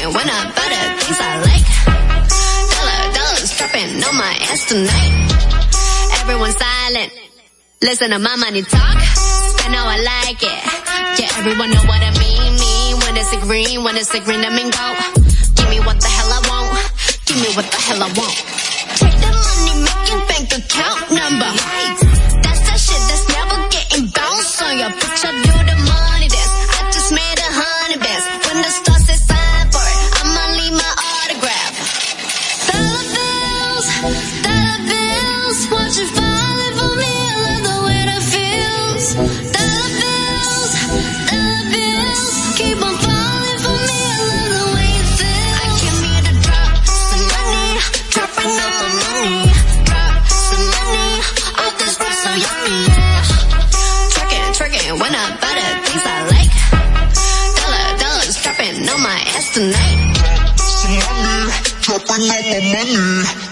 And when I buy the things I like, dollar dollars dropping on my ass tonight. Everyone silent, listen to my money talk. Spend how I like it. Yeah, everyone know what I mean. Mean when it's a green, when it's a green, I mean go. Give me what the hell I want. Give me what the hell I want. Take the money, making bank account number. money.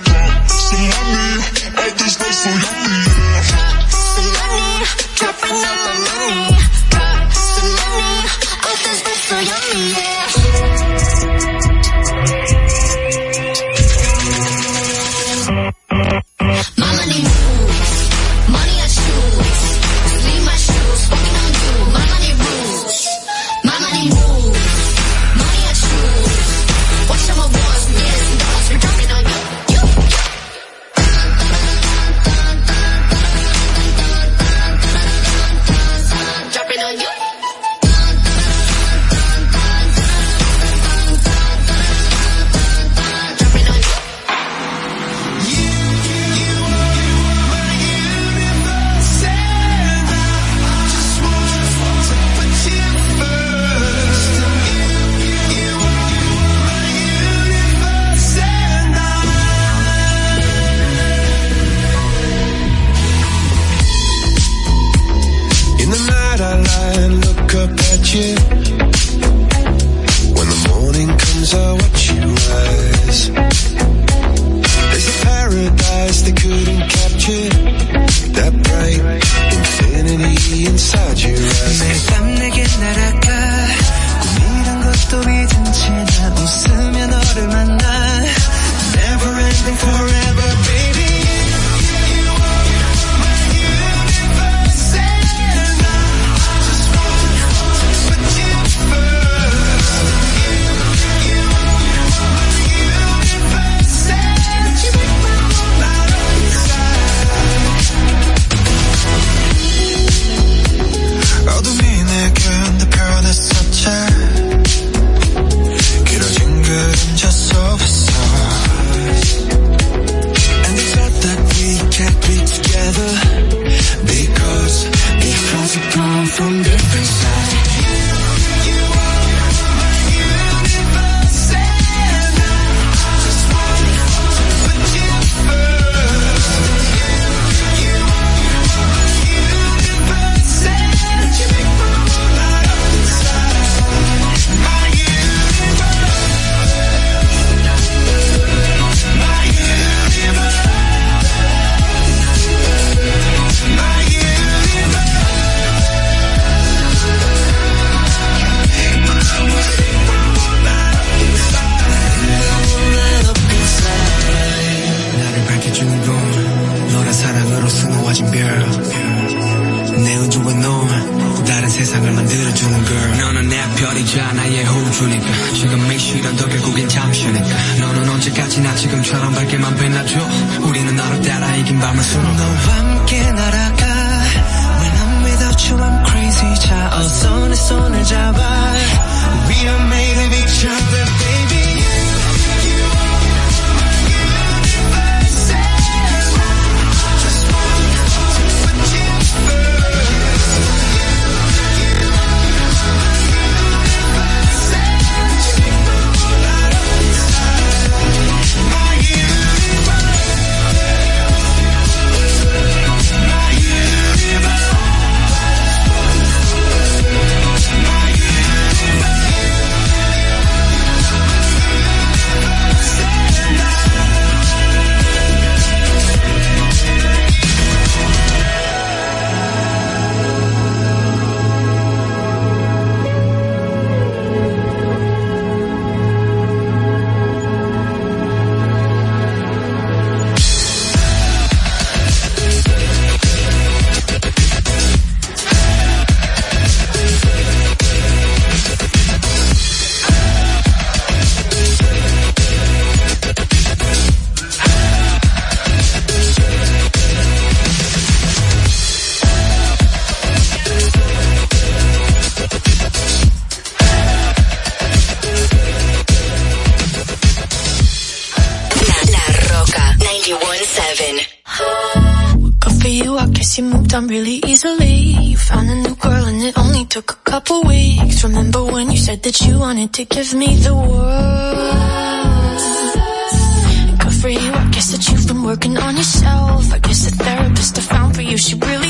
working on yourself. I guess the therapist I found for you, she really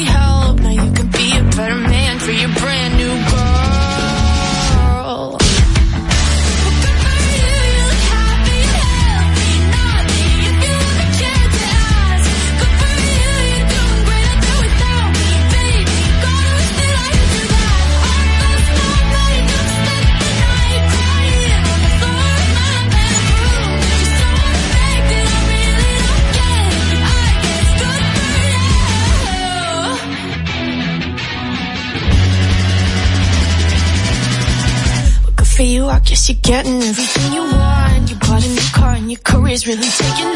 you're getting everything you want. You bought a new car and your career's really taking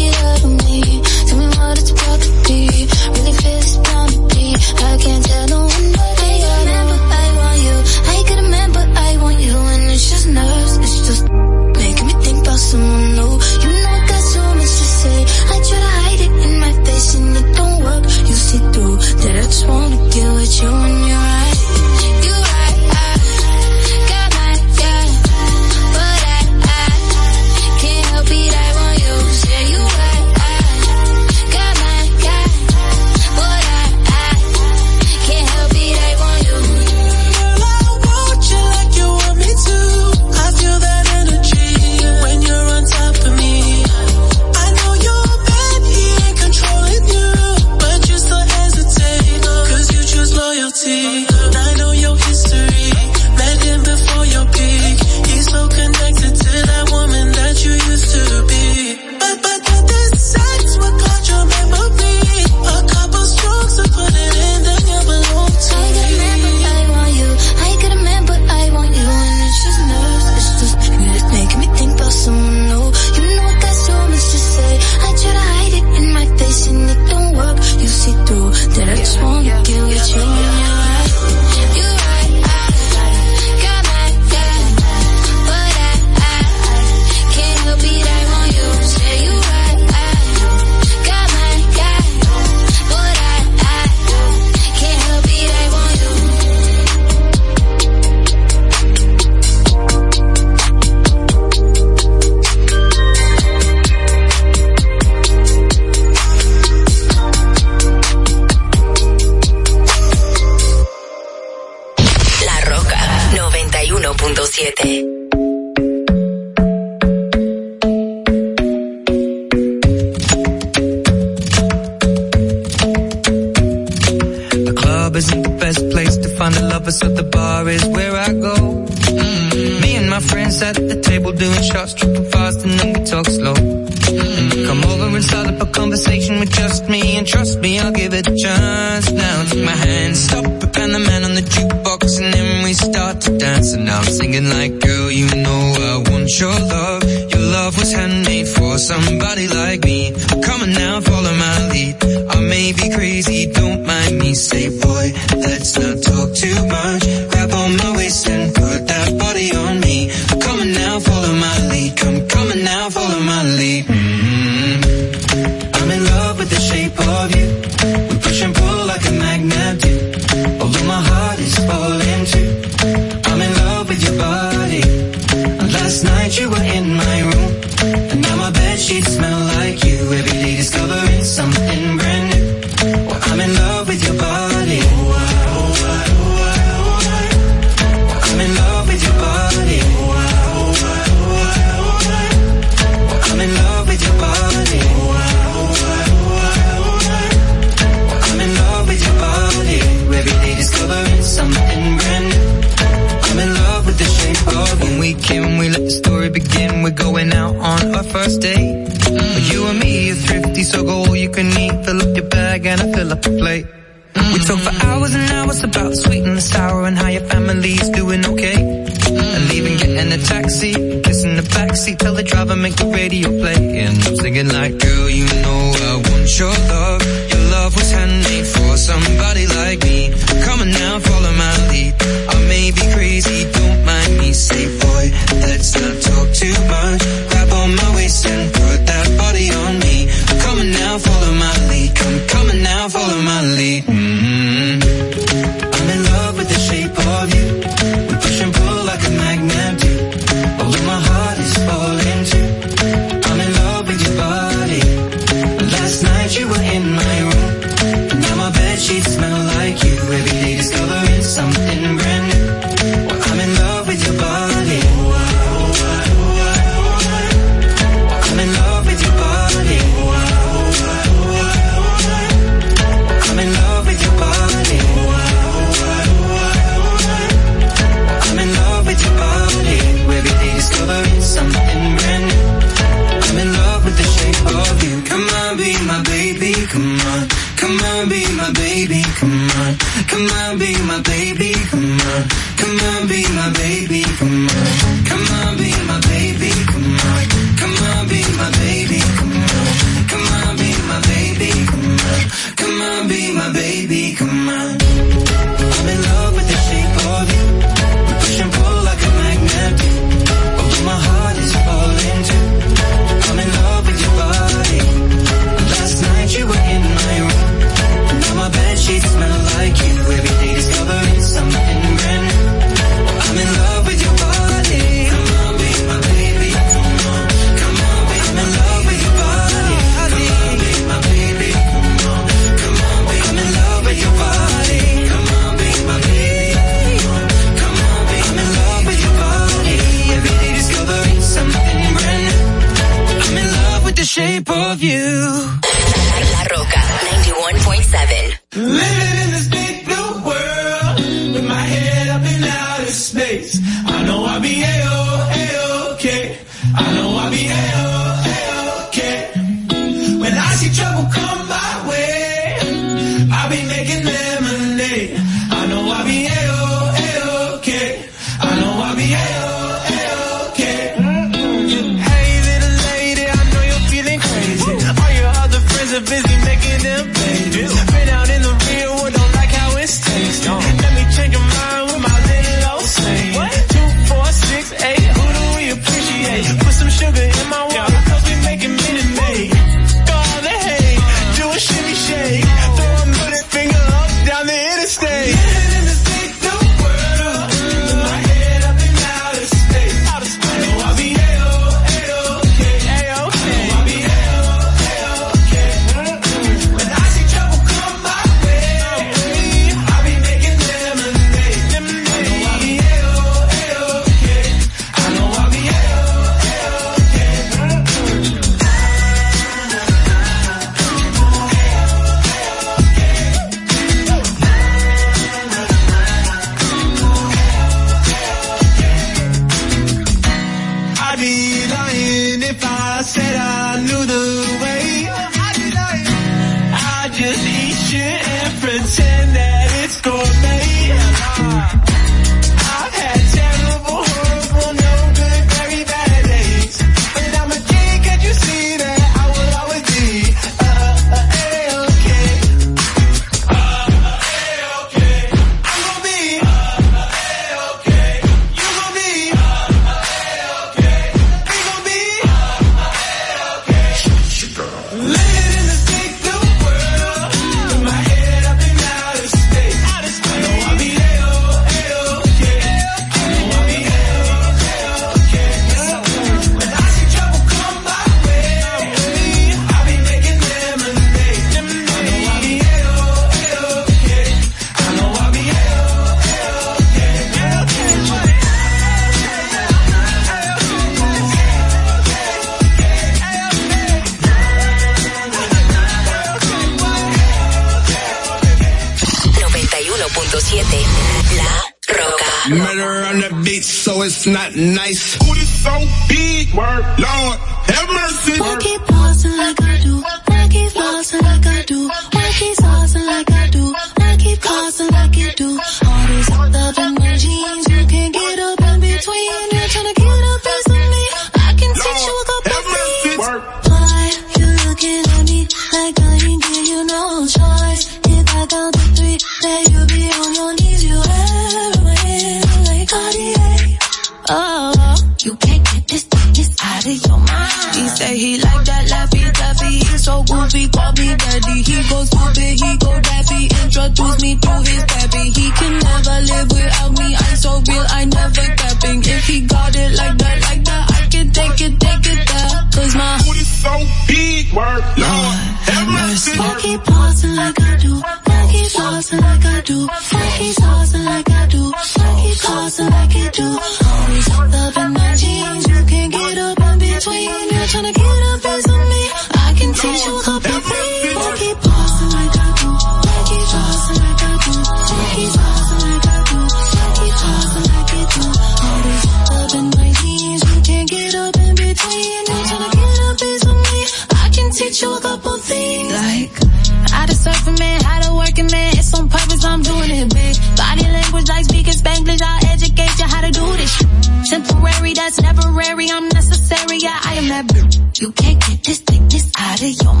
that's never rare. I'm necessary. Yeah, I am that. You can't get this thing, out of your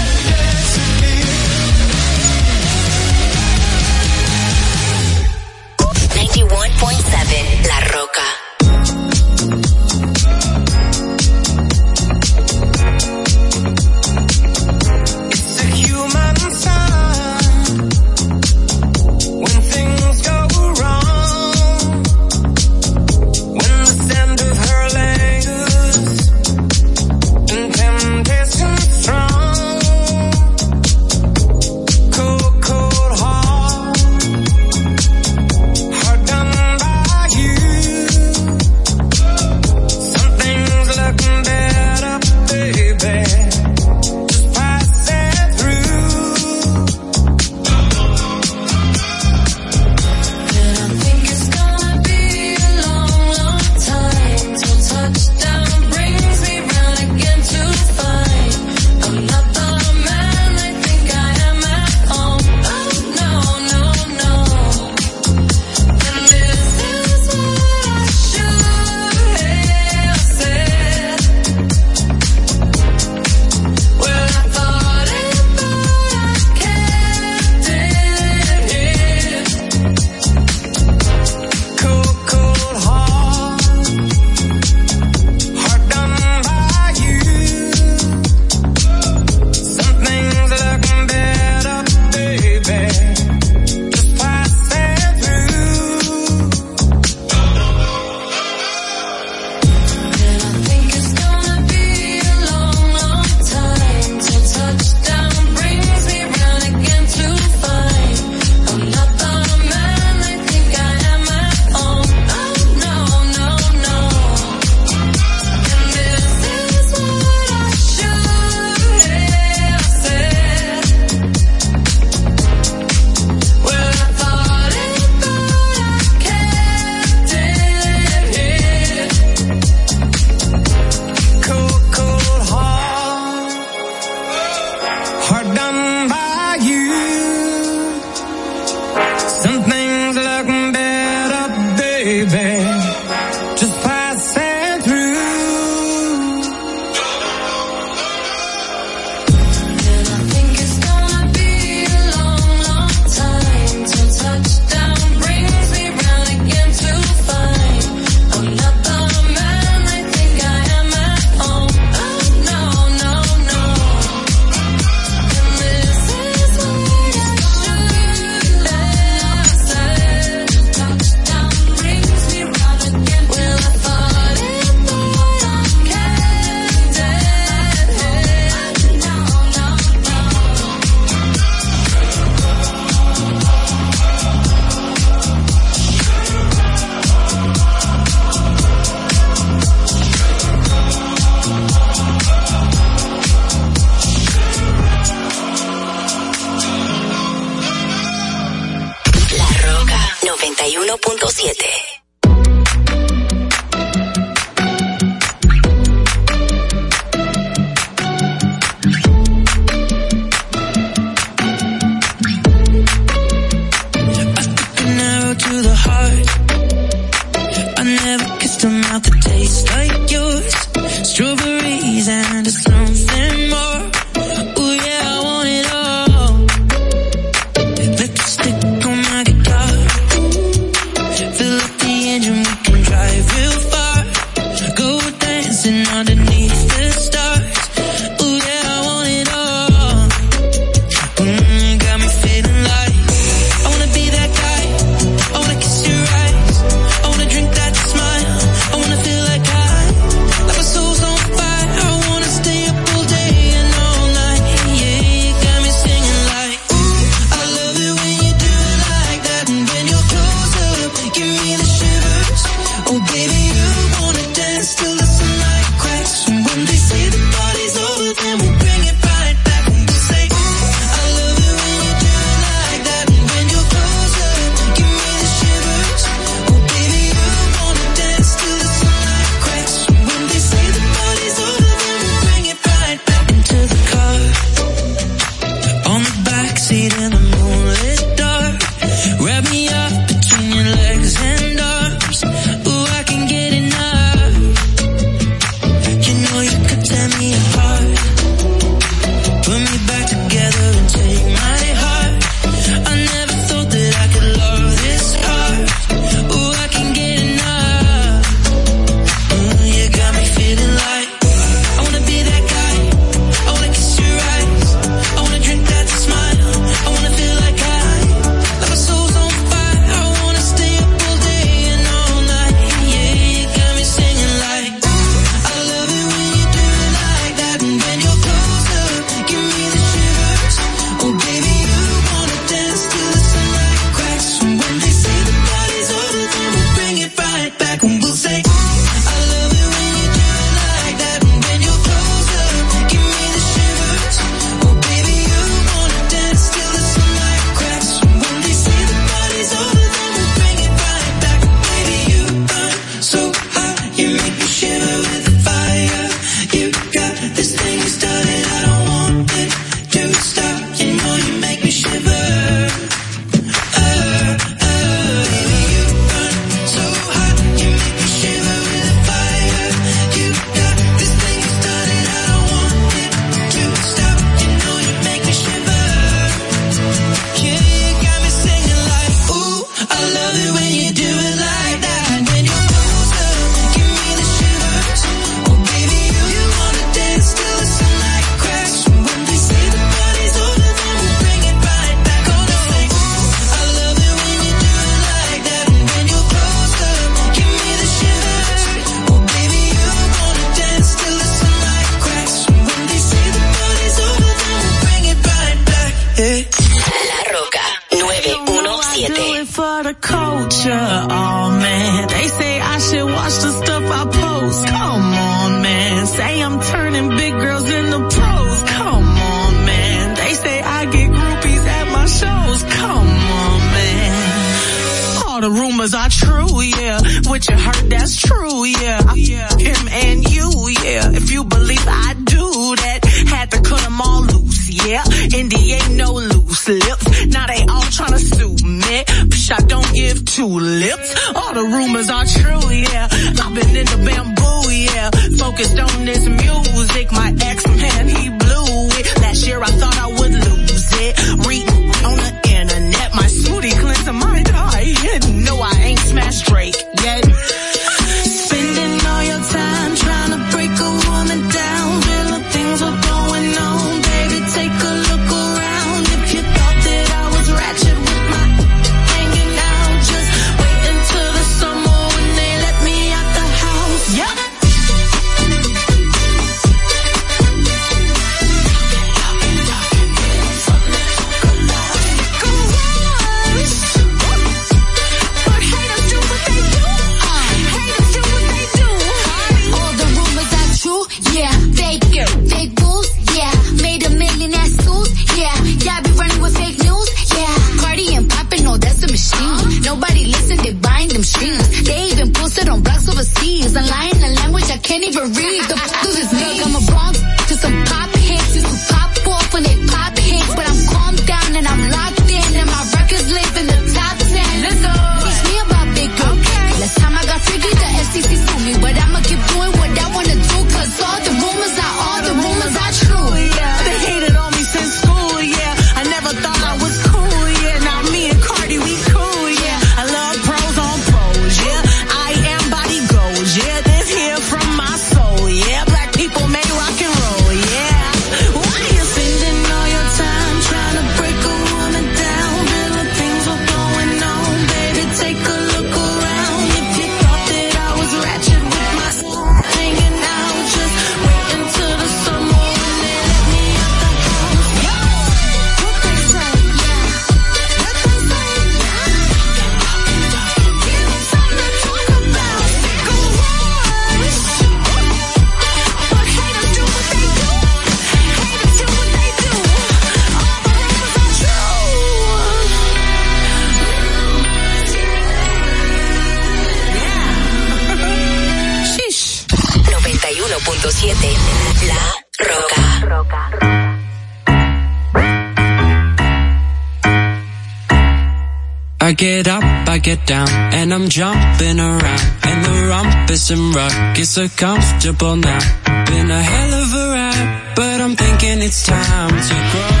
get down, and I'm jumping around. And the rumpus and rug is so comfortable now. Been a hell of a ride, but I'm thinking it's time to grow.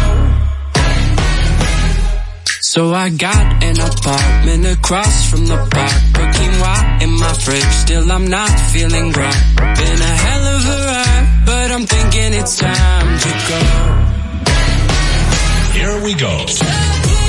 So I got an apartment across from the park. Put quinoa in my fridge, still I'm not feeling right. Been a hell of a ride, but I'm thinking it's time to go. Here we go.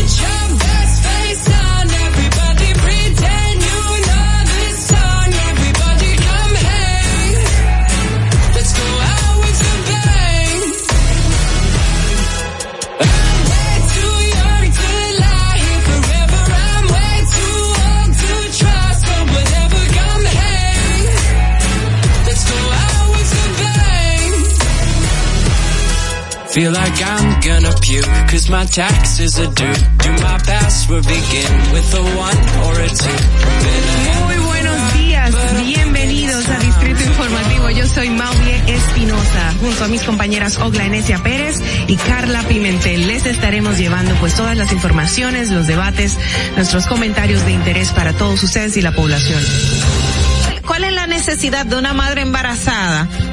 Feel like I'm gonna puke, cause my taxes are due. Do my password begin with a one or a two? Muy buenos días, bienvenidos a Distrito Informativo. Yo soy Mauvie Espinosa, junto a mis compañeras Ogla Enesia Pérez y Carla Pimentel. Les estaremos llevando pues todas las informaciones, los debates, nuestros comentarios de interés para todos ustedes y la población. ¿Cuál es la necesidad de una madre embarazada?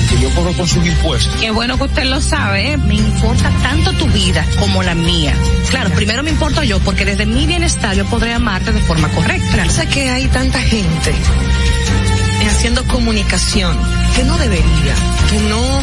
porque yo cobro con sus impuestos. Qué bueno que usted lo sabe, ¿eh? me importa tanto tu vida como la mía. Claro, primero me importo yo, porque desde mi bienestar yo podré amarte de forma correcta. Sé que hay tanta gente haciendo comunicación que no debería, que no,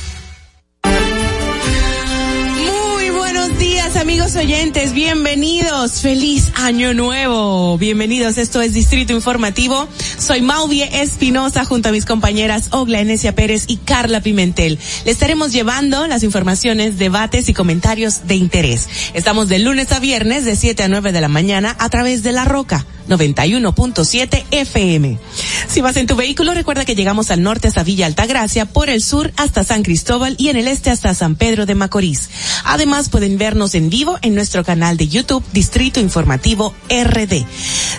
Amigos oyentes, bienvenidos, feliz año nuevo, bienvenidos, esto es Distrito Informativo, soy Mauvie Espinosa junto a mis compañeras Ogla Enesia Pérez y Carla Pimentel. Le estaremos llevando las informaciones, debates y comentarios de interés. Estamos de lunes a viernes de 7 a 9 de la mañana a través de La Roca 91.7 FM. Si vas en tu vehículo, recuerda que llegamos al norte hasta Villa Altagracia, por el sur hasta San Cristóbal y en el este hasta San Pedro de Macorís. Además, pueden vernos en vivo en nuestro canal de YouTube Distrito Informativo RD.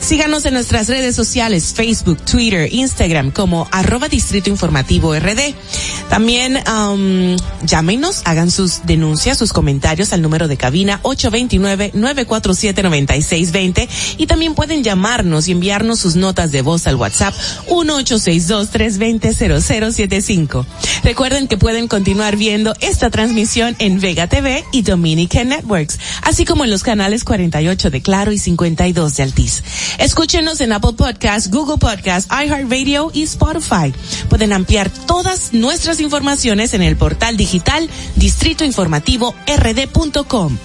Síganos en nuestras redes sociales, Facebook, Twitter, Instagram, como arroba Distrito Informativo RD. También um, llámenos, hagan sus denuncias, sus comentarios al número de cabina 829-947-9620 y también pueden llamarnos y enviarnos sus notas de voz al WhatsApp 1862-320-0075. Recuerden que pueden continuar viendo esta transmisión en Vega TV y Dominican Así como en los canales 48 de Claro y 52 de Altiz. Escúchenos en Apple Podcasts, Google Podcasts, iHeartRadio y Spotify. Pueden ampliar todas nuestras informaciones en el portal digital distritoinformativo-rd.com.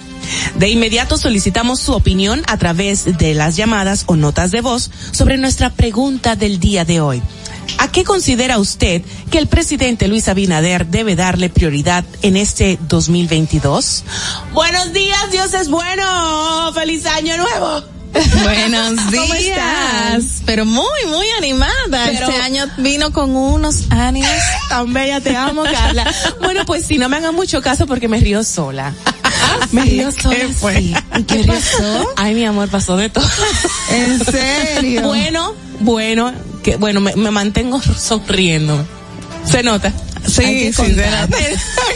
De inmediato solicitamos su opinión a través de las llamadas o notas de voz sobre nuestra pregunta del día de hoy. ¿A qué considera usted que el presidente Luis Abinader debe darle prioridad en este 2022? Buenos días, Dios es bueno. Feliz año nuevo. Buenos ¿Cómo días. estás? Pero muy, muy animada. Pero- este año vino con unos ánimos. Tan bella, te amo, Carla. Bueno, pues sí, no me hagan mucho caso porque me río sola. Me sola. ¿Qué fue? sí. ¿Y qué pasó? Ay, mi amor, pasó de todo. ¿En serio? Bueno, bueno, que bueno, me, me mantengo sonriendo. Se nota. Sí, se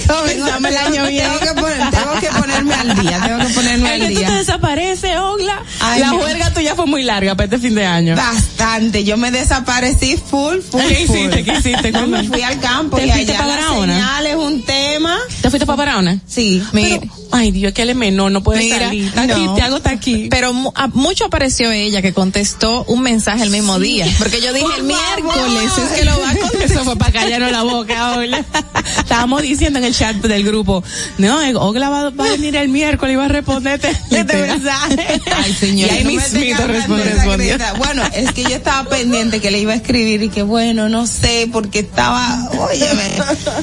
Comenzamos el año bien. Tengo que, poner- tengo que ponerme al día, tengo que ponerme al tú te día. desapareces, Ogla. Ay, la no. juerga tuya fue muy larga para este fin de año. Bastante, yo me desaparecí full, full, ¿Qué full. hiciste? ¿Qué hiciste? No, me fui al campo ¿Te y fuiste allá pa' la Barahona? señal es un tema. ¿Te fuiste para Barahona? Sí. Mira, Pero, ay Dios, que él es menor, no puede Mira, salir. Está aquí, te hago está aquí. Pero a- mucho apareció ella que contestó un mensaje el mismo día. Porque yo dije el favor. miércoles es que lo va a contestar. Eso fue para callarnos la boca, Estábamos diciendo en el chat del grupo, no, Ogla va, va a venir el miércoles y va a responderte este mensaje. Ay, señor. Y ahí no mismito respondió. creta. Bueno, es que yo estaba pendiente que le iba a escribir y que bueno, no sé, porque estaba, óyeme.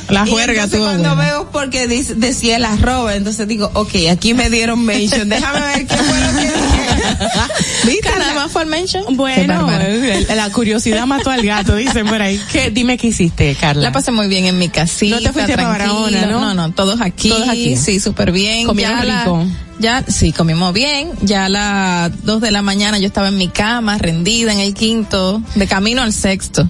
La juerga tuvo cuando buena. veo porque dice- decía el arroba, entonces digo, ok, aquí me dieron mention, déjame ver qué fue lo que dije. ¿Viste? Nada más fue el mention. Bueno, la curiosidad mató al gato, dicen por ahí. ¿Qué, dime qué hiciste, Carla. La pasé muy bien en mi casita. No te fuiste tranquila. Barahona, ¿no? No, no, todos aquí. Todos aquí. Sí, súper bien. ¿Comieron rico? Ya, sí, comimos bien. Ya a las dos de la mañana yo estaba en mi cama, rendida en el quinto, de camino al sexto.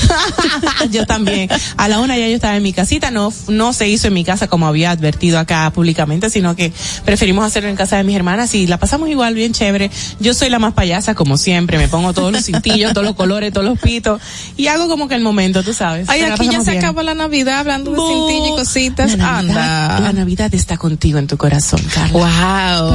yo también. A la una ya yo estaba en mi casita, no, no se hizo en mi casa como había advertido acá públicamente, sino que preferimos hacerlo en casa de mis hermanas y la pasamos igual bien chévere. Yo soy la más payasa como siempre, me pongo todos los cintillos, todos los colores, todos los pitos y hago como que el momento, tú sabes. Ay, aquí ya se bien. acabó la Navidad hablando de Bu. cintillo y cositas. La Navidad, Anda. la Navidad está contigo en tu corazón, Carla. Wow,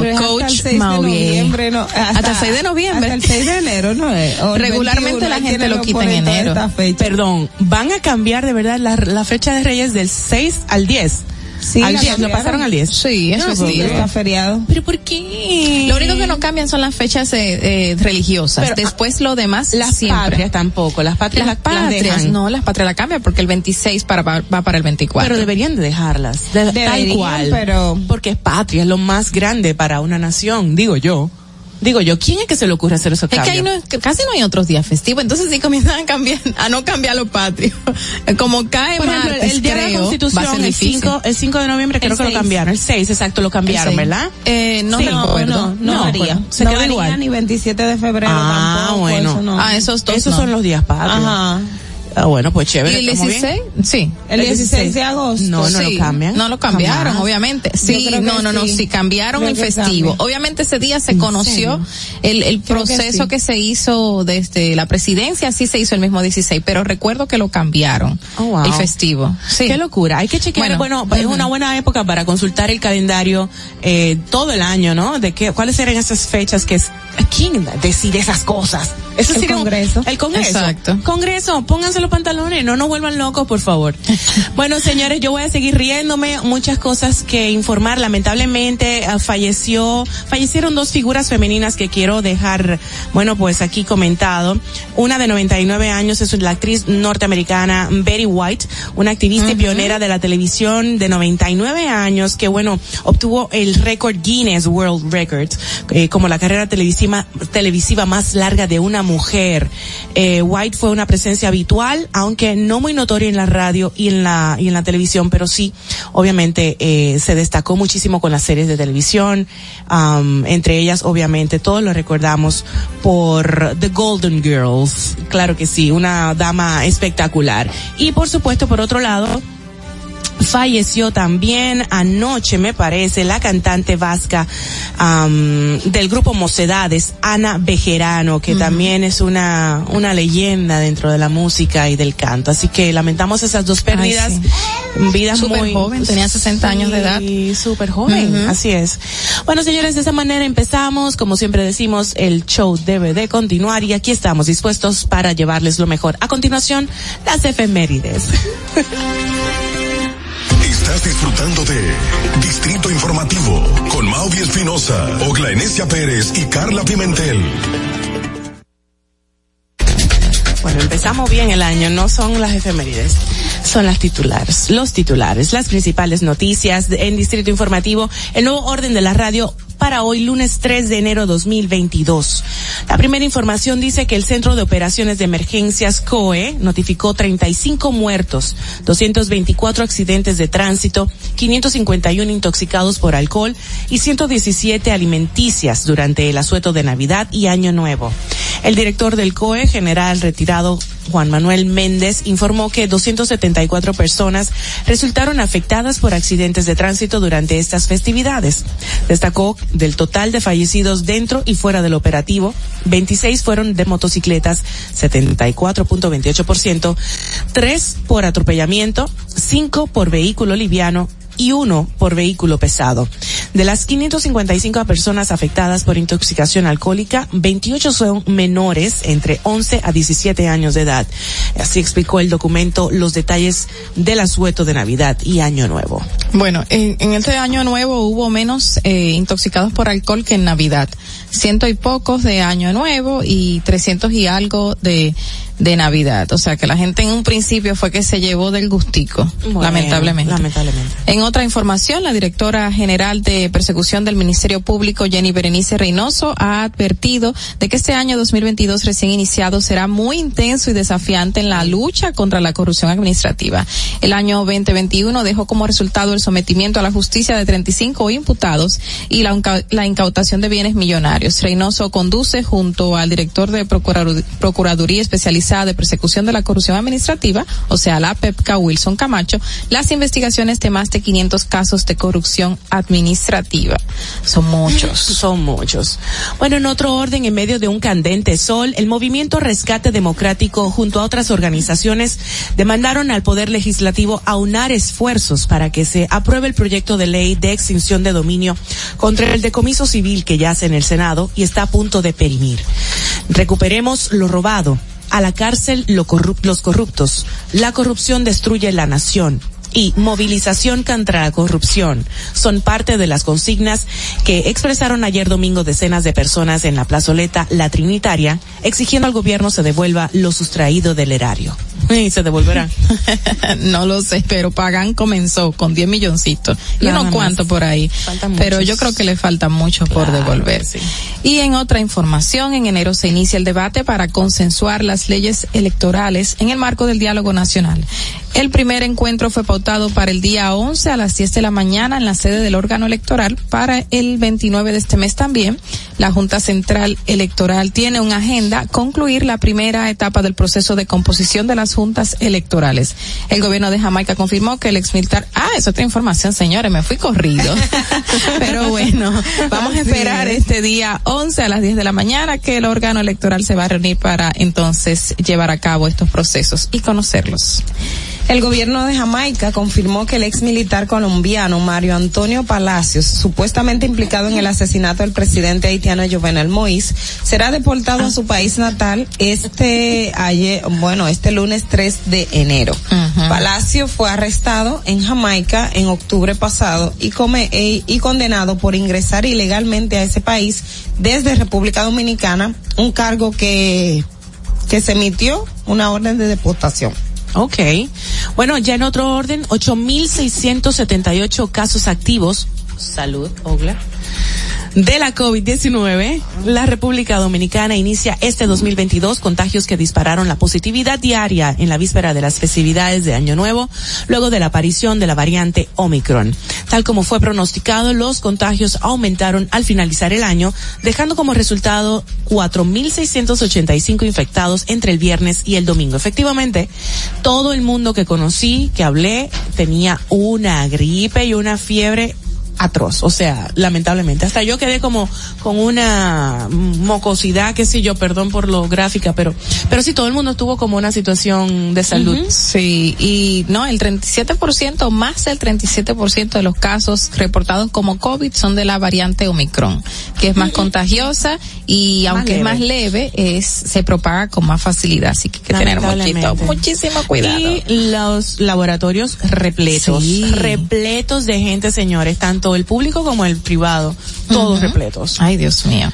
Pero es hasta el coach 6 de Mauvier. noviembre, no, hasta, Hasta el 6 de noviembre. Hasta el 6 de enero, ¿no es? El Regularmente 21, la gente lo quita en enero. Perdón, van a cambiar de verdad la, la fecha de Reyes del 6 al 10. Sí, al la 10, lo pasaron al 10. Sí, eso No, sí. está feriado. ¿Pero por qué? Lo único que no cambian son las fechas eh, eh, religiosas. Pero, Después lo demás Las siempre. patrias tampoco, las patrias Las las, patrias, dejan. no, las patrias la cambian porque el 26 para, va, para el 24. Pero deberían de dejarlas, de- tal Deberían, cual. pero- Porque es patria, es lo más grande para una nación, digo yo. Digo yo, ¿quién es que se le ocurre hacer esos es que cambios? ahí no, es- que casi no hay otros días festivos, entonces sí comienzan a cambiar, a no cambiar los patrios. Como cae Por ejemplo, martes, el día de la creo, va a Constitución, ser el difícil. 5, el 5 de noviembre creo El que lo seis. cambiaron, el 6, exacto, lo cambiaron. ¿verdad? Eh, no Sí. recuerdo. No, no, no, No, varía. pues, se no quedó varía igual. ni 27 de febrero Ah, tampoco. bueno. Eso no. Ah, esos dos Esos no. son los días patrios. Ajá. Ah, bueno, pues chévere. ¿Y el estamos bien. 16? Sí. El 16 de agosto. No, no Sí, lo cambian. No lo cambiaron, Jamás. obviamente. Sí, no, no, no, sí. cambiaron Creo el festivo. cambia. Obviamente ese día se ¿En conoció el, el Creo proceso sí. que, se hizo desde la presidencia, sí se hizo el mismo 16, pero recuerdo que lo cambiaron. Oh, wow. El festivo. Sí. Qué locura. Hay que chequear, Bueno, bueno, es una buena época para consultar el calendario eh, todo el año, ¿no? De qué, cuáles eran esas fechas que es, ¿quién decide esas cosas? Eso El sería un- Congreso. El Congreso. Exacto. Congreso, pónganse los pantalones, no nos vuelvan locos, por favor. bueno, señores, yo voy a seguir riéndome, muchas cosas que informar. Lamentablemente ah, falleció, fallecieron dos figuras femeninas que quiero dejar, bueno, pues aquí comentado. Una de 99 años es la actriz norteamericana Betty White, una activista y pionera de la televisión de 99 años que, bueno, obtuvo el récord Guinness World Records eh, como la carrera televisiva, televisiva más larga de una mujer. Eh, White fue una presencia habitual aunque no muy notoria en la radio y en la y en la televisión, pero sí, obviamente eh, se destacó muchísimo con las series de televisión, um, entre ellas, obviamente, todos lo recordamos por The Golden Girls, claro que sí, una dama espectacular. Y por supuesto, por otro lado, falleció también anoche, me parece, la cantante vasca am, del grupo Mocedades, Ana Bejerano, que también es una, una leyenda dentro de la música y del canto. Así que lamentamos esas dos pérdidas. Vidas Súper muy joven, tenía 60 años de edad. Sí, súper joven, así es. Bueno, señores, de esa manera empezamos. Como siempre decimos, el show debe de continuar y aquí estamos dispuestos para llevarles lo mejor. A continuación, las efemérides. Estás disfrutando de Distrito Informativo con Mauvi Espinosa, Ogla Enesia Pérez y Carla Pimentel. Bueno, empezamos bien el año, no son las efemérides, son las titulares, los titulares, las principales noticias en Distrito Informativo, el nuevo orden de la radio para hoy, lunes 3 de enero 2022. La primera información dice que el Centro de Operaciones de Emergencias COE notificó 35 muertos, 224 accidentes de tránsito, 551 intoxicados por alcohol y 117 alimenticias durante el asueto de Navidad y Año Nuevo. El director del COE, general retirado Juan Manuel Méndez, informó que 274 personas resultaron afectadas por accidentes de tránsito durante estas festividades. Destacó del total de fallecidos dentro y fuera del operativo, 26 fueron de motocicletas, 74.28%, 3 por atropellamiento, 5 por vehículo liviano y uno por vehículo pesado. De las 555 personas afectadas por intoxicación alcohólica, 28 son menores entre 11 a 17 años de edad. Así explicó el documento los detalles del asueto de Navidad y Año Nuevo. Bueno, en, en este año nuevo hubo menos eh, intoxicados por alcohol que en Navidad. Ciento y pocos de año nuevo y trescientos y algo de, de Navidad. O sea que la gente en un principio fue que se llevó del gustico, Bueno, lamentablemente. Lamentablemente. En otra información, la directora general de persecución del Ministerio Público, Jenny Berenice Reynoso, ha advertido de que este año 2022 recién iniciado será muy intenso y desafiante en la lucha contra la corrupción administrativa. El año 2021 dejó como resultado el sometimiento a la justicia de 35 imputados y la, la incautación de bienes millonarios. Reynoso conduce junto al director de Procuradu- Procuraduría Especializada de Persecución de la Corrupción Administrativa, o sea, la PEPCA, Wilson Camacho, las investigaciones de más de 500 casos de corrupción administrativa. Son muchos. Son muchos. Bueno, en otro orden, en medio de un candente sol, el movimiento Rescate Democrático junto a otras organizaciones demandaron al Poder Legislativo aunar esfuerzos para que se apruebe el proyecto de ley de extinción de dominio contra el decomiso civil que yace en el Senado y está a punto de perimir. Recuperemos lo robado. A la cárcel los corruptos. La corrupción destruye la nación y movilización contra la corrupción son parte de las consignas que expresaron ayer domingo decenas de personas en la plazoleta La Trinitaria, exigiendo al gobierno se devuelva lo sustraído del erario. Y se devolverá. no lo sé, pero Pagán comenzó con 10 milloncitos. Y Nada unos más. cuantos por ahí. Pero yo creo que le falta mucho por Claro, devolver. sí. Y en otra información, en enero se inicia el debate para consensuar las leyes electorales en el marco del diálogo nacional. El primer encuentro fue pautado para el día 11 a las 10 de la mañana en la sede del órgano electoral. Para el 29 de este mes también, la Junta Central Electoral tiene una agenda concluir la primera etapa del proceso de composición de las juntas electorales. El gobierno de Jamaica confirmó que el ex militar, ah, es otra información, señores, me fui corrido. Pero bueno, vamos a esperar este día 11 a las 10 de la mañana que el órgano electoral se va a reunir para entonces llevar a cabo estos procesos y conocerlos. El gobierno de Jamaica confirmó que el ex militar colombiano Mario Antonio Palacios, supuestamente implicado en el asesinato del presidente haitiano Jovenel Moïse, será deportado a su país natal este ayer, bueno, este lunes 3 de enero. Palacio fue arrestado en Jamaica en octubre pasado y, come, e- y condenado por ingresar ilegalmente a ese país desde República Dominicana, un cargo que que se emitió una orden de deportación. Ok. Bueno, ya en otro orden, 8.678 casos activos. Salud, Ogla. De la COVID-19, la República Dominicana inicia este 2022 contagios que dispararon la positividad diaria en la víspera de las festividades de Año Nuevo, luego de la aparición de la variante Omicron. Tal como fue pronosticado, los contagios aumentaron al finalizar el año, dejando como resultado 4.685 infectados entre el viernes y el domingo. Efectivamente, todo el mundo que conocí, que hablé, tenía una gripe y una fiebre atroz, o sea, lamentablemente. Hasta yo quedé como con una mocosidad, qué sé yo, perdón por lo gráfica, pero, pero sí, todo el mundo tuvo como una situación de salud. Sí, y no, el 37%, más del 37% de los casos reportados como COVID son de la variante Omicron, que es más contagiosa y Más aunque es más leve. es, se propaga con más facilidad, así que hay que tener muchito, muchísimo cuidado. Y los laboratorios repletos, Sí. repletos de gente, señores, tanto el público como el privado, todos repletos. Ay, Dios mío.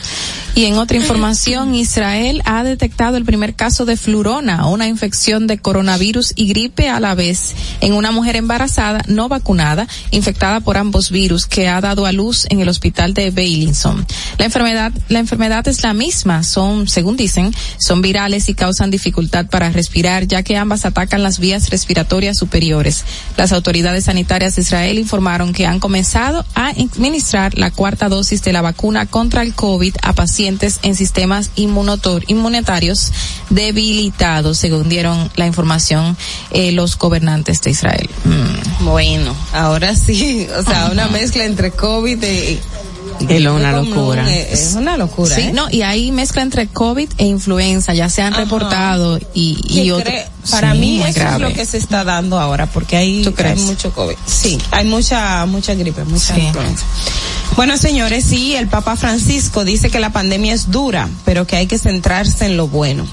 Y en otra información, Israel ha detectado el primer caso de flurona, una infección de coronavirus y gripe a la vez en una mujer embarazada no vacunada, infectada por ambos virus, que ha dado a luz en el hospital de Beilinson. La enfermedad, la enfermedad es la misma, son, según dicen, son virales y causan dificultad para respirar, ya que ambas atacan las vías respiratorias superiores. Las autoridades sanitarias de Israel informaron que han comenzado a administrar la cuarta dosis de la vacuna contra el COVID a pacientes en sistemas inmunotor- inmunitarios debilitados, según dieron la información eh, los gobernantes de Israel. Mm. Bueno, ahora sí, o sea, una mezcla entre COVID y... Es una locura. un- Es una locura, Sí, ¿eh? no, y hay mezcla entre COVID e influenza, ya se han Ajá. reportado y, ¿Qué y otro. Para Sí, mí eso grave. es lo que se está dando ahora, porque hay, mucho COVID. Sí, hay mucha, mucha gripe, mucha Sí. influenza. Bueno, señores, sí, el Papa Francisco dice que la pandemia es dura, pero que hay que centrarse en lo bueno.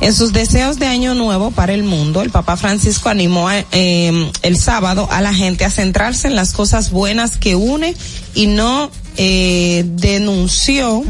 En sus deseos de año nuevo para el mundo, el Papa Francisco animó a- eh, el sábado a la gente a centrarse en las cosas buenas que une y no eh, denunció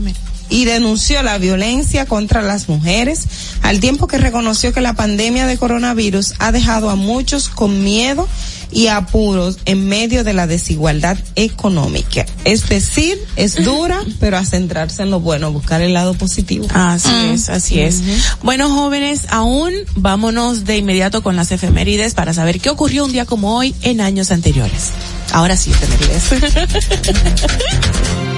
y denunció la violencia contra las mujeres, al tiempo que reconoció que la pandemia de coronavirus ha dejado a muchos con miedo y apuros en medio de la desigualdad económica. Es decir, es dura, pero a centrarse en lo bueno, buscar el lado positivo. Así Mm. es, así es. Bueno, jóvenes, aún vámonos de inmediato con las efemérides para saber qué ocurrió un día como hoy en años anteriores. Ahora sí, efemérides.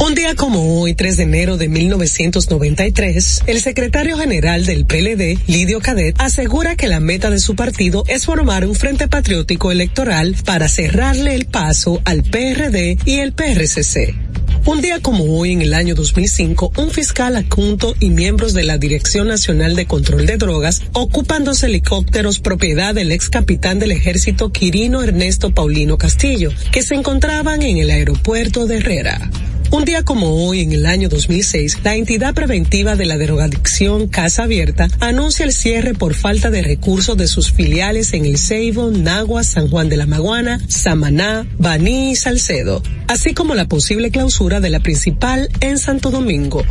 Un día como hoy, 3 de enero de 1993, el secretario general del PLD, Lidio Cadet, asegura que la meta de su partido es formar un frente patriótico electoral para cerrarle el paso al PRD y el PRCC. Un día como hoy, en el año 2005, un fiscal adjunto y miembros de la Dirección Nacional de Control de Drogas ocupan dos helicópteros propiedad del ex capitán del ejército Quirino Ernesto Paulino Castillo, que se encontraban en el aeropuerto de Herrera. Un día como hoy, en el año 2006, la entidad preventiva de la drogadicción Casa Abierta anuncia el cierre por falta de recursos de sus filiales en El Ceibo, Nagua, San Juan de la Maguana, Samaná, Baní y Salcedo, así como la posible clausura de la principal en Santo Domingo.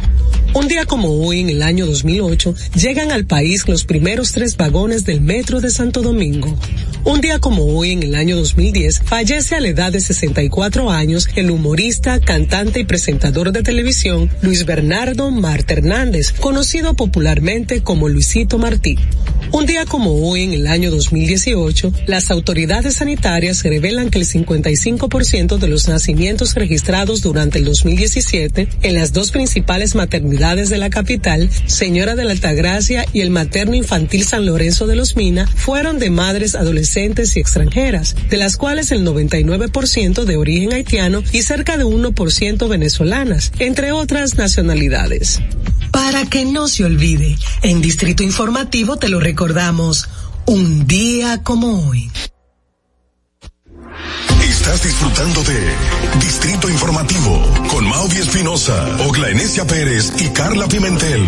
Un día como hoy, en el año 2008, llegan al país los primeros tres vagones del metro de Santo Domingo. Un día como hoy, en el año 2010, fallece a la edad de 64 años el humorista, cantante y presentador de televisión Luis Bernardo Marta Hernández, conocido popularmente como Luisito Martí. Un día como hoy, en el año 2018, las autoridades sanitarias revelan que el 55% de los nacimientos registrados durante el 2017 en las dos principales maternidades de la capital, Señora de la Altagracia y el Materno Infantil San Lorenzo de los Mina, fueron de madres adolescentes y extranjeras, de las cuales el 99% de origen haitiano y cerca de 1% venezolanas, entre otras nacionalidades. Para que no se olvide, en Distrito Informativo te lo recordamos, un día como hoy. Estás disfrutando de Distrito Informativo con Mauvie Espinosa, Ogla Enesia Pérez y Carla Pimentel.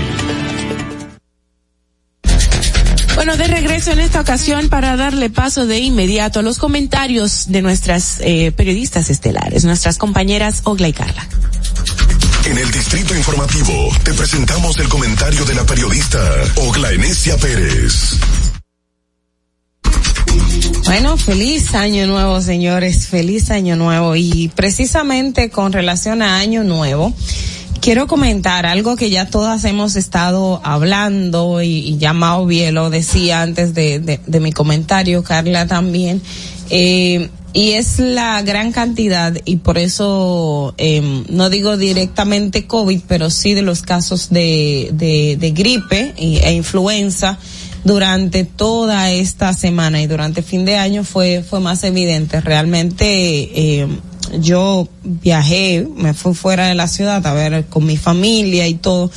Bueno, de regreso en esta ocasión para darle paso de inmediato a los comentarios de nuestras eh, periodistas estelares, nuestras compañeras Ogla y Carla. En el Distrito Informativo te presentamos el comentario de la periodista Ogla Enesia Pérez. Bueno, feliz año nuevo, señores, feliz año nuevo. Y precisamente con relación a año nuevo, quiero comentar algo que ya todas hemos estado hablando y, y ya bien lo decía antes de, mi comentario, Carla también. Eh, y es la gran cantidad y por eso eh, no digo directamente COVID, pero sí de los casos de, de, de gripe e influenza durante toda esta semana y durante fin de año fue fue más evidente. Realmente eh, yo viajé, me fui fuera de la ciudad a ver con mi familia y todo.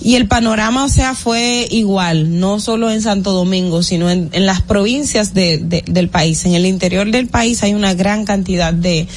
Y el panorama, o sea, fue igual, no solo en Santo Domingo, sino en, en las provincias de, de, del país. En el interior del país hay una gran cantidad de,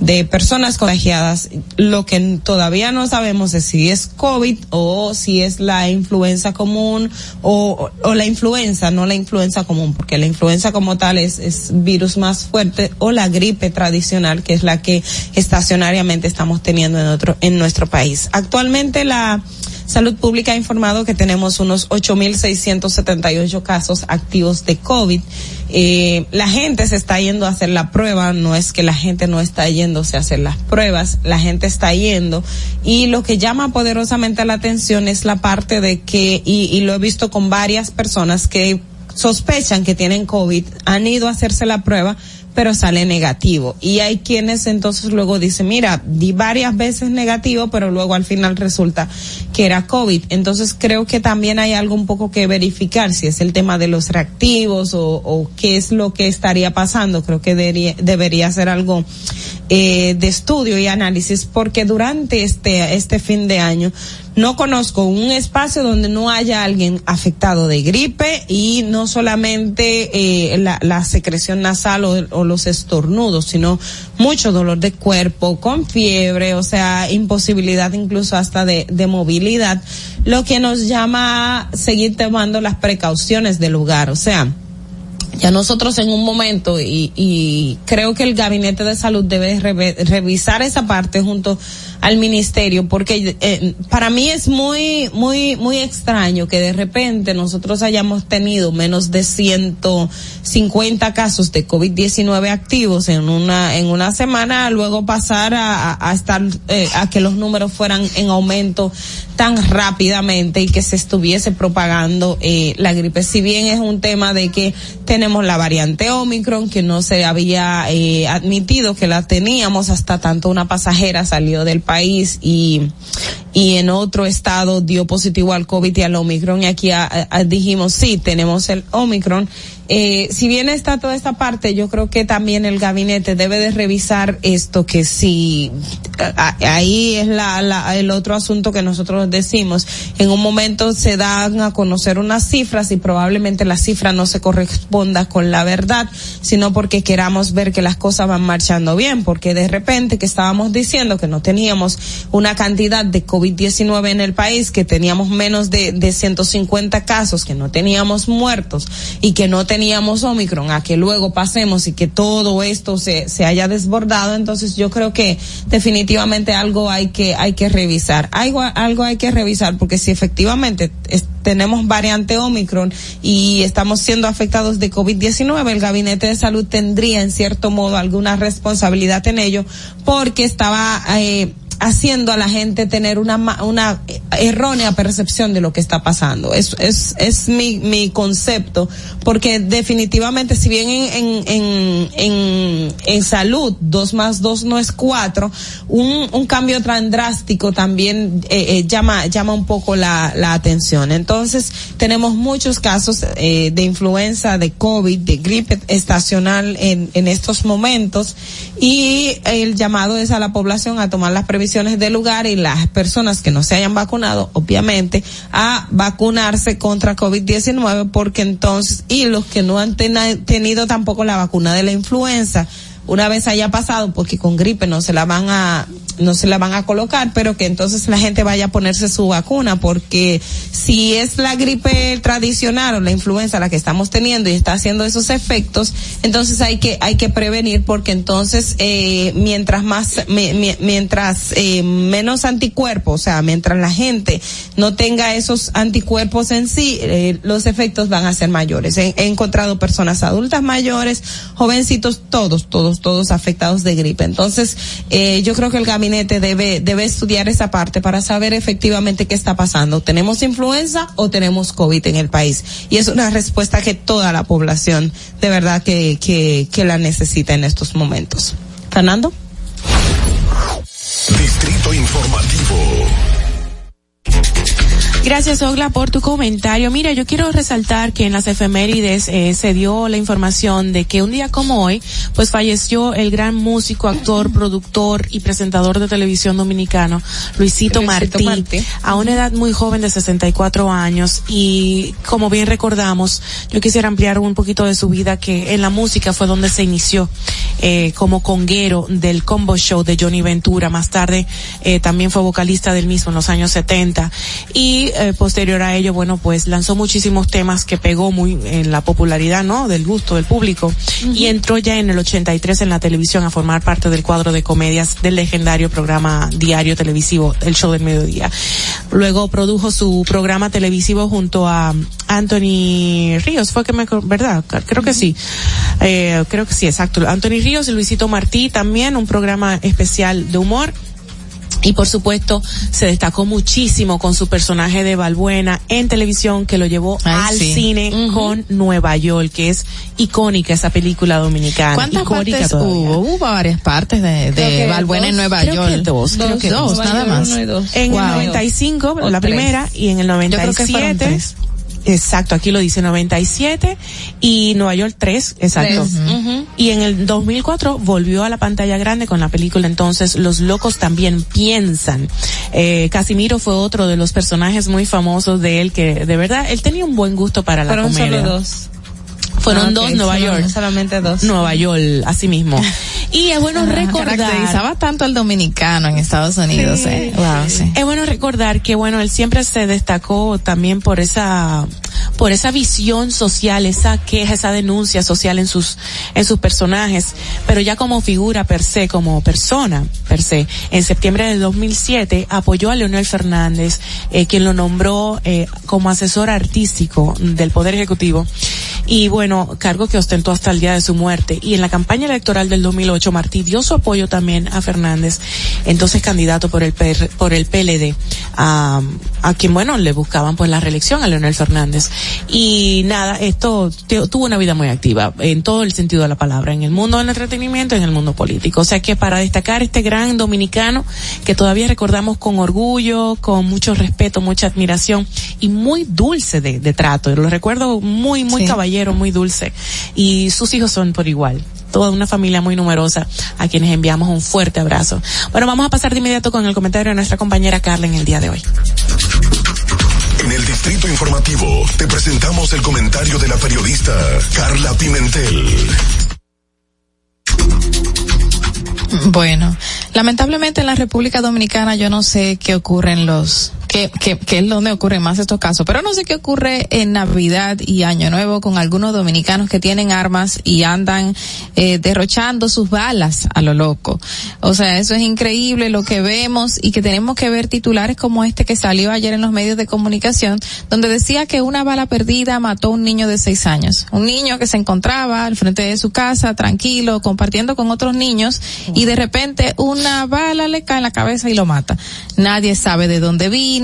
de personas contagiadas. Lo que todavía no sabemos es si es COVID o si es la influenza común o, o la influenza, no la influenza común, porque la influenza como tal es, es virus más fuerte o la gripe tradicional, que es la que estacionariamente estamos teniendo en otro, en nuestro país. Actualmente la, Salud Pública ha informado que tenemos unos 8.678 casos activos de COVID. Eh, la gente se está yendo a hacer la prueba, no es que la gente no está yéndose a hacer las pruebas, la gente está yendo y lo que llama poderosamente la atención es la parte de que, y, y lo he visto con varias personas que sospechan que tienen COVID, han ido a hacerse la prueba, pero sale negativo. Y hay quienes entonces luego dicen, mira, di varias veces negativo, pero luego al final resulta que era COVID. Entonces creo que también hay algo un poco que verificar, si es el tema de los reactivos o, o qué es lo que estaría pasando. Creo que debería, debería ser algo eh, de estudio y análisis, porque durante este, este fin de año no conozco un espacio donde no haya alguien afectado de gripe y no solamente eh, la, la, secreción nasal o, o, los estornudos, sino mucho dolor de cuerpo, con fiebre, o sea, imposibilidad incluso hasta de, de movilidad, lo que nos llama a seguir tomando las precauciones del lugar, o sea, ya nosotros en un momento y, y creo que el gabinete de salud debe re, revisar esa parte junto al ministerio porque eh, para mí es muy muy muy extraño que de repente nosotros hayamos tenido menos de 150 casos de COVID-19 activos en una en una semana luego pasar a, estar eh, a que los números fueran en aumento tan rápidamente y que se estuviese propagando eh, la gripe. Si bien es un tema de que tenemos la variante Omicron que no se había eh, admitido que la teníamos hasta tanto una pasajera salió del país y, y en otro estado dio positivo al COVID y al Omicron y aquí a, dijimos sí, tenemos el Omicron. Eh, si bien está toda esta parte, yo creo que también el gabinete debe de revisar esto que si ahí es la, la, el otro asunto que nosotros decimos. En un momento se dan a conocer unas cifras y probablemente la cifra no se corresponda con la verdad, sino porque queramos ver que las cosas van marchando bien, porque de repente que estábamos diciendo que no teníamos una cantidad de COVID-19 en el país, que teníamos menos de, de 150 casos, que no teníamos muertos y que no teníamos Omicron, a que luego pasemos y que todo esto se, se haya desbordado, entonces yo creo que definitivamente algo hay que, hay que revisar. Algo, algo hay que revisar porque si efectivamente tenemos variante Omicron y estamos siendo afectados de COVID-19, el Gabinete de Salud tendría en cierto modo alguna responsabilidad en ello porque estaba eh, haciendo a la gente tener una, una errónea percepción de lo que está pasando. Es, es, es mi, mi concepto, porque definitivamente si bien en, en, en, en, salud dos más dos no es cuatro, un, un cambio tan drástico también eh, eh, llama, llama un poco la, la atención. Entonces tenemos muchos casos eh, de influenza, de COVID, de gripe estacional en, en estos momentos y el llamado es a la población a tomar las previsiones del lugar y las personas que no se hayan vacunado, obviamente, a vacunarse contra COVID-19 porque entonces, y los que no han ten tenido tampoco la vacuna de la influenza, una vez haya pasado, porque con gripe no se la van a, no se la van a colocar, pero que entonces la gente vaya a ponerse su vacuna, porque si es la gripe tradicional o la influenza la que estamos teniendo y está haciendo esos efectos, entonces hay que hay que prevenir, porque entonces eh, mientras más mi- mientras eh, menos anticuerpos, o sea, mientras la gente no tenga esos anticuerpos en sí, eh, los efectos van a ser mayores. He, he encontrado personas adultas mayores, jovencitos, todos, todos, todos afectados de gripe. Entonces, eh, yo creo que el gabinete debe, debe estudiar esa parte para saber efectivamente qué está pasando. ¿Tenemos influenza o tenemos COVID en el país? Y es una respuesta que toda la población de verdad que, que, que la necesita en estos momentos. Fernando. Distrito Informativo. Gracias, Ogla, por tu comentario. Mira, yo quiero resaltar que en las efemérides eh, se dio la información de que un día como hoy, pues falleció el gran músico, actor, productor y presentador de televisión dominicano, Luisito, Luisito Martí, Martí. a una edad muy joven de 64 años. Y como bien recordamos, yo quisiera ampliar un poquito de su vida, que en la música fue donde se inició eh, como conguero del combo show de Johnny Ventura. Más tarde eh, también fue vocalista del mismo en los años 70. Y eh, posterior a ello, bueno, pues lanzó muchísimos temas que pegó muy en la popularidad, ¿no? Del gusto del público. Y entró ya en el 83 en la televisión a formar parte del cuadro de comedias del legendario programa diario televisivo, El Show del Mediodía. Luego produjo su programa televisivo junto a Anthony Ríos, fue que me, ¿verdad? Creo que sí. Eh, creo que sí, exacto. Anthony Ríos y Luisito Martí también, un programa especial de humor. Y por supuesto, se destacó muchísimo con su personaje de Balbuena en televisión que lo llevó Ay, al sí. cine con Nueva York, que es icónica esa película dominicana. ¿Cuántas icónica partes todavía. hubo? Hubo varias partes de, de Balbuena en Nueva creo York. que dos, creo que dos, dos. nada más. En Wow. el 95, O la tres. primera, y en el Yo creo que fueron 97. Exacto, aquí lo dice 97 y Nueva York 3, exacto. Y en el 2004 volvió a la pantalla grande con la película entonces Los locos también piensan. Eh, Casimiro fue otro de los personajes muy famosos de él que de verdad él tenía un buen gusto para la comedia. solo dos. Fueron Ah, ok, dos Nueva York. Solamente dos. Nueva York, así mismo. Y es bueno recordar Caracterizaba tanto al dominicano en Estados Unidos. Sí. eh. Wow, sí. Es bueno recordar que bueno, él siempre se destacó también por esa por esa visión social, esa queja, esa denuncia social en sus en sus personajes, pero ya como figura per se, como persona per se. En septiembre del 2007 apoyó a Leonel Fernández, eh, quien lo nombró eh, como asesor artístico del Poder Ejecutivo y bueno, cargo que ostentó hasta el día de su muerte. Y en la campaña electoral del 2008, Martí dio su apoyo también a Fernández, entonces candidato por el PR por el PLD, a, a quien bueno le buscaban pues la reelección a Leonel Fernández. Y nada, esto te- tuvo una vida muy activa en todo el sentido de la palabra, en el mundo del entretenimiento, y en el mundo político. O sea que para destacar este gran dominicano que todavía recordamos con orgullo, con mucho respeto, mucha admiración y muy dulce de, de trato. Lo recuerdo muy, muy Sí. caballero, muy dulce. Y sus hijos son por igual. Toda una familia muy numerosa a quienes enviamos un fuerte abrazo. Bueno, vamos a pasar de inmediato con el comentario de nuestra compañera Carla en el día de hoy. En el Distrito Informativo te presentamos el comentario de la periodista Carla Pimentel. Bueno, lamentablemente en la República Dominicana yo no sé qué ocurre en los, qué, qué, qué es donde ocurren más estos casos, pero no sé qué ocurre en Navidad y Año Nuevo con algunos dominicanos que tienen armas y andan eh, derrochando sus balas a lo loco. O sea, eso es increíble lo que vemos y que tenemos que ver titulares como este que salió ayer en los medios de comunicación, donde decía que una bala perdida mató a un niño de seis años. Un niño que se encontraba al frente de su casa, tranquilo, compartiendo con otros niños, y de repente una bala le cae en la cabeza y lo mata. Nadie sabe de dónde vino,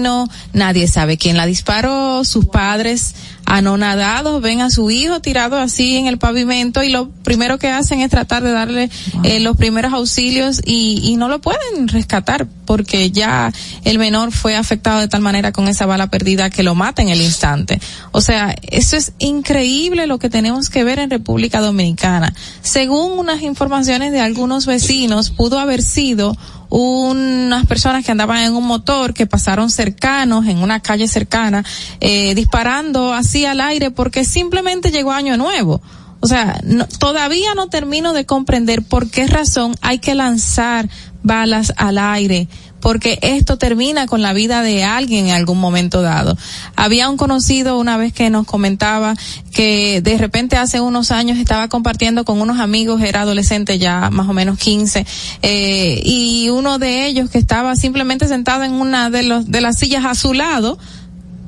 nadie sabe quién la disparó, sus padres anonadados ven a su hijo tirado así en el pavimento y lo primero que hacen es tratar de darle eh, los primeros auxilios y, y no lo pueden rescatar porque ya el menor fue afectado de tal manera con esa bala perdida que lo mata en el instante. O sea, eso es increíble lo que tenemos que ver en República Dominicana. Según unas informaciones de algunos vecinos, pudo haber sido unas personas que andaban en un motor que pasaron cercanos en una calle cercana eh, disparando así al aire porque simplemente llegó año nuevo. O sea, todavía no termino de comprender por qué razón hay que lanzar balas al aire porque esto termina con la vida de alguien en algún momento dado. Había un conocido una vez que nos comentaba que de repente hace unos años estaba compartiendo con unos amigos, era adolescente ya más o menos 15, eh, y uno de ellos que estaba simplemente sentado en una de, los, de las sillas a su lado,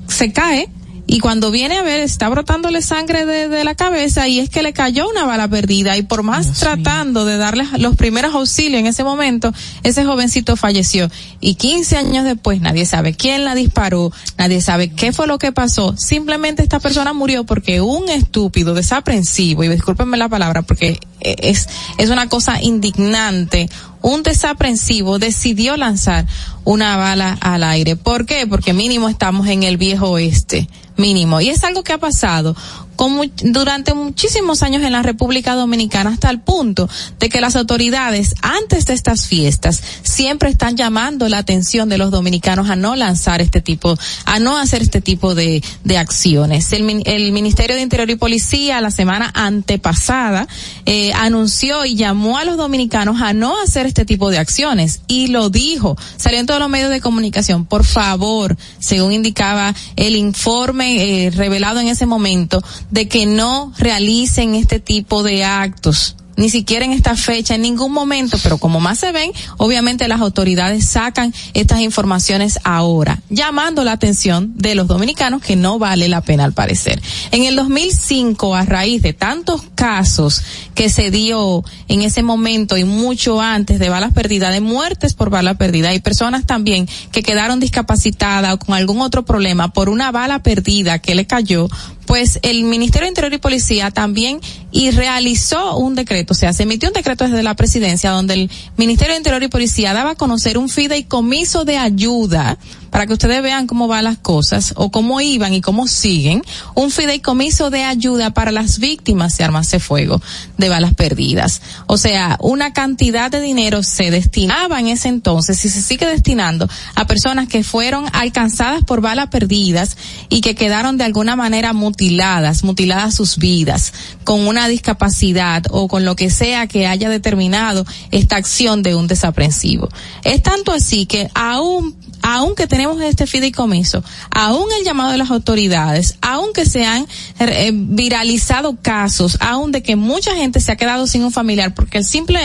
se cae y cuando viene a ver está brotándole sangre de, de la cabeza y es que le cayó una bala perdida. Y por más tratando de darle los primeros auxilios en ese momento, ese jovencito falleció. Y 15 años después nadie sabe quién la disparó, nadie sabe qué fue lo que pasó, simplemente esta persona murió porque un estúpido desaprensivo, y discúlpenme la palabra porque es, es una cosa indignante, un desaprensivo decidió lanzar una bala al aire. ¿Por qué? Porque mínimo estamos en el viejo oeste, mínimo. Y es algo que ha pasado con mu- durante muchísimos años en la República Dominicana hasta el punto de que las autoridades antes de estas fiestas siempre están llamando la atención de los dominicanos a no lanzar este tipo, a no hacer este tipo de, de acciones. El, el Ministerio de Interior y Policía la semana antepasada eh, anunció y llamó a los dominicanos a no hacer este tipo de acciones y lo dijo, salió en todos los medios de comunicación, por favor, según indicaba el informe eh, revelado en ese momento, de que no realicen este tipo de actos ni siquiera en esta fecha, en ningún momento, pero como más se ven, obviamente las autoridades sacan estas informaciones ahora, llamando la atención de los dominicanos que no vale la pena al parecer. En el 2005, a raíz de tantos casos que se dio en ese momento y mucho antes de balas perdidas, de muertes por bala perdida, hay personas también que quedaron discapacitadas o con algún otro problema por una bala perdida que le cayó, pues el Ministerio de Interior y Policía también y realizó un decreto, o sea, se emitió un decreto desde la presidencia donde el Ministerio de Interior y Policía daba a conocer un fideicomiso de ayuda para que ustedes vean cómo van las cosas o cómo iban y cómo siguen, un fideicomiso de ayuda para las víctimas de armas de fuego de balas perdidas. O sea, una cantidad de dinero se destinaba en ese entonces y se sigue destinando a personas que fueron alcanzadas por balas perdidas y que quedaron de alguna manera mutiladas, mutiladas sus vidas, con una discapacidad o con lo que sea que haya determinado esta acción de un desaprensivo. Es tanto así que aún aunque tenemos este fideicomiso, aún el llamado de las autoridades, aunque se han eh, viralizado casos, aún de que mucha gente se ha quedado sin un familiar, porque el simple,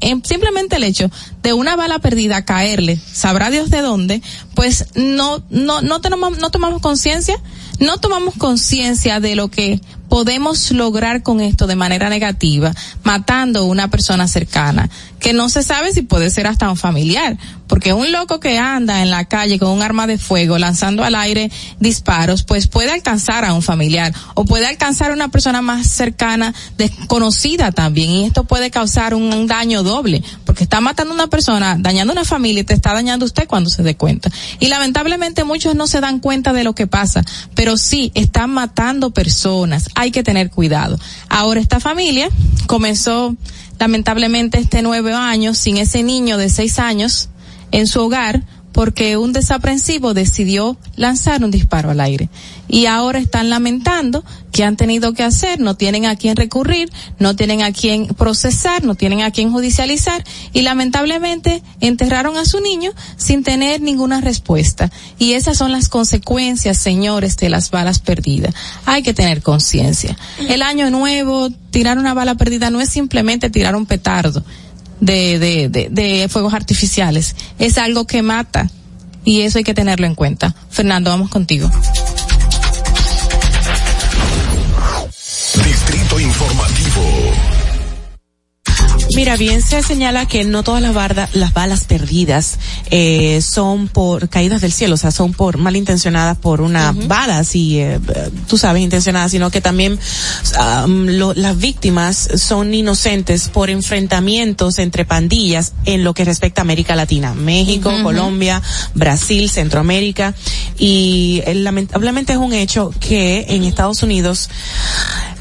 em- simplemente el hecho de una bala perdida caerle, sabrá Dios de dónde, pues no, no, no tomamos, no tomamos conciencia, no tomamos conciencia de lo que podemos lograr con esto de manera negativa, matando a una persona cercana, que no se sabe si puede ser hasta un familiar, porque un loco que anda en la calle con un arma de fuego lanzando al aire disparos, pues puede alcanzar a un familiar o puede alcanzar a una persona más cercana, desconocida también, y esto puede causar un, daño doble, porque está matando a una persona, dañando a una familia y te está dañando usted cuando se dé cuenta. Y lamentablemente muchos no se dan cuenta de lo que pasa, pero sí están matando personas, hay que tener cuidado. Ahora esta familia comenzó lamentablemente este nueve años sin ese niño de seis años en su hogar porque un desaprensivo decidió lanzar un disparo al aire. Y ahora están lamentando que han tenido que hacer, no tienen a quién recurrir, no tienen a quién procesar, no tienen a quién judicializar y lamentablemente enterraron a su niño sin tener ninguna respuesta. Y esas son las consecuencias, señores, de las balas perdidas. Hay que tener conciencia. El año nuevo, tirar una bala perdida no es simplemente tirar un petardo de, de, de, de fuegos artificiales. Es algo que mata y eso hay que tenerlo en cuenta. Fernando, vamos contigo. Mira, bien se señala que no todas las, barda- las balas perdidas eh, son por caídas del cielo, o sea, son por malintencionadas por una bala, así, eh, tú sabes, intencionada, sino que también am, lo- las víctimas son inocentes por enfrentamientos entre pandillas en lo que respecta a América Latina, México. Colombia, Brasil, Centroamérica, y eh, lamentablemente es un hecho que en Estados Unidos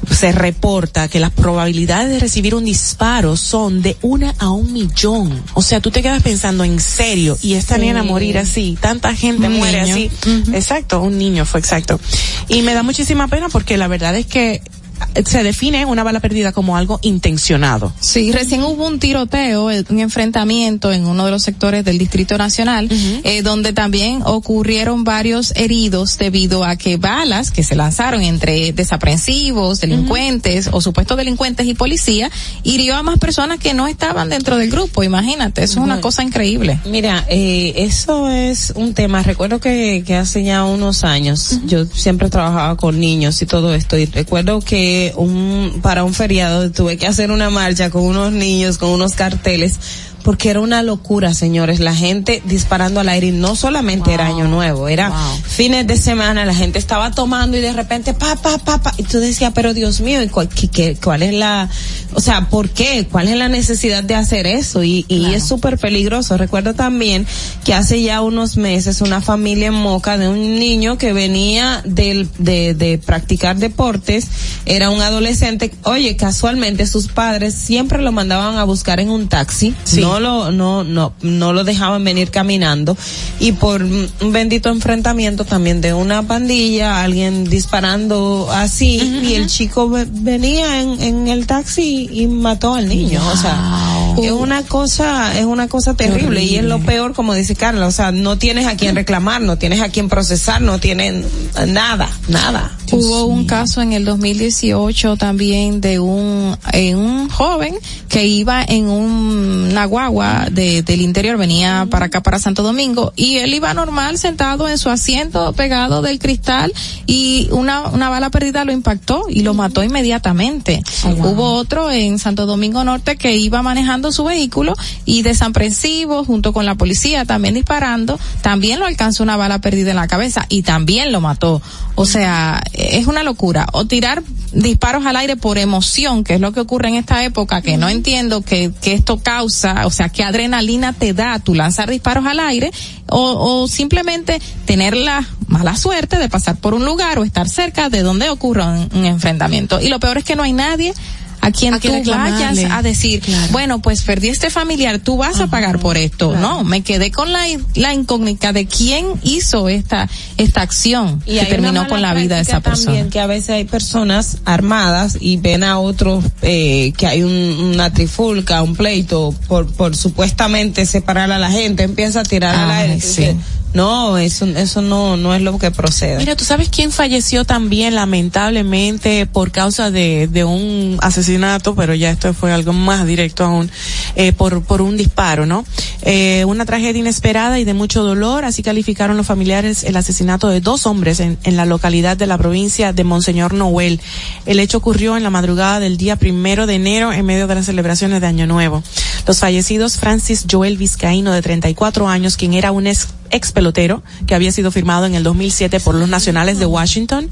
se reporta que las probabilidades de recibir un disparo son de una a un millón. O sea, tú te quedas pensando en serio y esta Sí. nena morir así, tanta gente Un muere niño. así. Exacto, un niño fue exacto. Y me da muchísima pena porque la verdad es que se define una bala perdida como algo intencionado. Sí, recién hubo un tiroteo, un enfrentamiento en uno de los sectores del Distrito Nacional, eh, donde también ocurrieron varios heridos debido a que balas que se lanzaron entre desaprensivos, delincuentes o supuestos delincuentes y policía hirió a más personas que no estaban dentro del grupo. Imagínate, eso es una cosa increíble. Mira, eh, eso es un tema. Recuerdo que, que hace ya unos años yo siempre trabajaba con niños y todo esto. Y recuerdo que un para un feriado tuve que hacer una marcha con unos niños, con unos carteles, porque era una locura, señores. La gente disparando al aire y no solamente era Año Nuevo, era fines de semana. La gente estaba tomando y de repente pa pa pa pa. Y tú decías, pero Dios mío, ¿y cuál, qué- qué- cuál es la, o sea, por qué? ¿Cuál es la necesidad de hacer eso? Y, y es súper peligroso. Recuerdo también que hace ya unos meses una familia en Moca de un niño que venía del, de, de practicar deportes, era un adolescente, oye, casualmente sus padres siempre lo mandaban a buscar en un taxi, no lo, no, no, no lo dejaban venir caminando y por un bendito enfrentamiento también de una pandilla, alguien disparando así y el chico ve- venía en, en el taxi y mató al niño, o sea, es una cosa, es una cosa terrible y es lo peor como dice Carla, o sea, no tienes a quien reclamar, no tienes a quien procesar, no tienes nada, nada. Hubo un caso en el 2018 también de un, eh, un joven que iba en un, una guagua de, del interior, venía para acá, para Santo Domingo, y él iba normal sentado en su asiento pegado del cristal y una, una bala perdida lo impactó y lo mató inmediatamente. Hubo otro en Santo Domingo Norte que iba manejando su vehículo y desaprensivo junto con la policía también disparando, también lo alcanzó una bala perdida en la cabeza y también lo mató. O sea, es una locura. O tirar disparos al aire por emoción, que es lo que ocurre en esta época, que no entiendo que, que esto causa, o sea, qué adrenalina te da tu lanzar disparos al aire, o, o simplemente tener la mala suerte de pasar por un lugar o estar cerca de donde ocurra un, un enfrentamiento. Y lo peor es que no hay nadie a quien A tú vayas a decir, bueno, pues perdí este familiar, tú vas a pagar por esto. No, me quedé con la, la incógnita de quién hizo esta, esta acción Y que terminó con la vida de esa persona. También que a veces hay personas armadas y ven a otros eh, que hay un- una trifulca, un pleito por, por supuestamente separar a la gente, empieza a tirar Ay, aire. y tú sí. No, eso, eso no, no es lo que procede. Mira, ¿tú sabes quién falleció también lamentablemente por causa de, de un asesinato, pero ya esto fue algo más directo aún, eh, por, por un disparo, ¿no? Eh, una tragedia inesperada y de mucho dolor, así calificaron los familiares el asesinato de dos hombres en, en la localidad de la provincia de Monseñor Noel. El hecho ocurrió en la madrugada del día primero de enero en medio de las celebraciones de Año Nuevo. Los fallecidos Francis Joel Vizcaíno de 34 años, quien era un ex ex pelotero que había sido firmado en el 2007 por los Nacionales de Washington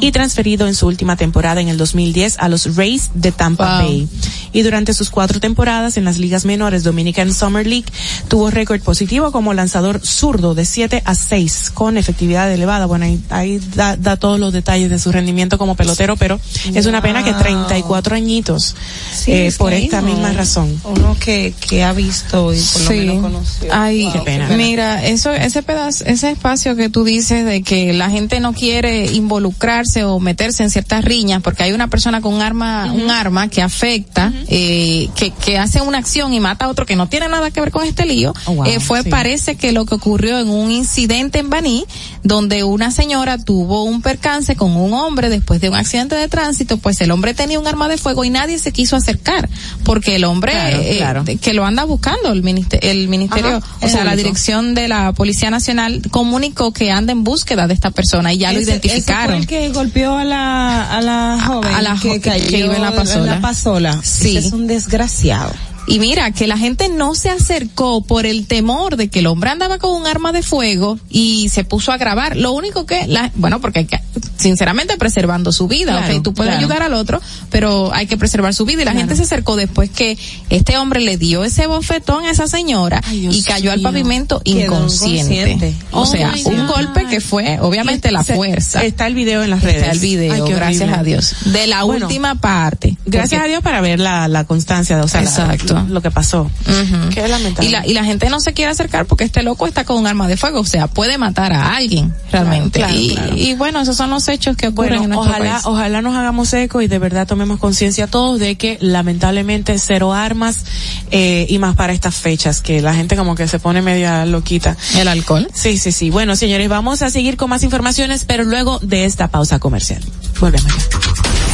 y transferido en su última temporada en el 2010 a los Rays de Tampa Bay. Y durante sus cuatro temporadas en las ligas menores Dominican Summer League tuvo récord positivo como lanzador zurdo de 7 a 6 con efectividad elevada. Bueno, ahí, ahí da, da todos los detalles de su rendimiento como pelotero, pero es una pena que Wow. 34 añitos Sí, eh, es por esta no. misma razón. Uno que, que ha visto y por lo Sí. menos conoció. Ay, Wow, qué Mira, eso, ese pedazo, ese espacio que tú dices de que la gente no quiere involucrarse o meterse en ciertas riñas porque hay una persona con un arma, un arma que afecta, eh, que, que hace una acción y mata a otro que no tiene nada que ver con este lío, Oh, wow, eh, fue sí. parece que lo que ocurrió en un incidente en Baní, donde una señora tuvo un percance con un hombre después de un accidente de tránsito, pues el hombre tenía un arma de fuego y nadie se quiso acercar, porque el hombre Claro, eh, claro. que lo anda buscando el ministerio, el ministerio, Ajá, o sea, la dirección de la Policía Nacional comunicó que anda en búsqueda de esta persona y ya lo identificaron. Ese fue el que golpeó a la, a la joven a la que cayó que iba en la pasola. pasola. Sí. Ese es un desgraciado. Y mira, que la gente no se acercó por el temor de que el hombre andaba con un arma de fuego y se puso a grabar. Lo único que, la, bueno, porque hay que, sinceramente, preservando su vida, Claro, ok, tú puedes claro. ayudar al otro, pero hay que preservar su vida. Y la gente se acercó después que este hombre le dio ese bofetón a esa señora y cayó al pavimento inconsciente. inconsciente. O Oh sea, un golpe que fue, obviamente, la Se- fuerza. Está el video en las redes. Está el video, Ay, gracias a Dios. De la Bueno. última parte. Gracias a Dios para ver la, la constancia, o sea, la- Exacto. lo que pasó. Ujú. Qué lamentable. Y la, y la gente no se quiere acercar porque este loco está con un arma de fuego, o sea, puede matar a alguien realmente. Claro, y, claro. y bueno, esos son los hechos que ocurren en Bueno, nuestro ojalá, país. ojalá nos hagamos eco y de verdad tomemos conciencia todos de que lamentablemente cero armas eh, y más para estas fechas que la gente como que se pone media loquita. El alcohol. Sí, sí, sí. Bueno, señores, vamos a seguir con más informaciones, pero luego de esta pausa comercial. Volvemos.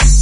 you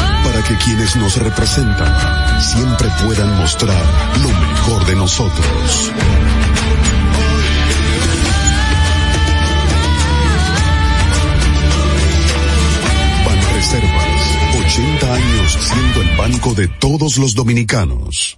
para que quienes nos representan siempre puedan mostrar lo mejor de nosotros. Banreservas, 80 años siendo el banco de todos los dominicanos.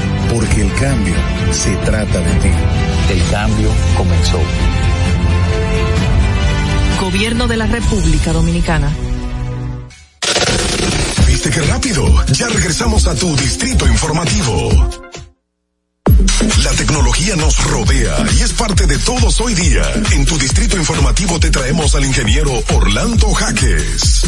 Porque el cambio se trata de ti. El cambio comenzó. Gobierno de la República Dominicana. ¿Viste qué rápido? Ya regresamos a tu Distrito Informativo. La tecnología nos rodea y es parte de todos hoy día. En tu distrito informativo te traemos al ingeniero Orlando Jaques.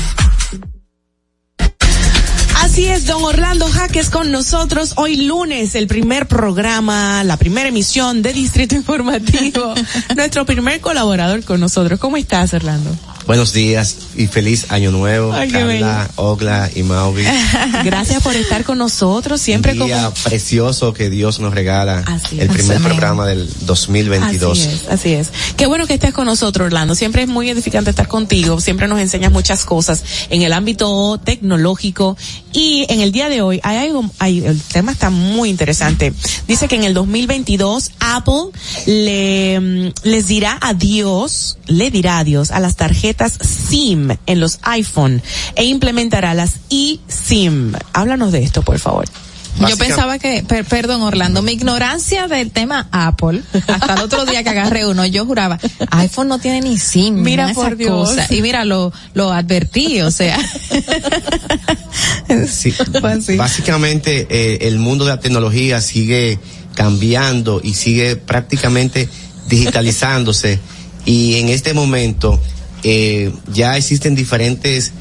Así es, don Orlando Jaques con nosotros hoy lunes, el primer programa, la primera emisión de Distrito Informativo. Nuestro primer colaborador con nosotros. ¿Cómo estás, Orlando? Buenos días y feliz año nuevo, Ay, Carla, Ogla y Mauvi. Gracias por estar con nosotros, siempre Un como día precioso que Dios nos regala, Así el es. primer programa del 2022. Así es, así es. Qué bueno que estés con nosotros, Orlando. Siempre es muy edificante estar contigo. Siempre nos enseñas muchas cosas en el ámbito tecnológico. Y en el día de hoy hay algo, hay, el tema está muy interesante. Dice que en el 2022 Apple le, mm, les dirá adiós, le dirá adiós a las tarjetas SIM en los iPhone e implementará las eSIM. Háblanos de esto, por favor. Yo pensaba que, per- perdón Orlando, mi ignorancia del tema Apple, hasta el otro día que agarré uno, yo juraba, iPhone no tiene ni SIM, Mira, esa por Dios. cosa. Y mira, lo, lo advertí, o sea. Sí. Pues Básicamente, eh, el mundo de la tecnología sigue cambiando y sigue prácticamente digitalizándose. y en este momento eh, ya existen diferentes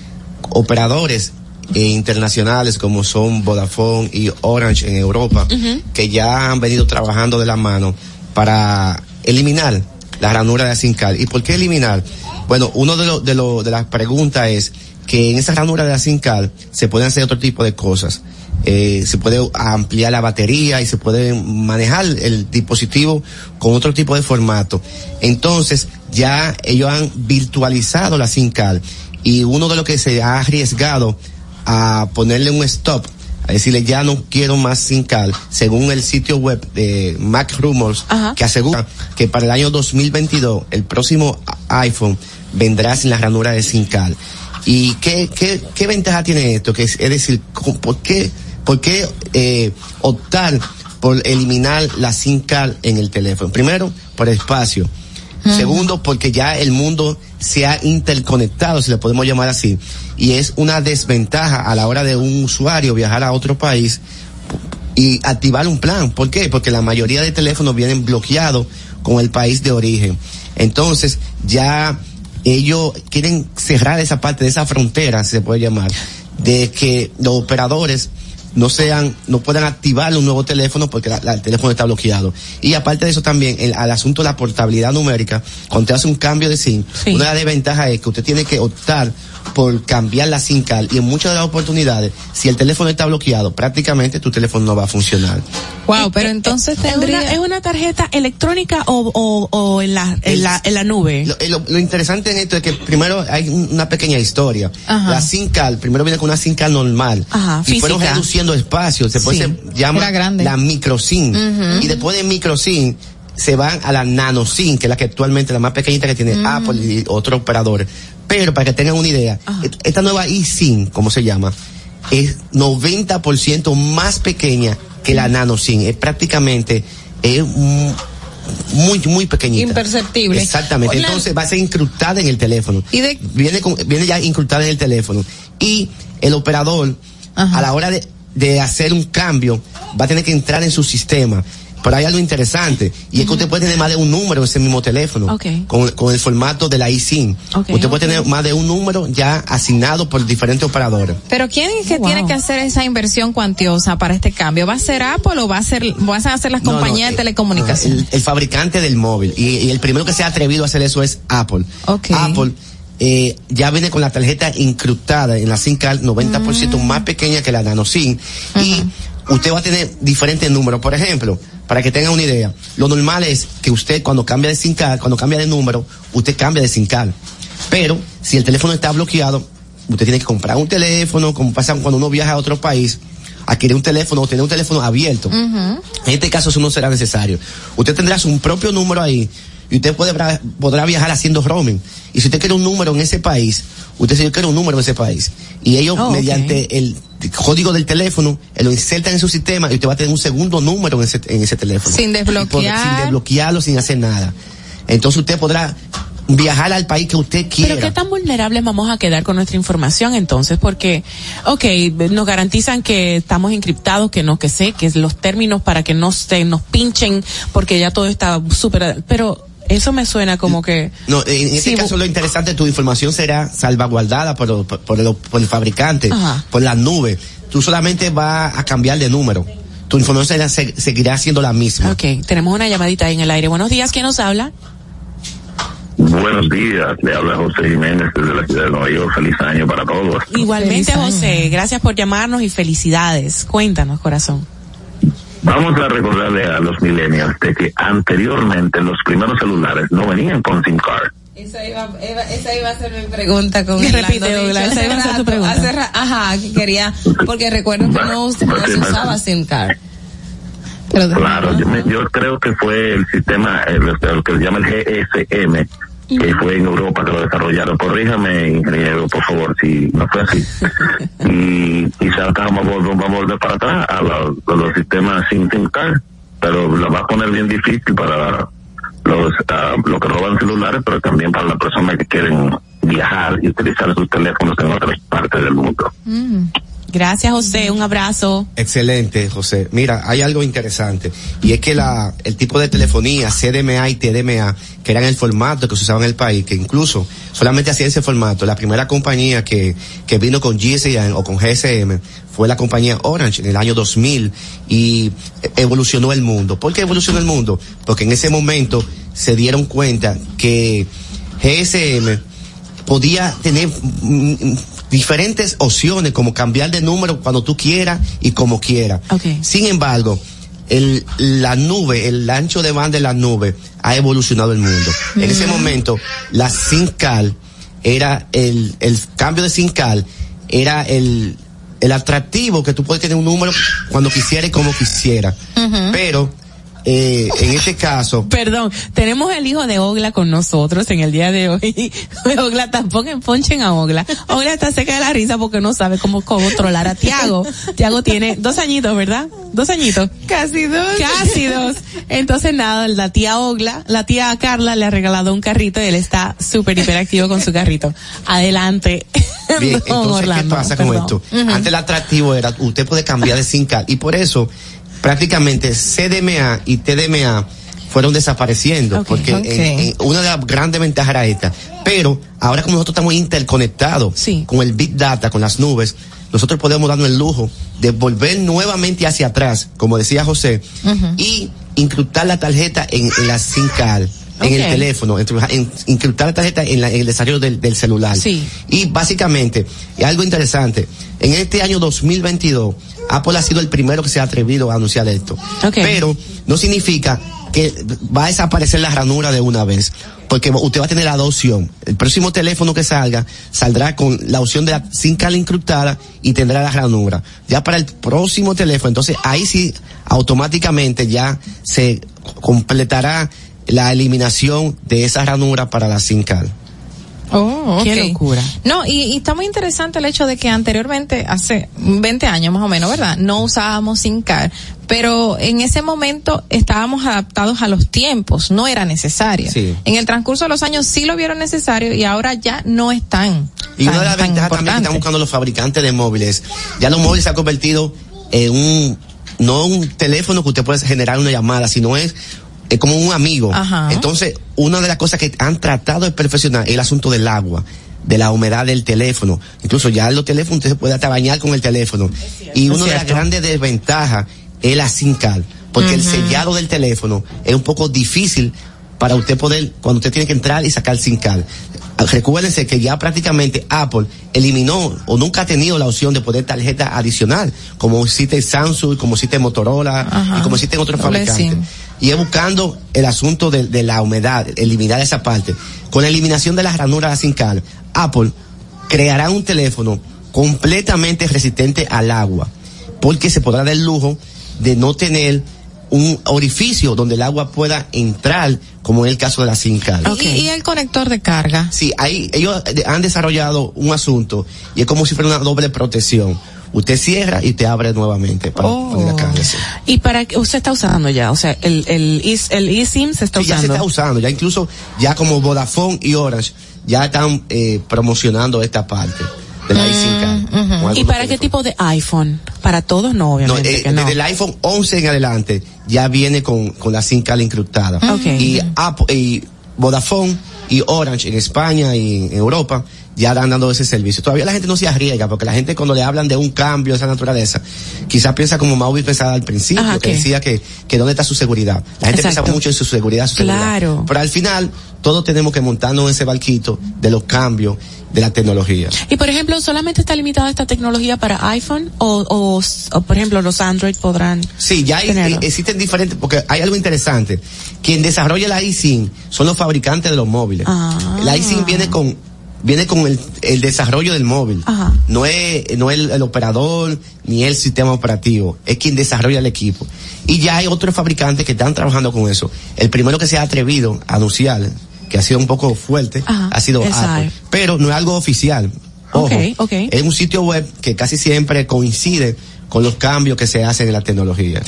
operadores eh, internacionales como son Vodafone y Orange en Europa que ya han venido trabajando de la mano para eliminar la ranura de Asincal. ¿Y por qué eliminar? Bueno, uno de, los de, lo- de las preguntas es que en esa ranura de Asincal se pueden hacer otro tipo de cosas. Eh, se puede ampliar la batería y se puede manejar el dispositivo con otro tipo de formato. Entonces, ya ellos han virtualizado la SINCAL y uno de los que se ha arriesgado a ponerle un stop, a decirle ya no quiero más SINCAL, según el sitio web de Mac Rumors, que asegura que para el año 2022 el próximo iPhone vendrá sin la ranura de SINCAL. ¿Y qué, qué, qué ventaja tiene esto? Que es, es decir, ¿cómo- ¿por qué, por qué eh, optar por eliminar la SINCAL en el teléfono? Primero, por espacio. Segundo, porque ya el mundo se ha interconectado, si le podemos llamar así, y es una desventaja a la hora de un usuario viajar a otro país y activar un plan. ¿Por qué? Porque la mayoría de teléfonos vienen bloqueados con el país de origen. Entonces, ya ellos quieren cerrar esa parte de esa frontera, se puede llamar, de que los operadores no sean, no puedan activar un nuevo teléfono porque la- la- el teléfono está bloqueado. Y aparte de eso también, el, al asunto de la portabilidad numérica, cuando usted hace un cambio de SIM, una de las desventajas es que usted tiene que optar por cambiar la SIM card y en muchas de las oportunidades, si el teléfono está bloqueado, prácticamente tu teléfono no va a funcionar. Wow, pero entonces ¿Es tendría... una, ¿Es una tarjeta electrónica o, o, o en, la, en, la, en la nube? Lo, lo- lo interesante en esto es que primero hay un- una pequeña historia. Ajá. La SIM card, primero viene con una SIM card normal. Ajá, y fueron física. Espacio. Después Sí. se llama la micro SIM. Ujú. Y después de micro SIM se van a la nano SIM, que es la que actualmente la más pequeñita que tiene Apple y otro operador. Pero para que tengan una idea, esta nueva eSIM, como se llama, es 90% más pequeña que la nano SIM. Es prácticamente, es muy, muy pequeñita. Imperceptible. Exactamente. Entonces va a ser incrustada en el teléfono. Y de- viene con, viene ya incrustada en el teléfono. Y el operador, a la hora de, de hacer un cambio, va a tener que entrar en su sistema. Pero hay algo interesante, y es que usted puede tener más de un número en ese mismo teléfono, Ok. con, con el formato de la eSIM. Ok, usted puede tener más de un número ya asignado por diferentes operadores. Pero ¿quién es que wow. tiene que hacer esa inversión cuantiosa para este cambio? ¿Va a ser Apple o va a ser, van a hacer las No, no, compañías eh, de telecomunicaciones? El, el fabricante del móvil. Y, y el primero que se ha atrevido a hacer eso es Apple. Apple eh, ya viene con la tarjeta incrustada en la SIM card 90% Mm. más pequeña que la nano SIM. Y usted va a tener diferentes números. Por ejemplo, para que tengan una idea, lo normal es que usted cuando cambia de SIM card, cuando cambia de número, usted cambia de SIM card. Pero si el teléfono está bloqueado, usted tiene que comprar un teléfono, como pasa cuando uno viaja a otro país, adquirir un teléfono o tener un teléfono abierto. En este caso eso no será necesario. Usted tendrá su propio número ahí y usted podrá, podrá viajar haciendo roaming. Y si usted quiere un número en ese país, usted dice yo quiero un número en ese país. Y ellos Oh, mediante el código del teléfono, eh, lo insertan en su sistema y usted va a tener un segundo número en ese, en ese teléfono. Sin por- desbloquear. sin desbloquearlo, sin hacer nada. Entonces usted podrá viajar al país que usted quiera. Pero qué tan vulnerables vamos a quedar con nuestra información entonces, porque, ok, nos garantizan que estamos encriptados, que no, que sé, que los términos para que no se nos pinchen, porque ya todo está súper, pero eso me suena como que, No, en este Sí, caso lo interesante, tu información será salvaguardada por, por, por el, por el fabricante, Ajá. por la nube. Tú solamente vas a cambiar de número. Tu información será- se- seguirá siendo la misma. ok, tenemos una llamadita ahí en el aire. Buenos días, ¿quién nos habla? Buenos días, le habla José Jiménez desde la ciudad de Nueva York. Feliz año para todos. Igualmente, José, gracias por llamarnos y felicidades. Cuéntanos, corazón. Vamos a recordarle a los millennials de que anteriormente los primeros celulares no venían con SIM card. Esa iba, iba- esa iba a ser mi pregunta con Repite, Dicho. esa iba a ser tu pregunta. hace ajá, que quería, porque recuerdo que no, no se usaba SIM card. Claro, yo, me- yo creo que fue el sistema, el, el que se llama el GSM, que fue en Europa que lo desarrollaron. Corríjame, ingeniero, por favor, si no fue así. y quizás vamos, a volver para atrás a, los- a los sistemas sin card, pero lo va a poner bien difícil para los, los que roban celulares, pero también para las personas que quieren viajar y utilizar sus teléfonos en otras partes del mundo. Mm. Gracias, José. Un abrazo. Excelente, José. Mira, hay algo interesante y es que la, el tipo de telefonía CDMA y TDMA, que eran el formato que se usaba en el país, que incluso solamente hacía ese formato, la primera compañía que, que vino con GSM o con GSM fue la compañía Orange en el año 2000 y evolucionó el mundo. ¿Por qué evolucionó el mundo? Porque en ese momento se dieron cuenta que GSM podía tener mm, mm, diferentes opciones como cambiar de número cuando tú quieras y como quieras. Sin embargo, el, la nube, el ancho de banda de la nube ha evolucionado el mundo. En ese momento, la SINCAL era el, el cambio de SINCAL era el, el atractivo que tú puedes tener un número cuando quisiera y como quisiera. Pero, eh, en este caso, Perdón, tenemos el hijo de Ogla con nosotros en el día de hoy. Ogla, tampoco ponchen a Ogla. Ogla está seca de la risa porque no sabe cómo controlar a Tiago. Tiago tiene dos añitos, ¿verdad? Dos añitos. Casi dos. Casi dos. Entonces nada, la tía Ogla, la tía Carla le ha regalado un carrito y él está súper hiperactivo con su carrito. Adelante. Bien, entonces, Orlando, ¿qué pasa perdón. con esto? Antes el atractivo era, usted puede cambiar de SIM card y por eso prácticamente CDMA y TDMA fueron desapareciendo porque ok. en- en- una de las grandes ventajas era esta. Pero ahora como nosotros estamos interconectados con el Big Data, con las nubes, nosotros podemos darnos el lujo de volver nuevamente hacia atrás, como decía José, y incrustar la tarjeta en, en la SIM card, en el teléfono, en- incrustar la tarjeta en, la- en el desarrollo del, del celular. Sí. Y básicamente, algo interesante, en este año 2022, Apple ha sido el primero que se ha atrevido a anunciar esto. Pero no significa que va a desaparecer la ranura de una vez. Porque usted va a tener la opción. El próximo teléfono que salga, saldrá con la opción de la SIM card incrustada y tendrá la ranura. Ya para el próximo teléfono, entonces ahí sí, automáticamente ya se completará la eliminación de esa ranura para la SIM card. Oh, Qué locura. No, y, y está muy interesante el hecho de que anteriormente, hace 20 años más o menos, ¿verdad? No usábamos SIM card, pero en ese momento estábamos adaptados a los tiempos, no era necesario. Sí. En el transcurso de los años sí lo vieron necesario y ahora ya no es tan. Y una de las ventajas también que están buscando los fabricantes de móviles, ya los móviles se han convertido en un, no un teléfono que usted puede generar una llamada, sino es eh, como un amigo. Ajá. Entonces, una de las cosas que han tratado de perfeccionar es el asunto del agua de la humedad del teléfono. Incluso ya en los teléfonos usted se puede hasta bañar con el teléfono. y una de las grandes desventajas es la SIM card, porque el sellado del teléfono es un poco difícil para usted poder, cuando usted tiene que entrar y sacar SIM card. Recuérdense que ya prácticamente Apple eliminó o nunca ha tenido la opción de poner tarjeta adicional, como existe Samsung, como existe Motorola y como existen otros fabricantes. Y es buscando el asunto de, de la humedad, eliminar esa parte. Con la eliminación de las ranuras de la SIM card, Apple creará un teléfono completamente resistente al agua, porque se podrá dar el lujo de no tener un orificio donde el agua pueda entrar, como en el caso de la SIM card. Y, y el conector de carga. Sí, ahí ellos eh, han desarrollado un asunto y es como si fuera una doble protección. Usted cierra y te abre nuevamente para poner la carga. sí. Y para que usted está usando ya, o sea, el el el eSIM se está Sí, ya se usando. está usando, ya incluso ya como Vodafone y Orange ya están eh, promocionando esta parte de la eSIM card. con ¿Y para qué tipo de iPhone? Para todos no, No, obviamente eh, que no. desde el iPhone 11 en adelante ya viene con, con la SIM card incrustada. Ok. Y, Apple, y Vodafone y Orange en España y en Europa ya están dando ese servicio. Todavía la gente no se arriesga, porque la gente cuando le hablan de un cambio de esa naturaleza, quizás piensa como Maui pensaba al principio, Ajá, que ¿qué? decía que, que dónde está su seguridad. La gente Exacto. piensa mucho en su seguridad, su seguridad. Claro. Pero al final, todos tenemos que montarnos en ese barquito de los cambios de la tecnología. Y por ejemplo, ¿solamente está limitada esta tecnología para iPhone o, o, o, por ejemplo los Android podrán? Sí, ya hay- eh, existen diferentes, porque hay algo interesante. Quien desarrolla la iSIM son los fabricantes de los móviles. Ah. La iSIM viene con, viene con el, el desarrollo del móvil. Ajá. No es, no es el, el operador ni el sistema operativo, es quien desarrolla el equipo. Y ya hay otros fabricantes que están trabajando con eso. El primero que se ha atrevido a anunciar, que ha sido un poco fuerte, Ajá, ha sido Apple. Pero no es algo oficial. Ojo, es un sitio web que casi siempre coincide con los cambios que se hacen en la tecnología.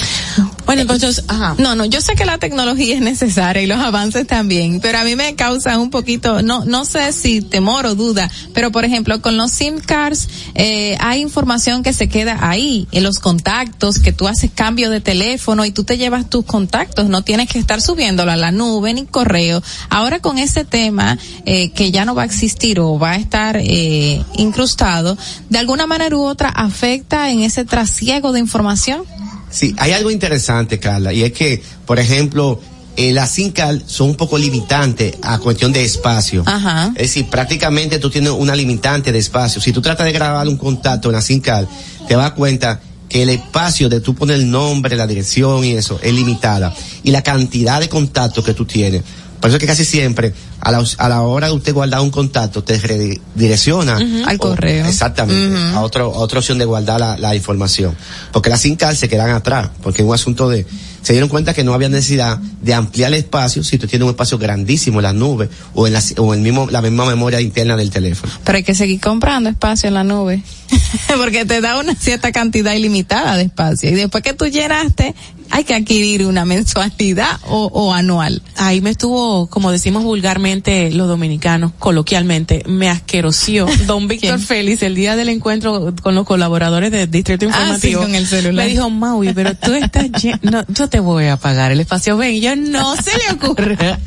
Bueno, entonces, ajá. No, no, yo sé que la tecnología es necesaria y los avances también, pero a mí me causa un poquito, no, no sé si temor o duda, pero por ejemplo, con los SIM cards, eh, hay información que se queda ahí, en los contactos, que tú haces cambio de teléfono y tú te llevas tus contactos, no tienes que estar subiéndolo a la nube ni correo. Ahora con ese tema, eh, que ya no va a existir o va a estar, eh, incrustado, de alguna manera u otra afecta en ese trasiego de información. Sí, hay algo interesante, Carla, y es que, por ejemplo, eh, las SINCAL son un poco limitantes a cuestión de espacio. Ajá. Es decir, prácticamente tú tienes una limitante de espacio. Si tú tratas de grabar un contacto en la SINCAL, te das cuenta que el espacio de tú poner el nombre, la dirección y eso es limitada. Y la cantidad de contactos que tú tienes. Por eso es que casi siempre, a la, a la hora de usted guardar un contacto, te redirecciona. Al o- correo. Exactamente, a, otro, a otra opción de guardar la, la información. Porque las SINCAL se quedan atrás, porque es un asunto de, se dieron cuenta que no había necesidad de ampliar el espacio si tú tienes un espacio grandísimo en la nube o en la, o en mismo, la misma memoria interna del teléfono. Pero hay que seguir comprando espacio en la nube. Porque te da una cierta cantidad ilimitada de espacio. Y después que tú llenaste, hay que adquirir una mensualidad o, o anual. Ahí me estuvo, como decimos vulgarmente los dominicanos, coloquialmente, me asqueroció don Víctor Félix el día del encuentro con los colaboradores del Distrito Ah, sí, Informativo. con el celular. Me dijo, Maui, pero tú estás no, yo te voy a pagar el espacio. Ven, y yo no se le ocurre.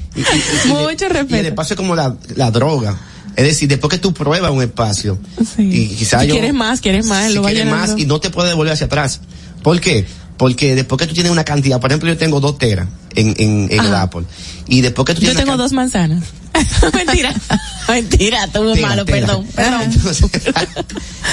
Mucho Y el respeto. espacio es como la, la droga. Es decir, después que tú pruebas un espacio, y quizás Si yo... quieres más, quieres más, si lo quieres más y no te puedes devolver hacia atrás. ¿Por qué? Porque después que tú tienes una cantidad, por ejemplo, yo tengo dos teras en, en, en el. Apple. Y después que tú Yo tienes una tengo dos manzanas. Mentira. Mentira, estuvo Tela, malo, perdón. perdón. Entonces,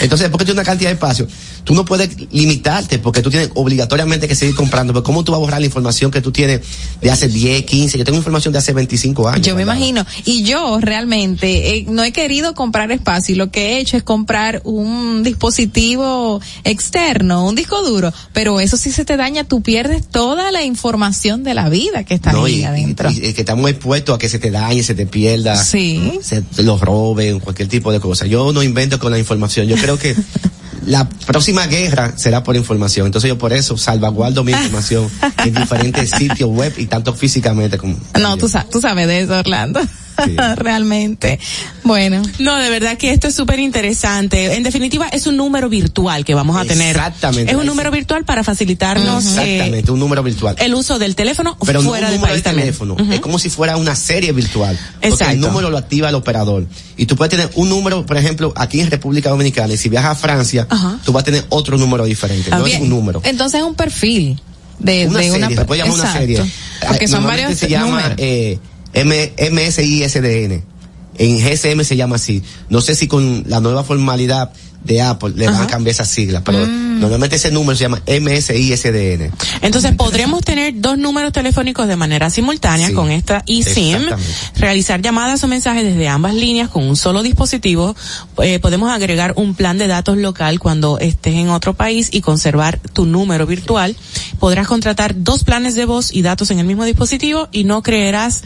entonces, después que tienes una cantidad de espacio, tú no puedes limitarte porque tú tienes obligatoriamente que seguir comprando. Porque ¿cómo tú vas a borrar la información que tú tienes de hace 10, 15? Yo tengo información de hace 25 años. Yo me imagino. Y yo realmente eh, no he querido comprar espacio y lo que he hecho es comprar un dispositivo externo, un disco duro. Pero eso si se te daña, tú pierdes toda la información de la vida que está No, ahí y, adentro. y- y que estamos expuestos a que se te dañe, se te pierda, Sí. se los roben, cualquier tipo de cosa. Yo no invento con la información. Yo creo que la próxima guerra será por información. Entonces yo por eso salvaguardo mi información en diferentes sitios web y tanto físicamente como... no, tú, sa- tú sabes de eso, Orlando. realmente. Bueno. No, de verdad que esto es súper interesante. En definitiva, es un número virtual que vamos a tener. Exactamente. Es un número virtual para facilitarnos eh, Exactamente, un número virtual. el uso del teléfono pero no fuera un del número país de también. teléfono. Es como si fuera una serie virtual. Porque Exacto. el número lo activa el operador. Y tú puedes tener un número, por ejemplo, aquí en República Dominicana, y si viajas a Francia, tú vas a tener otro número diferente. no es un número. Entonces es un perfil de una de serie, una se puede llamar una serie. Porque Ah, son varios se llama números. eh, M, MSISDN. En GSM se llama así. No sé si con la nueva formalidad de Apple le van a cambiar esa sigla, pero Mm. normalmente ese número se llama MSISDN. Entonces podremos tener dos números telefónicos de manera simultánea Sí, con esta eSIM, realizar llamadas o mensajes desde ambas líneas con un solo dispositivo. Eh, podemos agregar un plan de datos local cuando estés en otro país y conservar tu número virtual. Podrás contratar dos planes de voz y datos en el mismo dispositivo y no creerás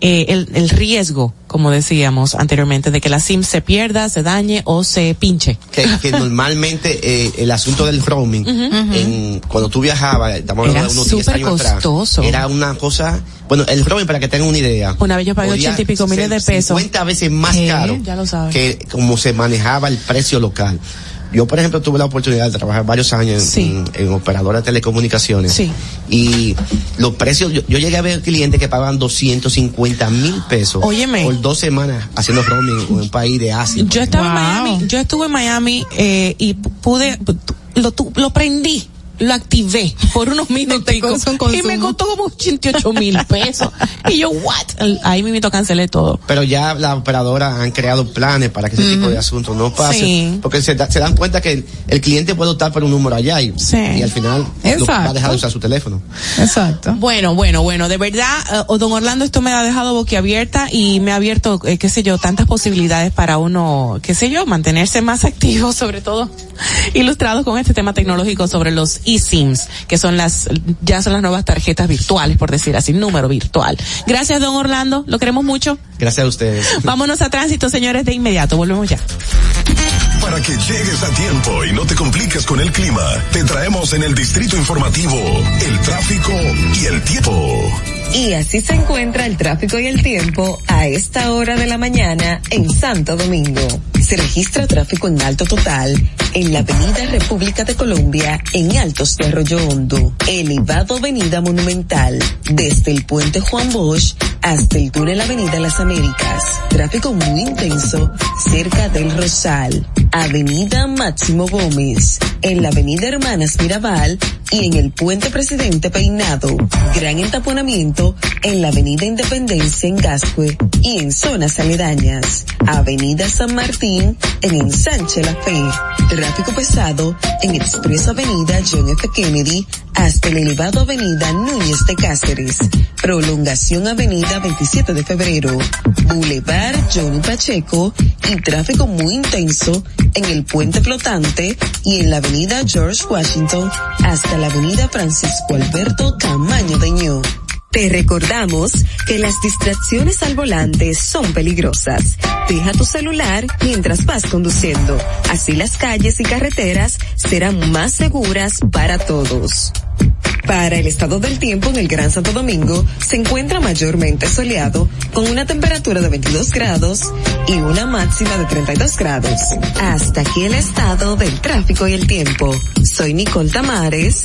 eh, el, el riesgo, como decíamos anteriormente, de que la SIM se pierda, se dañe o se pinche. Que, que normalmente eh, el asunto del roaming, Ujú. en, cuando tú viajabas, estamos Era hablando de unos 10 súper años atrás, costoso. era una cosa, bueno, el roaming para que tengan una idea. Una vez yo pagué ochenta y pico miles de pesos. 50 veces más ¿Qué? caro Ya lo que como se manejaba el precio local. Yo, por ejemplo, tuve la oportunidad de trabajar varios años en, en, en operadora de telecomunicaciones. Sí. Y los precios, yo, yo llegué a ver clientes que pagaban 250 mil pesos Óyeme. por dos semanas haciendo roaming en un país de Asia. Yo estaba en Miami, yo estuve en Miami eh, y pude, lo, tu- lo prendí, lo activé por unos minutos y me costó como 88 mil pesos. y yo, what? Ahí mismo cancelé todo. Pero ya las operadoras han creado planes para que ese tipo de asuntos no pase. Sí. Porque se, da- se dan cuenta que el, el cliente puede optar por un número allá y, y al final lo- va a dejar de usar su teléfono. Exacto. Bueno, bueno, bueno, de verdad, eh, don Orlando, esto me ha dejado boquiabierta y me ha abierto, eh, qué sé yo, tantas posibilidades para uno, qué sé yo, mantenerse más activo, sobre todo ilustrados con este tema tecnológico sobre los eSIMs, que son las, ya son las nuevas tarjetas virtuales, por decir así, número virtual. Gracias, don Orlando, lo queremos mucho. Gracias a ustedes. Vámonos a tránsito, señores, de inmediato, volvemos ya. Para que llegues a tiempo y no te compliques con el clima, te traemos en el distrito informativo el tráfico y el tiempo. Y así se encuentra el tráfico y el tiempo a esta hora de la mañana en Santo Domingo. Se registra tráfico en alto total en la Avenida República de Colombia en Altos de Arroyo Hondo, elevado Avenida Monumental, desde el puente Juan Bosch hasta el túnel Avenida Las Américas. Tráfico muy intenso cerca del Rosal, Avenida Máximo Gómez, en la Avenida Hermanas Mirabal y en el puente Presidente Peinado. Gran entaponamiento en la Avenida Independencia en Gascue y en zonas aledañas. Avenida San Martín en Ensanche La Fe. Tráfico pesado en Expreso Avenida John F. Kennedy hasta el elevado Avenida Núñez de Cáceres. Prolongación Avenida 27 de Febrero. Boulevard Johnny Pacheco y tráfico muy intenso en el puente flotante y en la avenida George Washington hasta la avenida Francisco Alberto Camaño de Ño. Te recordamos que las distracciones al volante son peligrosas. Deja tu celular mientras vas conduciendo. Así las calles y carreteras serán más seguras para todos. Para el estado del tiempo en el Gran Santo Domingo se encuentra mayormente soleado con una temperatura de 22 grados y una máxima de 32 grados. Hasta aquí el estado del tráfico y el tiempo. Soy Nicole Tamares.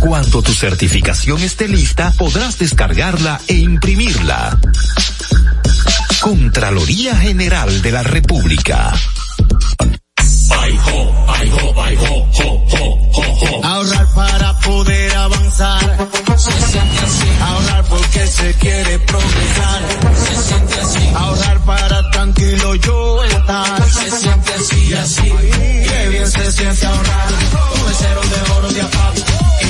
Cuando tu certificación esté lista, podrás descargarla e imprimirla. Contraloría General de la República. Ahorrar para poder avanzar. Se siente así. Ahorrar porque se quiere progresar. Se siente así. Ahorrar para tranquilo yo estar. Se siente así y así. Qué bien se siente ahorrar. Un cero de oro de APAP.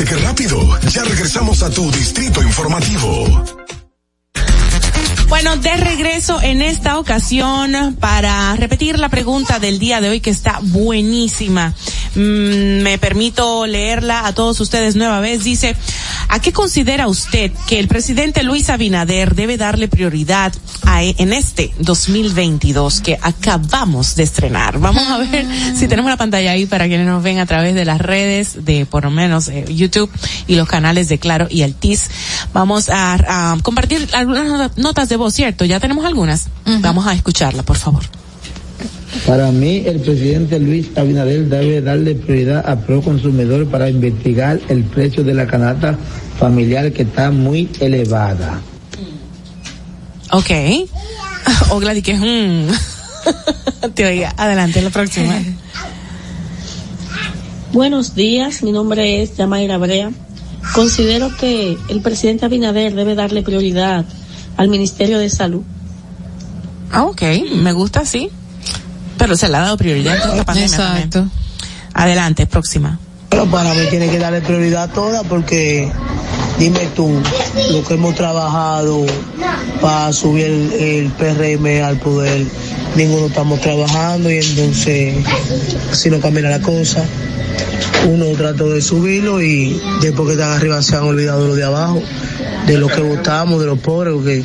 ¿Viste qué rápido? Ya regresamos a tu distrito informativo. Bueno, de regreso en esta ocasión para repetir la pregunta del día de hoy que está buenísima. Mm, me permito leerla a todos ustedes nueva vez. Dice, ¿a qué considera usted que el presidente Luis Abinader debe darle prioridad a, en este 2022 que acabamos de estrenar? Vamos a ver si tenemos la pantalla ahí para quienes nos ven a través de las redes de por lo menos eh, YouTube y los canales de Claro y Altis. Vamos a, a compartir algunas notas de voz, ¿cierto? Ya tenemos algunas. Vamos a escucharla, por favor. Para mí, el presidente Luis Abinader debe darle prioridad a Pro Consumidor para investigar el precio de la canasta familiar que está muy elevada. Ok. O Gladys, que es un... Te oiga. Adelante, la próxima. Buenos días, mi nombre es Yamaira Brea. Considero que el presidente Abinader debe darle prioridad al Ministerio de Salud. Ah, ok, me gusta, sí. Pero se le ha dado prioridad la pandemia Exacto. Adelante, próxima. Pero para mí tiene que darle prioridad a todas porque dime tú, lo que hemos trabajado para subir el, PRM al poder, ninguno estamos trabajando y entonces si no cambia la cosa, uno trató de subirlo y después que están arriba se han olvidado los de abajo, de los que votamos, de los pobres, porque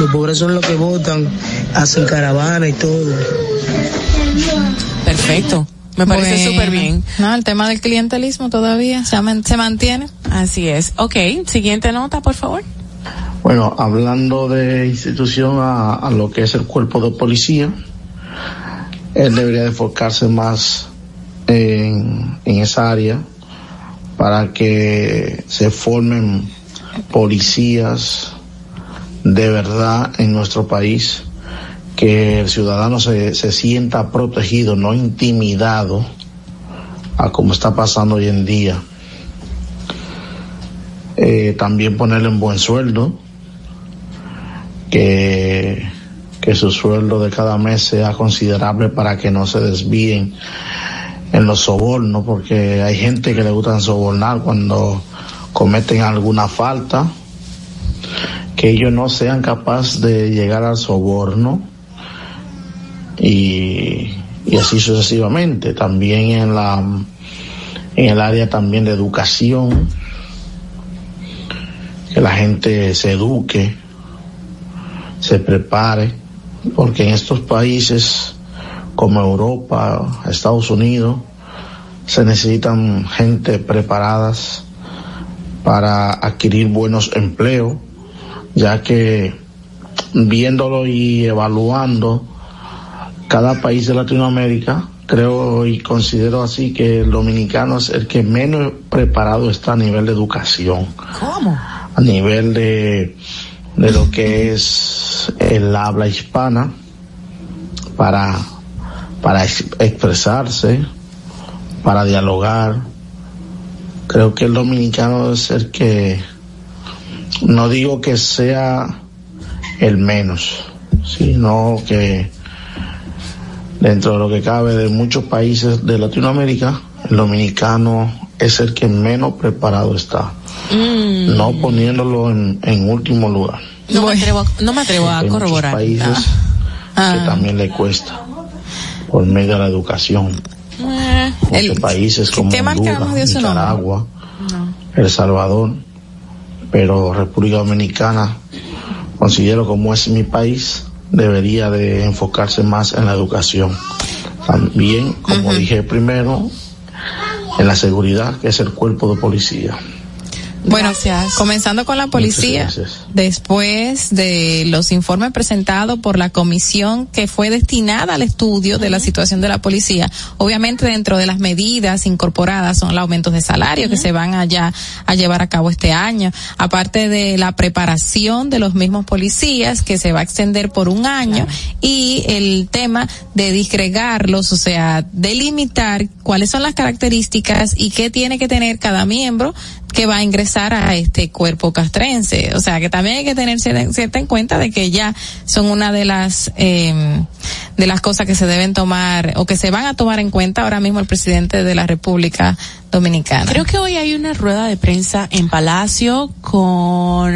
los pobres son los que votan, hacen caravana y todo. Perfecto. Me parece Bueno. súper bien. No, el tema del clientelismo todavía se, man- se mantiene. Así es. Ok, siguiente nota, por favor. Bueno, hablando de institución a, a lo que es el cuerpo de policía, él debería de enfocarse más en, en esa área para que se formen policías de verdad en nuestro país, que el ciudadano se, se sienta protegido, no intimidado a como está pasando hoy en día. Eh, también ponerle un buen sueldo, que, que su sueldo de cada mes sea considerable para que no se desvíen en los sobornos, porque hay gente que le gustan sobornar cuando cometen alguna falta, que ellos no sean capaces de llegar al soborno y, y así sucesivamente. También en la en el área también de educación, que la gente se eduque, se prepare, porque en estos países como Europa, Estados Unidos, se necesitan gente preparadas para adquirir buenos empleos, ya que viéndolo y evaluando cada país de Latinoamérica, creo y considero así que el dominicano es el que menos preparado está a nivel de educación ¿Cómo? a nivel de de lo que es el habla hispana para, para ex- expresarse, para dialogar. Creo que el dominicano debe ser que, no digo que sea el menos, sino que dentro de lo que cabe de muchos países de Latinoamérica, el dominicano es el que menos preparado está, no poniéndolo en, en último lugar. No, me atrevo, a- no me atrevo a Hay muchos corroborar. países Ah. que también le cuesta por medio de la educación. Eh, países como ¿qué marca Honduras? Nicaragua, El Salvador, pero República Dominicana, considero como es mi país, debería de enfocarse más en la educación. También, como dije primero, en la seguridad, que es el cuerpo de policía. Bueno, comenzando con la policía, después de los informes presentados por la comisión que fue destinada al estudio de la situación de la policía, obviamente dentro de las medidas incorporadas son los aumentos de salario que se van allá a llevar a cabo este año, aparte de la preparación de los mismos policías que se va a extender por un año y el tema de disgregarlos, o sea, delimitar cuáles son las características y qué tiene que tener cada miembro que va a ingresar a este cuerpo castrense. O sea, que también hay que tener cierta, en cuenta de que ya son una de las eh, de las cosas que se deben tomar o que se van a tomar en cuenta ahora mismo el presidente de la República Dominicana. Creo que hoy hay una rueda de prensa en Palacio con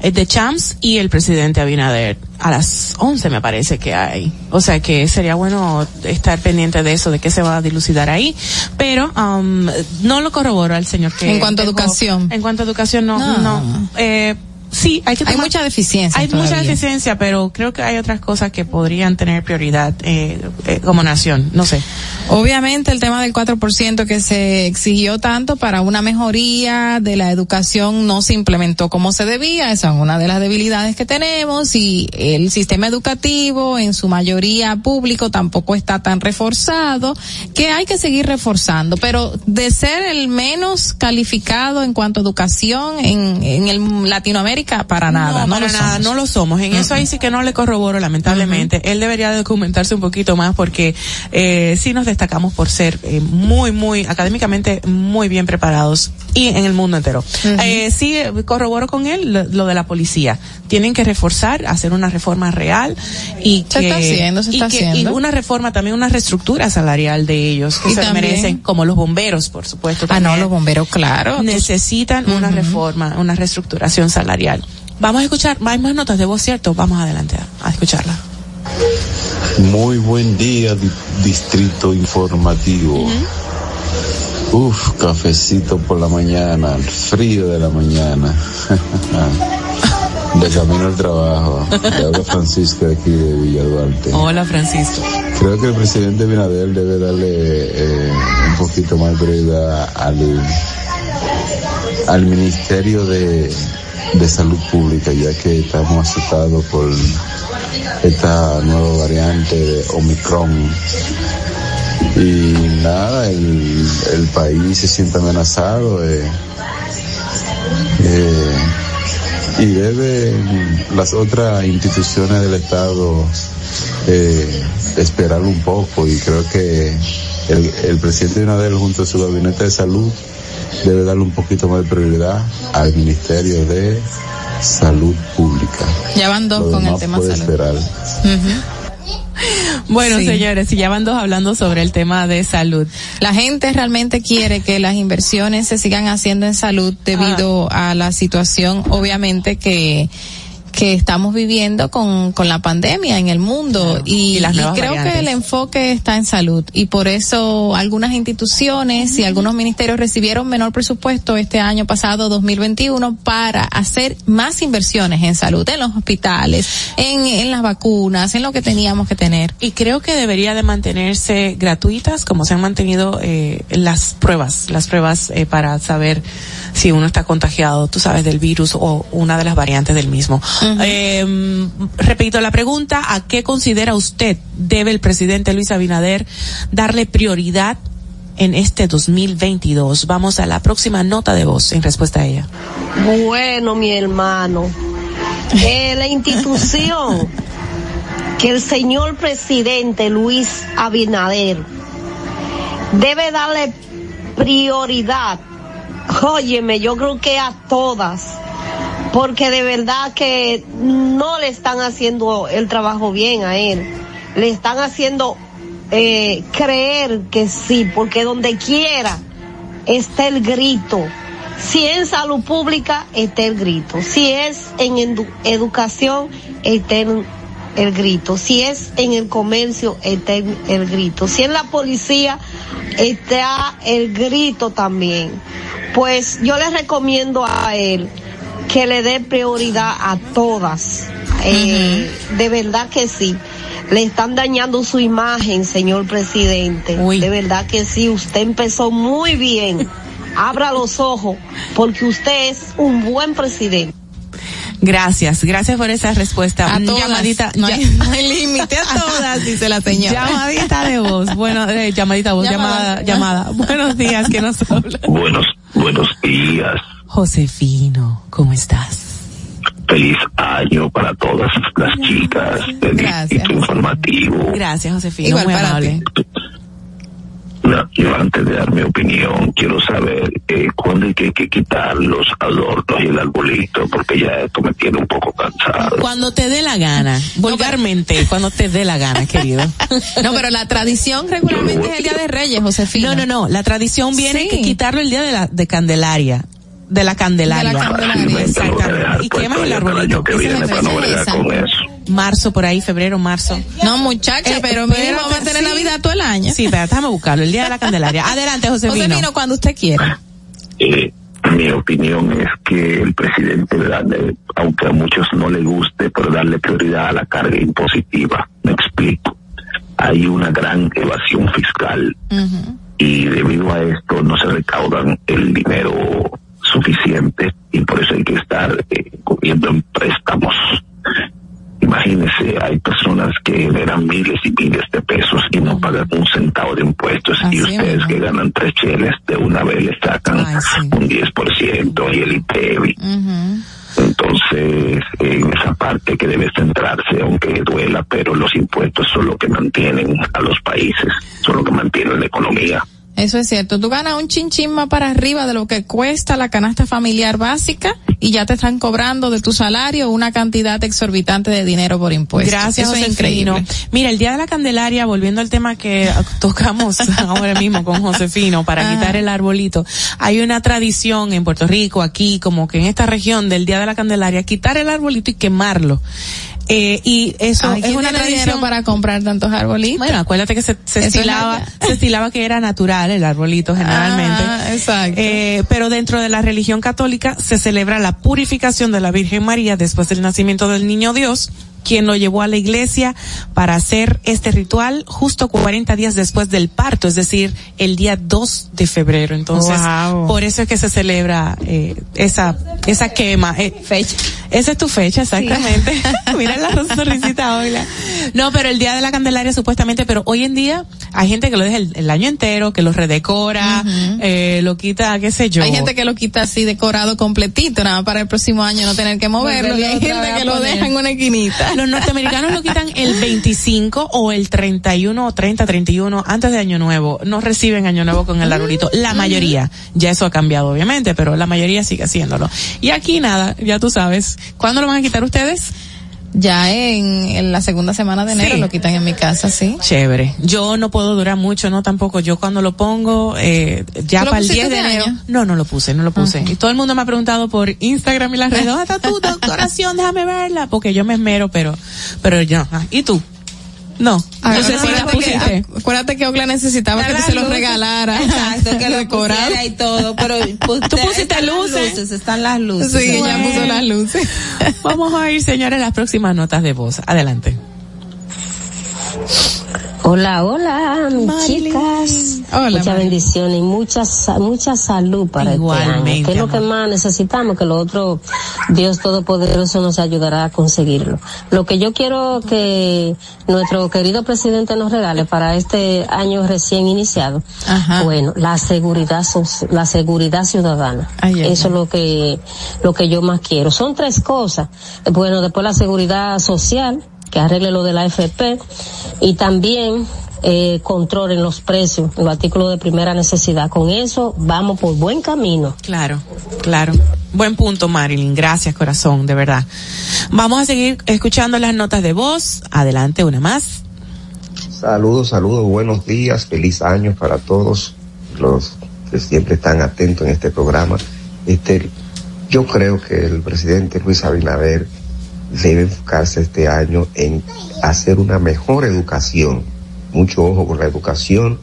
eh, The Champs y el presidente Abinader. A las 11 me parece que hay. O sea que sería bueno estar pendiente de eso, de qué se va a dilucidar ahí. Pero um, no lo corroboro al señor que... En cuanto a educación. En cuanto a educación, no. No. no. Eh, sí, hay que Hay tomar- mucha deficiencia Hay mucha deficiencia, pero creo que hay otras cosas que podrían tener prioridad eh, eh, como nación. No sé. Obviamente el tema del 4% que se exigió tanto para una mejoría de la educación no se implementó como se debía, esa es una de las debilidades que tenemos y el sistema educativo en su mayoría público tampoco está tan reforzado, que hay que seguir reforzando, pero de ser el menos calificado en cuanto a educación en, en el Latinoamérica, para nada, no, para lo nada, somos. no lo somos. En eso ahí sí que no le corroboro, lamentablemente. Él debería documentarse un poquito más porque eh, sí nos destacamos por ser eh, muy, muy, académicamente muy bien preparados y en el mundo entero. eh, sí, eh, corroboro con él lo, lo de la policía. Tienen que reforzar, hacer una reforma real y Se que, está haciendo, se y está que- y haciendo. una reforma también, una reestructura salarial de ellos que Y se también- merecen, como los bomberos, por supuesto. Ah, no, los bomberos, claro. Necesitan una reforma, una reestructuración salarial. Vamos a escuchar, hay más notas de voz, ¿cierto? Vamos adelante a, a escucharla. Muy buen día, di- Distrito Informativo. Uf, cafecito por la mañana, el frío de la mañana. de camino al trabajo. Te habla Francisco de aquí de Villa Duarte. Hola, Francisco. Creo que el presidente Binader debe darle eh, un poquito más prioridad al, al Ministerio de, de Salud Pública, ya que estamos asustados por esta nueva variante de Omicron. Y nada, el, el país se siente amenazado. eh, eh, y deben las otras instituciones del Estado eh, esperar un poco y creo que el, el presidente Binader junto a su gabinete de salud debe darle un poquito más de prioridad al Ministerio de Salud Pública. Ya van dos Lo con el tema puede salud. esperar. Bueno, Sí. señores, y ya van dos hablando sobre el tema de salud. La gente realmente quiere que las inversiones se sigan haciendo en salud debido a la situación, obviamente, que que estamos viviendo con, con la pandemia en el mundo y, Y las y nuevas creo que el enfoque está en salud y por eso algunas instituciones y algunos ministerios recibieron menor presupuesto este año pasado 2021 para hacer más inversiones en salud, en los hospitales, en, en las vacunas, en lo que teníamos que tener. Y creo que debería de mantenerse gratuitas como se han mantenido eh, las pruebas, las pruebas eh, para saber si uno está contagiado, tú sabes, del virus o una de las variantes del mismo. Eh, repito la pregunta, ¿a qué considera usted debe el presidente Luis Abinader darle prioridad en este 2022? Vamos a la próxima nota de voz en respuesta a ella. Bueno, mi hermano, Eh, la institución que el señor presidente Luis Abinader debe darle prioridad. Óyeme, yo creo que a todas, porque de verdad que no le están haciendo el trabajo bien a él. Le están haciendo eh, creer que sí, porque donde quiera está el grito. Si en salud pública está el grito, si es en edu- educación está el, el grito, si es en el comercio está el, el grito, si en la policía está el grito también. Pues yo le recomiendo a él que le dé prioridad a todas. Eh, De verdad que sí. Le están dañando su imagen, señor presidente. De verdad que sí. Usted empezó muy bien. Abra los ojos porque usted es un buen presidente. Gracias, gracias por esa respuesta. A todas. Llamadita, No hay- ya- no hay límite a todas, dice la señora. Llamadita de voz. Bueno, eh, llamadita voz, llamada, Llamada. llamada. Buenos días, que nos habla? Buenos, buenos días. Josefino, ¿cómo estás? Feliz año para todas las chicas del Distrito Informativo. Gracias, Josefino, Igual muy para amable. No, yo antes de dar mi opinión quiero saber eh, cuándo hay que, que quitar los adornos y el arbolito porque ya esto me tiene un poco cansado. Cuando te dé la gana, vulgarmente, cuando te dé la gana, querido. No, pero la tradición regularmente es el Día de Reyes, Josefina. No, no, no, la tradición viene Sí. que quitarlo el día de la de Candelaria. De la Candelaria. De la Candelaria, Exactamente. Y quemas el arbolito. que viene para no con eso. Marzo, por ahí, febrero, marzo. No, muchacha, pero mínimo va a tener Navidad todo el año. Sí, pero déjame buscarlo, el día de la Candelaria. Adelante, Josefino. Josefino, cuando usted quiera. Eh, mi opinión es que el presidente debe aunque a muchos no le guste, pero darle prioridad a la carga impositiva. Me explico. Hay una gran evasión fiscal y debido a esto no se recaudan el dinero suficiente y por eso hay que estar eh, cogiendo en préstamos. Imagínese, hay personas que generan miles y miles de pesos y no pagan un centavo de impuestos y ustedes que ganan tres cheles de una vez le sacan un 10% y el ITEVI. Entonces, en esa parte que debe centrarse, aunque duela, pero los impuestos son lo que mantienen a los países, son lo que mantienen la economía. Eso es cierto. Tú ganas un chinchín más para arriba de lo que cuesta la canasta familiar básica y ya te están cobrando de tu salario una cantidad exorbitante de dinero por impuestos. Gracias, Eso es Josefino. increíble. Mira, el Día de la Candelaria, volviendo al tema que tocamos ahora mismo con Josefino para Ajá. quitar el arbolito, hay una tradición en Puerto Rico, aquí, como que en esta región del Día de la Candelaria, quitar el arbolito y quemarlo. Eh, y eso Ay, es ¿quién una tradición para comprar tantos arbolitos. Bueno, acuérdate que se, estilaba, se estilaba que era natural el arbolito generalmente. Ah, exacto. Eh, pero dentro de la religión católica se celebra la purificación de la Virgen María después del nacimiento del niño Dios, quien lo llevó a la iglesia para hacer este ritual justo 40 días después del parto, es decir, el día 2 de febrero. Entonces, Wow. por eso es que se celebra eh, esa esa quema. fecha. Esa es tu fecha, exactamente. Mira la sonrisita hoy. la- No, pero el día de la Candelaria supuestamente, pero hoy en día hay gente que lo deja el, el año entero, que lo redecora, eh, lo quita, qué sé yo. Hay gente que lo quita así decorado completito, nada más para el próximo año no tener que moverlo. Y hay gente que lo deja en una esquinita. Los norteamericanos lo quitan el 25 o el 31 o 30, 31 antes de Año Nuevo. No reciben Año Nuevo con el arbolito. La mayoría. Ya eso ha cambiado obviamente, pero la mayoría sigue haciéndolo. Y aquí nada, ya tú sabes. ¿Cuándo lo van a quitar ustedes? Ya en, en la segunda semana de enero Sí. lo quitan en mi casa, sí. Chévere. Yo no puedo durar mucho, no tampoco. Yo cuando lo pongo, eh, ya ¿Tú lo para el pusiste 10 de enero. año? No, no lo puse, no lo puse. Y todo el mundo me ha preguntado por Instagram y las redes, ¿dónde está tu decoración? Déjame verla. Porque yo me esmero, pero, pero ya. Ah, ¿Y tú? No. Ah, No sé si la acuérdate que- pusiste. Acuérdate que Ogla necesitaba que tú se lo regalara. Exacto, que lo Decorado. pusiera y todo, pero pues, Tú pusiste luces. Están las luces. Sí, ella puso las luces. Vamos a ir, señores, las próximas notas de voz. Adelante. Hola, hola, chicas. Hola, Muchas bendiciones y mucha, mucha salud para este año. Que es lo que más necesitamos, que lo otro, Dios Todopoderoso nos ayudará a conseguirlo. Lo que yo quiero que nuestro querido presidente nos regale para este año recién iniciado, bueno, la seguridad, la seguridad ciudadana. Ay, ay, Eso es lo que, lo que yo más quiero. Son tres cosas. Bueno, después la seguridad social, que arregle lo de la FP, y también eh, controlen los precios, los artículos de primera necesidad. Con eso vamos por buen camino. Claro, claro. Buen punto, Marilyn. Gracias, corazón, de verdad. Vamos a seguir escuchando las notas de voz. Adelante, una más. Saludos, saludos, buenos días, feliz año para todos los que siempre están atentos en este programa. Este, yo creo que el presidente Luis Abinader debe enfocarse este año en hacer una mejor educación. Mucho ojo con la educación,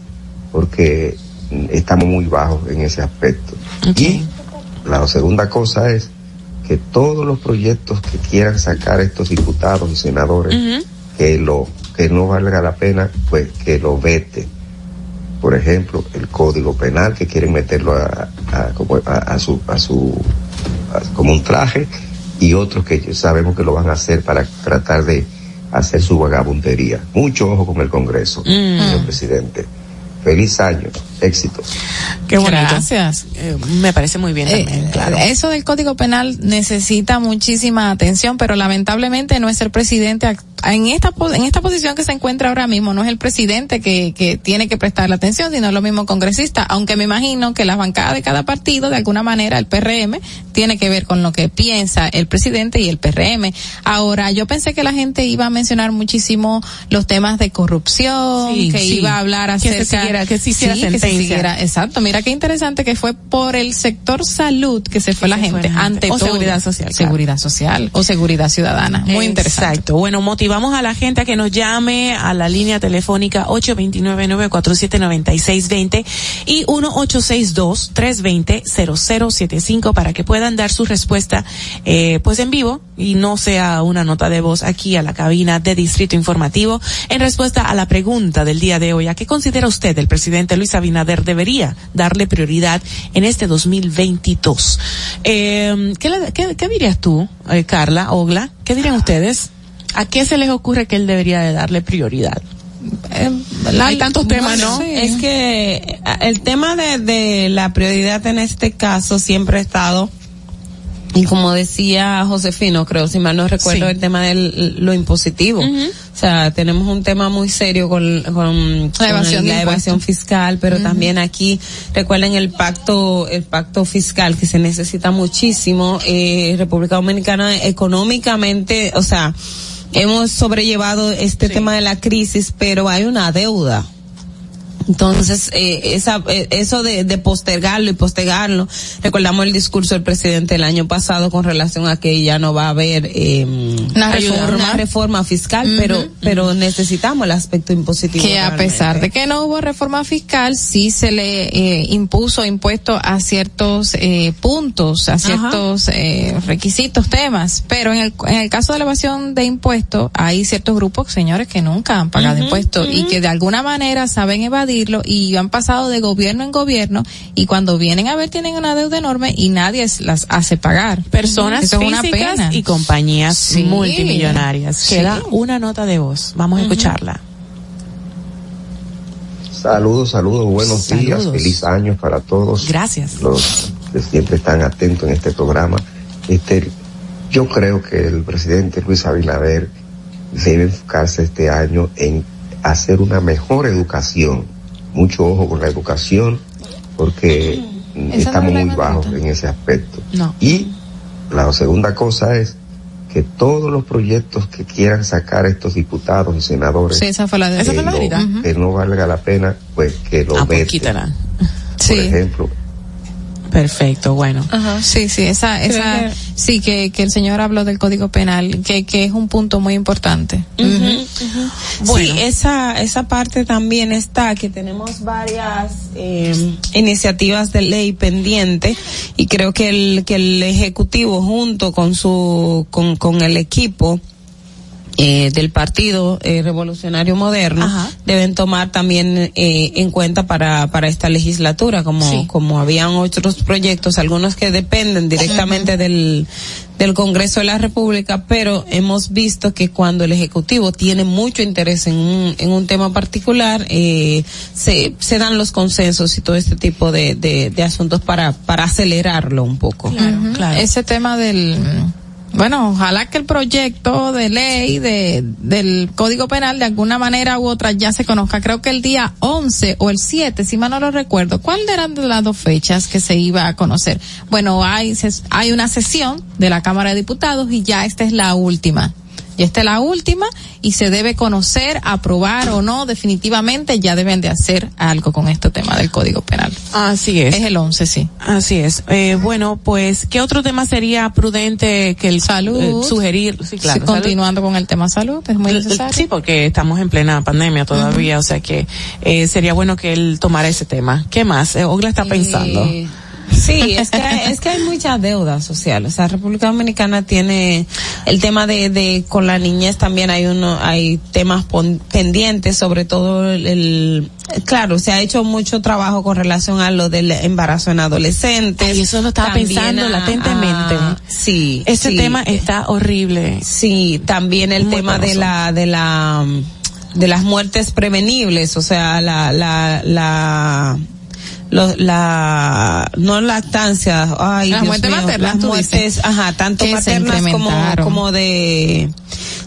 porque estamos muy bajos en ese aspecto. Y la segunda cosa es que todos los proyectos que quieran sacar estos diputados y senadores que lo que no valga la pena pues que lo vete por ejemplo el código penal que quieren meterlo a, a- como a- a su a su como un traje y otros que sabemos que lo van a hacer para tratar de hacer su vagabundería. Mucho ojo con el Congreso Mm. señor presidente. Feliz año éxitos Qué bonito. Gracias. Eh, me parece muy bien Eh, también, claro. Eso del Código Penal necesita muchísima atención, pero lamentablemente no es el presidente en esta en esta posición que se encuentra ahora mismo, no es el presidente que, que tiene que prestarle atención, sino los mismos congresistas, aunque me imagino que las bancadas de cada partido, de alguna manera, el PRM, tiene que ver con lo que piensa el presidente y el PRM. Ahora, yo pensé que la gente iba a mencionar muchísimo los temas de corrupción, Sí, que sí. iba a hablar Que se acerca siguiera- que se hiciera Sí, exacto. Mira qué interesante que fue por el sector salud que se fue la se gente, ante O todo. seguridad social, claro. Seguridad social o seguridad ciudadana. Muy interesante. Exacto. Bueno, motivamos a la gente a que nos llame a la línea telefónica 829-947-9620 y 1862-320-0075 para que puedan dar su respuesta eh, pues en vivo y no sea una nota de voz aquí a la cabina de Distrito Informativo en respuesta a la pregunta del día de hoy. ¿A qué considera usted el presidente Luis Abinader debería darle prioridad en este 2022? Eh, ¿qué, le- qué, qué dirías tú, eh, Carla, Ogla? ¿Qué dirían ustedes? ¿A qué se les ocurre que él debería de darle prioridad? Hay tantos temas, ¿no? Es que eh, el tema de, de la prioridad en este caso siempre ha estado, y como decía Josefino, creo, si mal no recuerdo, Sí. el tema de lo impositivo. O sea, tenemos un tema muy serio con, evasión la evasión fiscal, pero también aquí recuerden el pacto, el pacto fiscal que se necesita muchísimo. Eh, República Dominicana económicamente, o sea, hemos sobrellevado este tema de la crisis, pero hay una deuda. Entonces, eh, esa, eh, eso de, de postergarlo y postergarlo, recordamos el discurso del presidente el año pasado con relación a que ya no va a haber eh, Una reforma. una reforma fiscal, pero, pero necesitamos el aspecto impositivo. que a pesar de que no hubo reforma fiscal, sí se le eh, impuso impuesto a ciertos eh, puntos, a ciertos requisitos, temas. Pero en el, en el caso de la evasión de impuestos, hay ciertos grupos, señores, que nunca han pagado impuestos y que de alguna manera saben evadirlo y han pasado de gobierno en gobierno y cuando vienen a ver tienen una deuda enorme y nadie las hace pagar. Personas Eso es una físicas pena. y compañías Sí. multimillonarias. Sí. Queda una nota de voz. Vamos a escucharla. Saludos, saludos, buenos días, feliz año para todos. Gracias. Los que siempre están atentos en este programa. Este, yo creo que el presidente Luis Abinader debe enfocarse este año en hacer una mejor educación. Mucho ojo con la educación, porque mm, estamos muy bajos en ese aspecto. No. Y la segunda cosa es que todos los proyectos que quieran sacar estos diputados y senadores Sí, esa fue la de que, no, que no valga la pena, pues que lo Ah, pues. Por ejemplo, Perfecto, bueno. Ajá, sí, sí, esa, esa, que- sí, que, que el señor habló del Código Penal, que, que es un punto muy importante. Sí, esa, esa parte también está, que tenemos varias eh, iniciativas de ley pendiente y creo que el, que el Ejecutivo junto con su, con, con el equipo, eh, del Partido eh, Revolucionario Moderno deben tomar también eh, en cuenta para, para esta legislatura, como, como habían otros proyectos, algunos que dependen directamente del, del Congreso de la República, pero hemos visto que cuando el Ejecutivo tiene mucho interés en un, en un tema particular, eh, se, se dan los consensos y todo este tipo de, de, de asuntos para, para acelerarlo un poco. Ujú. Ese tema del, bueno, ojalá que el proyecto de ley de, del Código Penal de alguna manera u otra ya se conozca. Creo que el día 11 o el 7, si mal no lo recuerdo. ¿Cuál eran las dos fechas que se iba a conocer? Bueno, hay, hay una sesión de la Cámara de Diputados y ya esta es la última. Ya esta es la última y se debe conocer, aprobar o no, definitivamente ya deben de hacer algo con este tema del Código Penal. Así es. Es el 11, sí. Así es. Eh, bueno, pues, ¿qué otro tema sería prudente que el Salud. eh, sugerir? Sí, claro. Sí, continuando con el tema salud, es muy necesario. Sí, porque estamos en plena pandemia todavía, o sea que eh, sería bueno que él tomara ese tema. ¿Qué más? Eh, Ogla está pensando. Sí, es que, es que hay mucha deuda social. O sea, República Dominicana tiene el tema de, de con la niñez también hay uno, hay temas pon- pendientes, sobre todo el, el- claro, se ha hecho mucho trabajo con relación a lo del embarazo en adolescentes. Y eso lo estaba También pensando a- latentemente. a- sí. Ese sí. tema está horrible. Sí, también el Muy tema de la, de la, de las muertes prevenibles, o sea, la, la, la, lo- la, no lactancia, ay, Las Dios muertes mío, maternas, las muertes, dices. ajá, tanto maternas como, como de,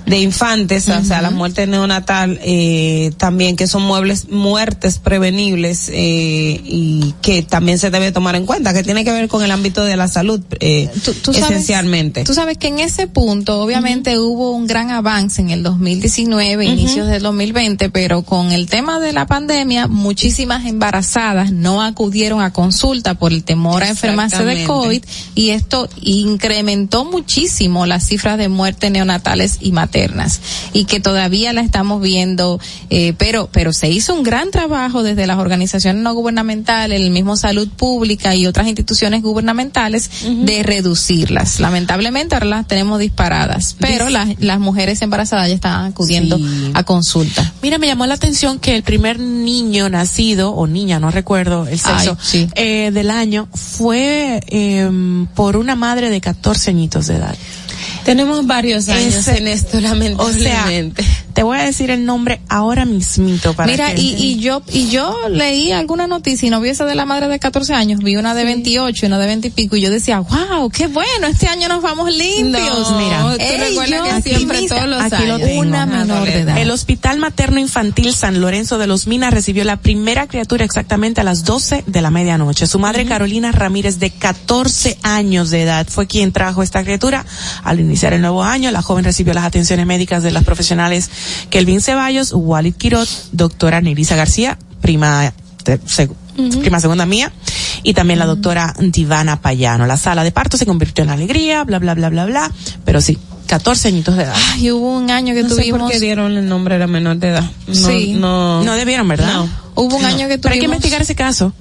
de infantes, o sea, la muerte neonatal, eh, también que son muebles, muertes prevenibles, eh, y que también se debe tomar en cuenta, que tiene que ver con el ámbito de la salud, eh, tú sabes- esencialmente. Tú sabes que en ese punto, obviamente, hubo un gran avance en el 2019, Ujú. inicios del 2020, pero con el tema de la pandemia, muchísimas embarazadas no acudieron a consulta por el temor a enfermarse de. COVID y esto incrementó muchísimo las cifras de muerte neonatales y maternas y que todavía la estamos viendo, eh, pero, pero se hizo un gran trabajo desde las organizaciones no gubernamentales, el mismo salud pública y otras instituciones gubernamentales de reducirlas. Lamentablemente ahora las tenemos disparadas, pero Dice- las, las mujeres embarazadas ya están acudiendo a consulta. Mira, me llamó la atención que el primer niño nacido, o niña, no recuerdo el sexo, eh, del año, fue em, por una madre de 14 añitos de edad. Tenemos varios años Ese- en esto, O sea, lamentablemente. Te voy a decir el nombre ahora mismito para Mira, que- y, y yo y yo leí alguna noticia y no vi esa de la madre de 14 años, vi una de 28 y una de 20 y pico y yo decía, wow, qué bueno, este año nos vamos limpios. No, Mira, tú Ey, recuerdas yo que siempre optimista. todos los Aquí lo años. tengo. Una menor de edad. El Hospital Materno Infantil San Lorenzo de los Minas recibió la primera criatura exactamente a las 12 de la medianoche. Su madre Carolina Ramírez de 14 años de edad fue quien trajo esta criatura. Al iniciar el nuevo año, la joven recibió las atenciones médicas de las profesionales Kelvin Ceballos, Walid Quirot, doctora Nerisa García, prima te- seg- prima segunda mía, y también la doctora Divana Payano. La sala de parto se convirtió en alegría, bla, bla, bla, bla, bla, pero sí, 14 añitos de edad. Ay, hubo un año que No sé tuvimos por qué dieron el nombre de la menor de edad. No, Sí. no, No debieron, ¿verdad? No. Hubo un No. año que Pero hay que tuvimos investigar ese caso.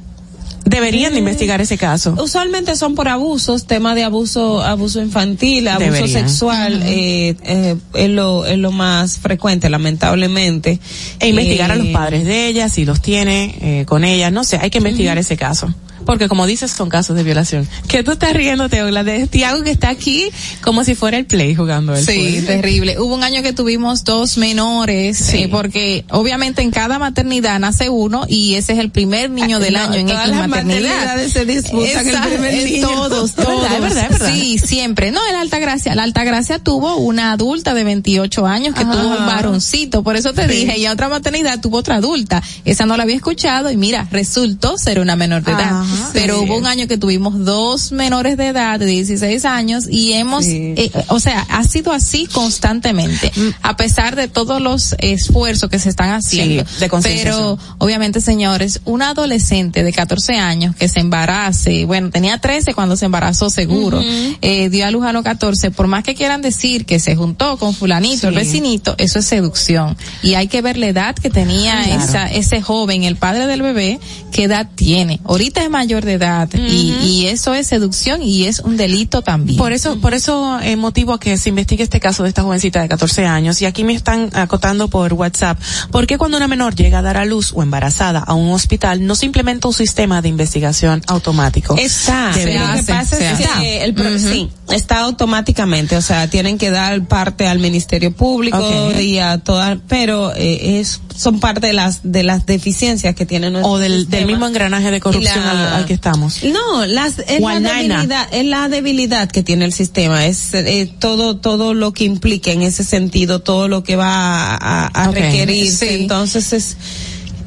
Deberían de investigar ese caso. Usualmente son por abusos, tema de abuso, abuso infantil, abuso Deberían. sexual, eh, eh, es lo es lo más frecuente, lamentablemente. E investigar a los Eh, padres de ella, si los tiene eh, con ella, no sé, hay que investigar ese caso. Porque como dices, son casos de violación. Que tú estás riéndote, Ogla, de Tiago que está aquí como si fuera el play jugando el Sí, terrible. Hubo un año que tuvimos dos menores, eh, porque obviamente en cada maternidad nace uno y ese es el primer niño del no, año en todas X las maternidad. maternidades se disputan el primer niño. Todos, Es verdad, todos. es verdad, es verdad. Sí, siempre. No, el Altagracia, la Altagracia tuvo una adulta de 28 años que Ajá. tuvo un varoncito, por eso te Sí. dije, y a otra maternidad tuvo otra adulta. Esa no la había escuchado y mira, resultó ser una menor de edad. Ajá. Pero hubo un año que tuvimos dos menores de edad de 16 años y hemos, Sí. eh, o sea, ha sido así constantemente, a pesar de todos los esfuerzos que se están haciendo. Sí, de. Pero, obviamente, señores, un adolescente de 14 años que se embarace, bueno, tenía 13 cuando se embarazó seguro, eh, dio a luz a los 14, por más que quieran decir que se juntó con fulanito, el vecinito, eso es seducción. Y hay que ver la edad que tenía Claro. esa, ese joven, el padre del bebé, qué edad tiene. Ahorita es mayor de edad y, y eso es seducción y es un delito también. Por eso, por eso eh, motivo a que se investigue este caso de esta jovencita de 14 años y aquí me están acotando por WhatsApp. ¿Por qué cuando una menor llega a dar a luz o embarazada a un hospital no se implementa un sistema de investigación automático? Está. Que pasa se es hace. que el pro- sí, está automáticamente, o sea, tienen que dar parte al Ministerio Público y a todas, pero eh, es son parte de las de las deficiencias que tiene nuestro O del, del mismo engranaje de corrupción la- al, que estamos. No, las, es, la debilidad, es la debilidad que tiene el sistema, es eh, todo todo lo que implica en ese sentido, todo lo que va a, sí. entonces es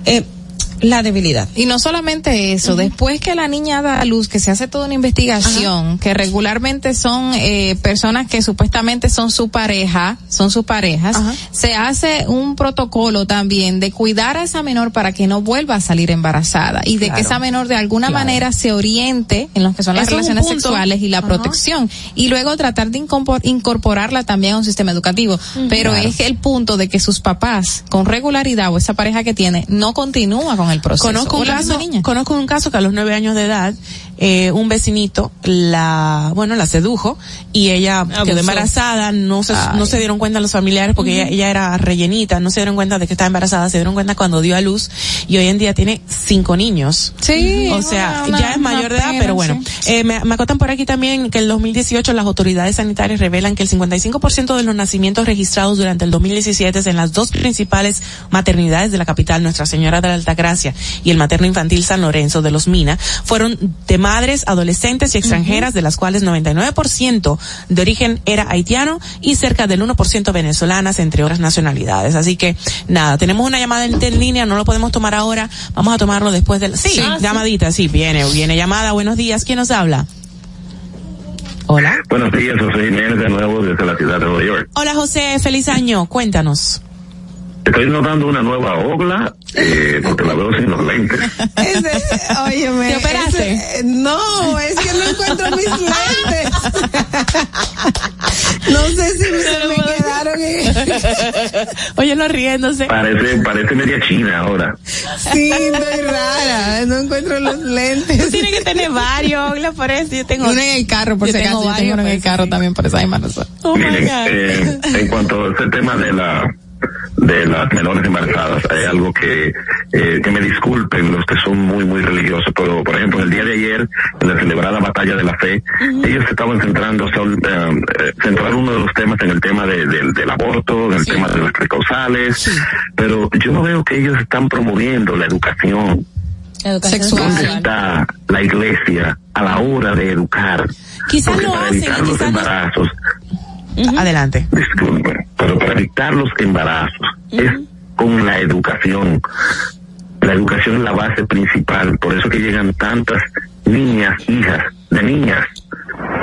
eh, la debilidad. Y no solamente eso, después que la niña da a luz, que se hace toda una investigación, que regularmente son eh, personas que supuestamente son su pareja, son sus parejas, se hace un protocolo también de cuidar a esa menor para que no vuelva a salir embarazada y de Claro. que esa menor de alguna Claro. manera se oriente en lo que son las Eso relaciones sexuales y la Ajá. protección y luego tratar de incorpor- incorporarla también a un sistema educativo. Pero Claro. es el punto de que sus papás con regularidad o esa pareja que tiene no continúa con el proceso. Conozco un caso, niña. conozco un caso que a los nueve años de edad, eh, un vecinito la, bueno, la sedujo y ella Abusó. quedó embarazada, no se, no se dieron cuenta los familiares porque ella, ella era rellenita, no se dieron cuenta de que estaba embarazada, se dieron cuenta cuando dio a luz y hoy en día tiene cinco niños. Sí, O sea, una- ya es mayor de edad, pena, pero bueno. sí. Eh, me, me acotan por aquí también que en el 2018 las autoridades sanitarias revelan que el 55% de los nacimientos registrados durante el 2017 en las dos principales maternidades de la capital, Nuestra Señora de la Altagracia y el materno infantil San Lorenzo de los Mina, fueron de madres, adolescentes y extranjeras, de las cuales 99% de origen era haitiano y cerca del 1% venezolanas, entre otras nacionalidades. Así que, nada, tenemos una llamada en, en línea, no lo podemos tomar ahora, vamos a tomarlo después del... Sí, Sí. llamadita, sí, viene, viene llamada, buenos días, ¿quién nos habla? Hola. Buenos días, José Jiménez de nuevo desde la ciudad de Nueva York. Hola José, feliz año, cuéntanos. Estoy notando una nueva ogla, eh, porque la veo sin los lentes. Ese, óyeme, ¿Te operaste? ese- no, es que no encuentro mis lentes. no sé si se me quedaron en... Oye, no riéndose. Parece, parece media china ahora. Sí, estoy rara, no encuentro los lentes. Tú tienes que tener varios, Ogla, por eso yo tengo... Uno en el carro, por si tengo acaso. Yo tengo uno en el carro también por esa misma razón. Oh my Miren, God. eh, en cuanto a ese tema de la de las menores embarazadas, hay algo que eh, que me disculpen los que son muy muy religiosos, pero por ejemplo el día de ayer en la celebrada batalla de la fe, ellos estaban centrando, son, eh, eh, centrar uno de los temas en el tema de- del- del aborto, del tema de las precausales, pero yo no veo que ellos están promoviendo la educación. Educación ¿Dónde sexual. está la iglesia a la hora de educar? Quizás lo hacen, y los quizás no- Adelante. disculpen, pero para evitar los embarazos es con la educación. La educación es la base principal, por eso que llegan tantas niñas, hijas de niñas.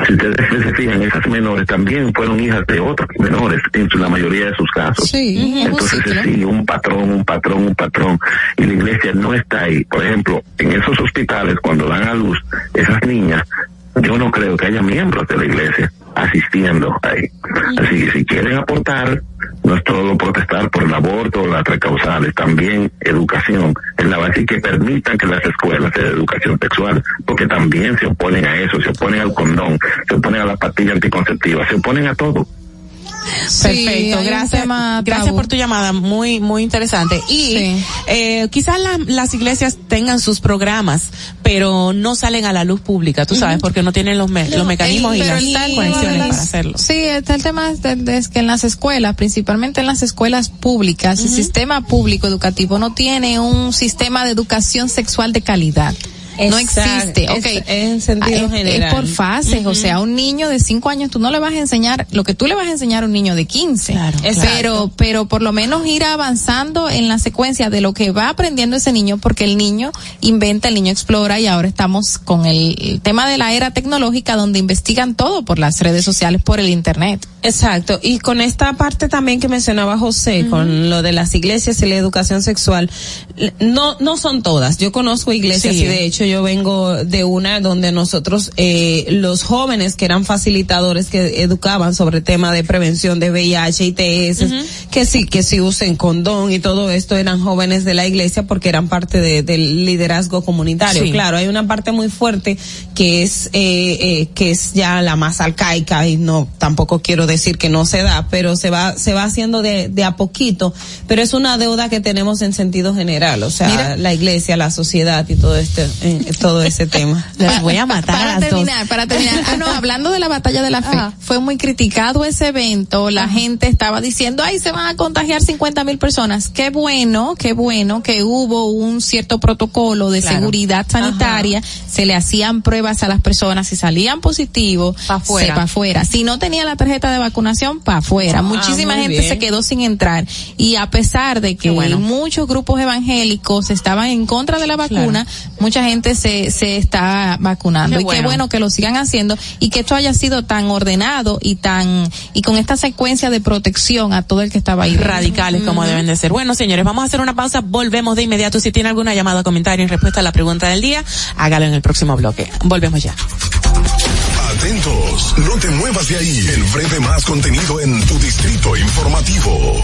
Si ustedes se fijan, esas menores también fueron hijas de otras menores en su- la mayoría de sus casos. Sí, Entonces se sigue un patrón, un patrón, un patrón, y la iglesia no está ahí. Por ejemplo, en esos hospitales, cuando dan a luz esas niñas, yo no creo que haya miembros de la iglesia asistiendo ahí. Así que si quieren aportar, no es todo protestar por el aborto o las precausales, también educación en la base que permitan que las escuelas de educación sexual, porque también se oponen a eso, se oponen al condón, se oponen a la pastilla anticonceptiva, se oponen a todo. Perfecto, gracias. Gracias por tu llamada, muy muy interesante. Y Sí. eh, quizás la- las iglesias tengan sus programas, pero no salen a la luz pública, tú sabes, porque no tienen los, me- los mecanismos y las el conexiones las- para hacerlo. Sí, está el tema de, de- es que en las escuelas, principalmente en las escuelas públicas, el sistema público educativo no tiene un sistema de educación sexual de calidad. No existe, es- ok. en sentido Ah, es, general. es por fases, o sea, un niño de 5 años tú no le vas a enseñar lo que tú le vas a enseñar a un niño de 15. Claro, pero, pero por lo menos ir avanzando en la secuencia de lo que va aprendiendo ese niño, porque el niño inventa, el niño explora y ahora estamos con el, el tema de la era tecnológica donde investigan todo por las redes sociales, por el internet. Exacto, y con esta parte también que mencionaba José, con lo de las iglesias y la educación sexual, no no son todas. Yo conozco iglesias Sí. y de hecho yo vengo de una donde nosotros, eh, los jóvenes que eran facilitadores que educaban sobre tema de prevención de VIH, ITS, que sí, que sí usen condón y todo esto, eran jóvenes de la iglesia porque eran parte de- del liderazgo comunitario. Sí. Claro, hay una parte muy fuerte que es, eh, eh, que es ya la más arcaica y no, tampoco quiero decir que no se da, pero se va, se va haciendo de, de a poquito, pero es una deuda que tenemos en sentido general, o sea, Mira. la iglesia, la sociedad y todo este, todo ese tema. Las voy a matar a para dos. terminar, para terminar. Ah, no, hablando de la batalla de la fe, fue muy criticado ese evento. La gente estaba diciendo, ay, se van a contagiar 50 mil personas. Qué bueno, qué bueno que hubo un cierto protocolo de Claro. seguridad sanitaria. Se le hacían pruebas a las personas. Si salían positivos, Pa' fuera. para afuera. Si no tenía la tarjeta de vacunación, para afuera. Ah, Muchísima gente bien. se quedó sin entrar. Y a pesar de que bueno. muchos grupos evangélicos estaban en contra de la vacuna, mucha gente se, se está vacunando. Qué y qué bueno. que lo sigan haciendo y que esto haya sido tan ordenado y tan, y con esta secuencia de protección a todo el que estaba ahí. radicales como deben de ser. Bueno, señores, vamos a hacer una pausa, volvemos de inmediato. Si tiene alguna llamada o comentario en respuesta a la pregunta del día, hágalo en el próximo bloque. Volvemos ya. Atentos, no te muevas de ahí. El breve más contenido en tu distrito informativo.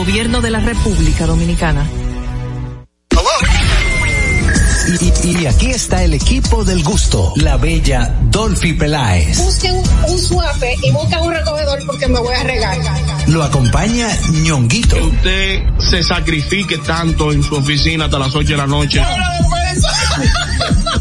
Gobierno de la República Dominicana. Y, y- y aquí está el equipo del gusto, la bella Dolphy Peláez. Busquen un suape y busquen un recogedor porque me voy a regar. Lo acompaña ñonguito. usted se sacrifique tanto en su oficina hasta las 8 de la noche.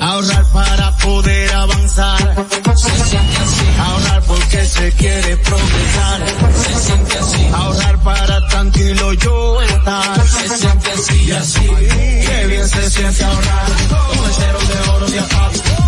Ahorrar para poder avanzar. Se siente así. Ahorrar porque se quiere progresar. Se siente así. Ahorrar para tranquilo yo estar. Se siente así así. Qué bien se siente ahorrar. Con el cero de oro de APAP.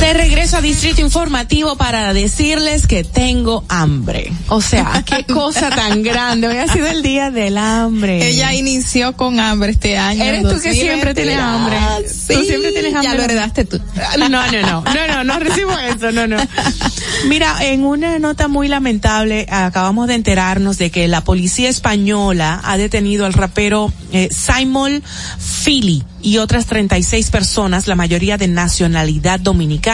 De regreso a Distrito Informativo para decirles que tengo hambre. O sea, qué cosa tan grande. Hoy ha sido el día del hambre. Ella inició con hambre este año. Eres tú que siempre tienes hambre. Sí, tú siempre tienes hambre. Ya lo heredaste tú. No, no, no, no, no, no recibo eso, no, no. Mira, en una nota muy lamentable, acabamos de enterarnos de que la policía española ha detenido al rapero eh, Simon Philly y otras 36 personas, la mayoría de nacionalidad dominicana,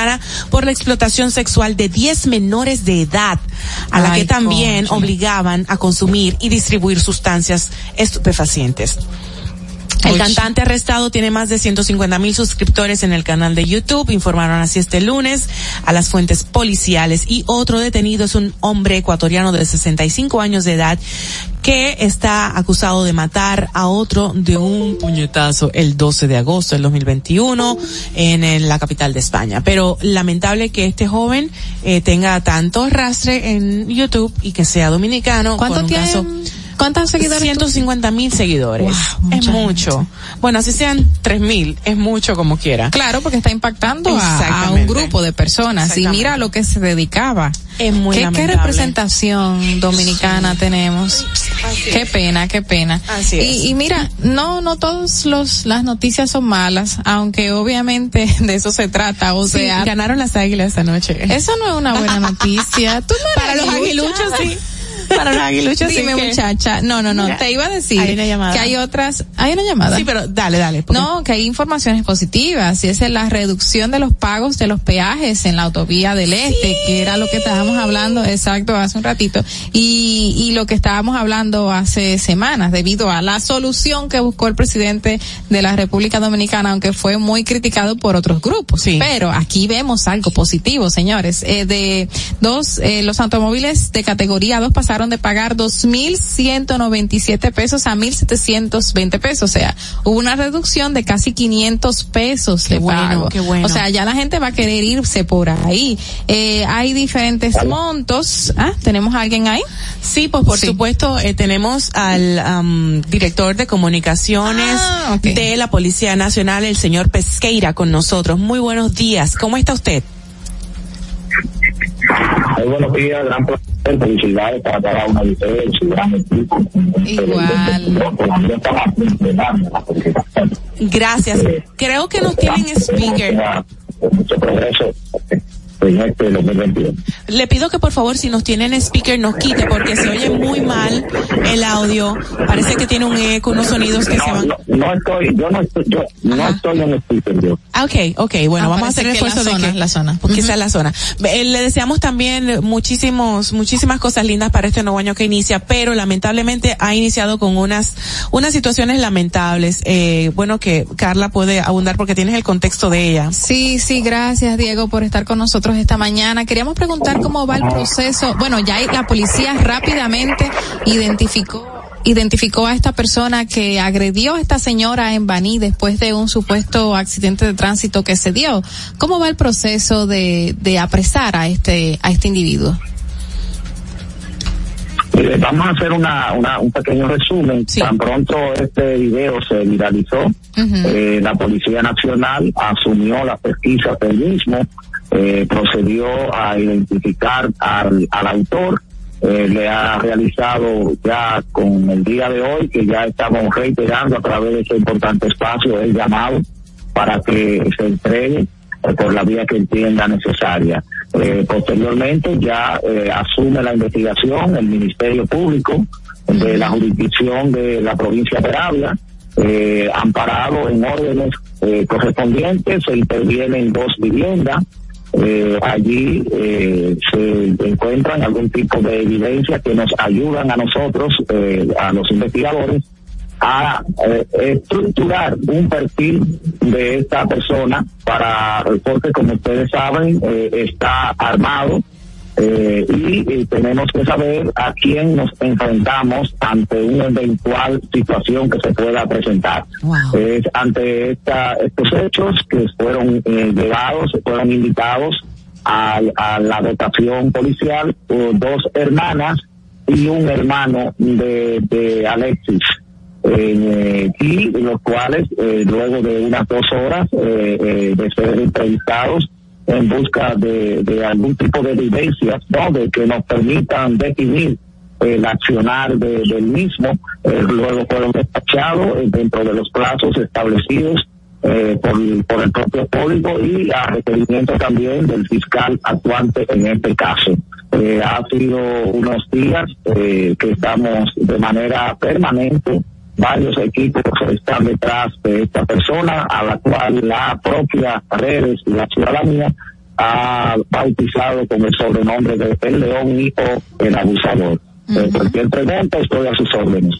por la explotación sexual de 10 menores de edad, a la que también concha. obligaban a consumir y distribuir sustancias estupefacientes. El cantante arrestado tiene más de 150 mil suscriptores en el canal de YouTube, informaron así este lunes a las fuentes policiales. Y otro detenido es un hombre ecuatoriano de 65 años de edad que está acusado de matar a otro de un puñetazo el 12 de agosto del 2021 en, en la capital de España. Pero lamentable que este joven eh, tenga tanto arrastre en YouTube y que sea dominicano. ¿Cuánto con un tiene? caso- ¿Cuántos seguidores? 150 mil seguidores. Wow, es mucho. Bueno, así sean 3 mil, es mucho como quiera. Claro, porque está impactando a, a un grupo de personas y mira a lo que se dedicaba. Es muy ¿Qué, qué representación dominicana tenemos? Así Qué es. pena, qué pena. Así es. Y, y mira, no, no todos los, las noticias son malas, aunque obviamente de eso se trata, o Sí, sea, ganaron las águilas esta noche. eso no es una buena noticia. Tú no Para los aguiluchos, sí. Para los aguiluchos. Dime, que- muchacha. No, no, no. Mira, te iba a decir hay una llamada. que hay otras. Hay una llamada. Sí, pero dale, dale. porque- No, que hay informaciones positivas y es la reducción de los pagos de los peajes en la autovía del Este, que era lo que estábamos hablando exacto hace un ratito y, y lo que estábamos hablando hace semanas debido a la solución que buscó el presidente de la República Dominicana, aunque fue muy criticado por otros grupos. Sí. Pero aquí vemos algo positivo, señores. Eh, de dos, eh, los automóviles de categoría 2 pasaron de pagar 2.197 pesos a 1.720 pesos. O sea, hubo una reducción de casi 500 pesos Qué de bueno, pago. qué bueno. O sea, ya la gente va a querer irse por ahí. Eh, hay diferentes montos. Ah, ¿tenemos a alguien ahí? Sí, pues por Sí. supuesto eh, tenemos al am, director de comunicaciones Ah, de la Policía Nacional, el señor Pesqueira, con nosotros. Muy buenos días. ¿Cómo está usted? Muy buenos días, gran placer, felicidades para cada uno de ustedes, su gran equipo. Igual. Gracias. Creo que nos tienen speaker. Mucho progreso en este 2021. Le pido que por favor si nos tienen speaker nos quite porque se oye muy mal el audio. Parece que tiene un eco, unos sonidos que se No, van. no, no estoy, yo no estoy, yo no estoy en el speaker, yo. Ah, ok, ok, bueno, Ah, vamos a hacer el que la esfuerzo de zona, que la zona. porque Ujú. sea la zona. Eh, le deseamos también muchísimos, muchísimas cosas lindas para este nuevo año que inicia, pero lamentablemente ha iniciado con unas, unas situaciones lamentables. Eh, bueno, que Carla puede abundar porque tienes el contexto de ella. Sí, sí, gracias Diego por estar con nosotros esta mañana. Queríamos preguntar cómo va el proceso. Bueno, ya la policía rápidamente identificó identificó a esta persona que agredió a esta señora en Baní después de un supuesto accidente de tránsito que se dio. ¿Cómo va el proceso de, de apresar a este a este individuo? Mire, vamos a hacer una, una, un pequeño resumen. Sí. Tan pronto este video se viralizó, eh, la Policía Nacional asumió las pesquisas del mismo, eh, procedió a identificar al, al autor, eh, le ha realizado ya con el día de hoy, que ya estamos reiterando a través de este importante espacio el llamado para que se entregue eh, por la vía que entienda necesaria. Eh, posteriormente ya eh, asume la investigación el Ministerio Público de la jurisdicción de la provincia de Peravia, eh, amparado en órdenes eh, correspondientes, se intervienen dos viviendas, eh, allí eh, se encuentran algún tipo de evidencia que nos ayudan a nosotros, eh, a los investigadores, a eh, estructurar un perfil de esta persona para porque como ustedes saben eh, está armado Eh, y, y tenemos que saber a quién nos enfrentamos ante una eventual situación que se pueda presentar. Es ante esta, estos hechos que fueron eh, llevados, fueron invitados a, a la dotación policial dos hermanas y un hermano de, de Alexis. Eh, y los cuales eh, luego de unas dos horas eh, de ser entrevistados en busca de, algún tipo de evidencias ¿no? de que nos permitan definir el accionar de- del mismo luego fueron despachados dentro de los plazos establecidos eh, por, por el propio código y a requerimiento también del fiscal actuante en este caso. Ha sido unos días que estamos de manera permanente, varios equipos están detrás de esta persona a la cual la propia redes y la ciudadanía ha bautizado con el sobrenombre de El León y o El Abusador. Eh, cualquier pregunta estoy a sus órdenes.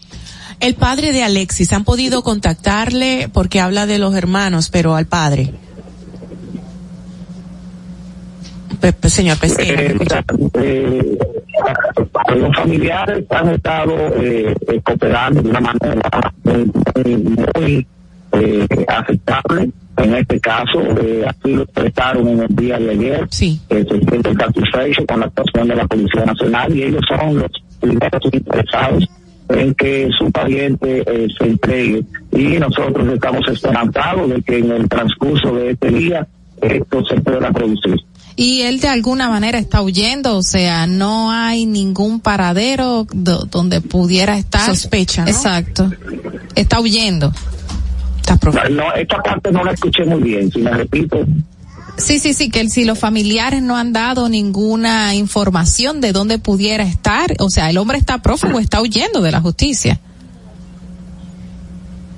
El padre de Alexis, ¿han podido contactarle? Porque habla de los hermanos, pero al padre. Señor ¿me Eh, eh, los familiares han estado eh, cooperando de una manera muy, aceptable. En este caso, eh, así lo expresaron en el día de ayer. Sí. Eh, se sienten satisfechos con la actuación de la Policía Nacional y ellos son los primeros interesados en que su pariente eh, se entregue. Y nosotros estamos esperanzados de que en el transcurso de este día esto se pueda producir. Y él de alguna manera está huyendo, o sea, no hay ningún paradero do- donde pudiera estar. Sospecha, ¿no? Exacto. Está huyendo. No, esta parte no la escuché muy bien, si me repito. Sí, sí, sí, que el- si los familiares no han dado ninguna información de dónde pudiera estar, o sea, el hombre está prófugo, está huyendo de la justicia.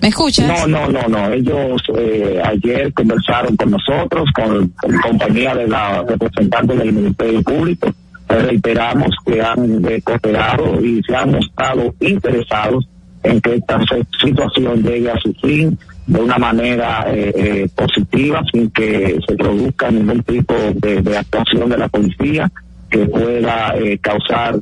¿Me escuchas? No, no, no, no. Ellos eh, ayer conversaron con nosotros, con, compañía de la representante del Ministerio Público. Reiteramos que han eh, cooperado y se han mostrado interesados en que esta situación llegue a su fin de una manera eh, eh, positiva, sin que se produzca ningún tipo de, actuación de la policía que pueda eh, causar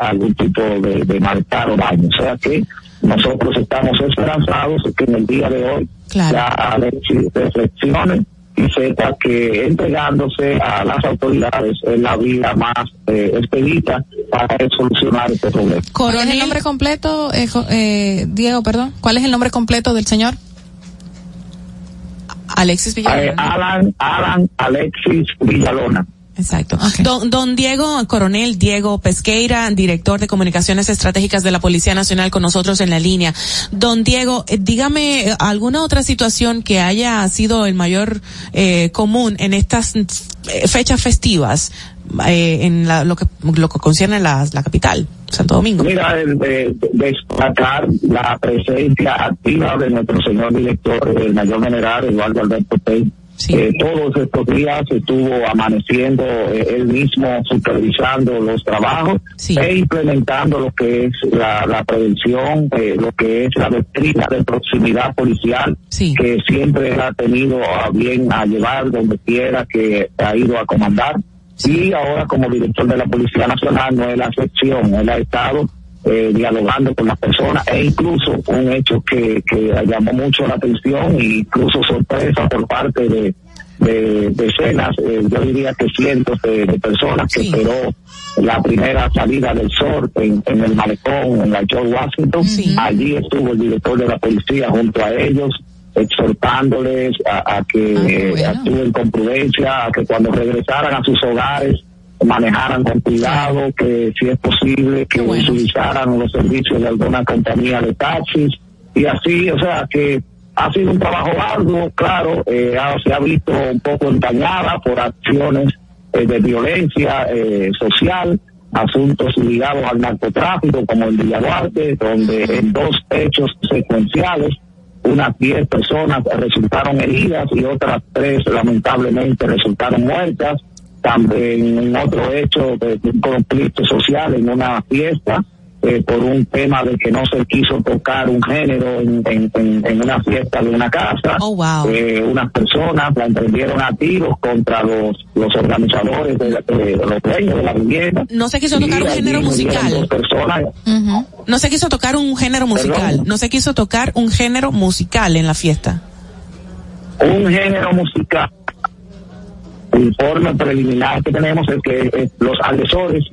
algún tipo de, de malestar o daño. O sea que nosotros estamos esperanzados que en el día de hoy ya Alexis reflexione y sepa que entregándose a las autoridades es la vida más eh, expedita para solucionar este problema. ¿Cuál es el nombre completo, eh, eh, Diego, perdón? ¿Cuál es el nombre completo del señor? Alexis Eh, Villalona. Alan, Alan Alexis Villalona. Exacto. Don, don Diego, coronel Diego Pesqueira, director de comunicaciones estratégicas de la Policía Nacional con nosotros en la línea. Don Diego, eh, dígame eh, alguna otra situación que haya sido el mayor eh, común en estas eh, fechas festivas eh, en la- lo que lo que concierne la, la capital, Santo Domingo. Mira, el de, de- destacar la presencia activa de nuestro señor director, el mayor general Eduardo Alberto Eh, todos estos días estuvo amaneciendo eh, él mismo supervisando los trabajos e implementando lo que es la, la prevención, eh, lo que es la doctrina de proximidad policial que siempre ha tenido a bien a llevar donde quiera que ha ido a comandar. Y ahora como director de la Policía Nacional no es la excepción, él ha estado eh, dialogando con las personas e incluso un hecho que, que llamó mucho la atención e incluso sorpresa por parte de, de decenas, eh, yo diría que cientos de, de personas que esperó la primera salida del sol en, en el malecón, en la George Washington. Allí estuvo el director de la policía junto a ellos exhortándoles a, a que eh, actúen con prudencia, a que cuando regresaran a sus hogares manejaran con cuidado, que si es posible que utilizaran los servicios de alguna compañía de taxis y así, o sea que ha sido un trabajo arduo, claro, eh, ha- se ha visto un poco empañada por acciones eh, de violencia eh, social, asuntos ligados al narcotráfico como en Villa Duarte, donde en dos hechos secuenciales unas 10 personas resultaron heridas y otras tres lamentablemente resultaron muertas. También en otro hecho de, de un conflicto social en una fiesta eh, por un tema de que no se quiso tocar un género en, en, en- en una fiesta de una casa. Eh, unas personas la emprendieron a tiros contra los, los organizadores de, la- de los dueños de la vivienda. No se quiso tocar un género musical. personas. No se quiso tocar un género musical. No se quiso tocar un género musical en la fiesta. un género musical. El informe preliminar que tenemos es que eh, los agresores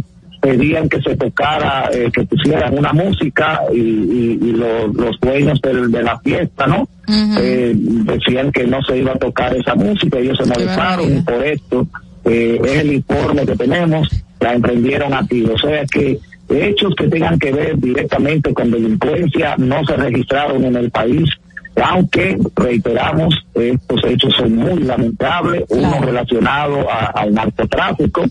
pedían que se tocara, eh, que pusieran una música y, y- y lo- los dueños de la fiesta, ¿no? Eh, decían que no se iba a tocar esa música, ellos se molestaron y por esto eh, es el informe que tenemos, la emprendieron a tiro. O sea que hechos que tengan que ver directamente con delincuencia no se registraron en el país, aunque reiteramos, estos hechos son muy lamentables, uno relacionado a- al narcotráfico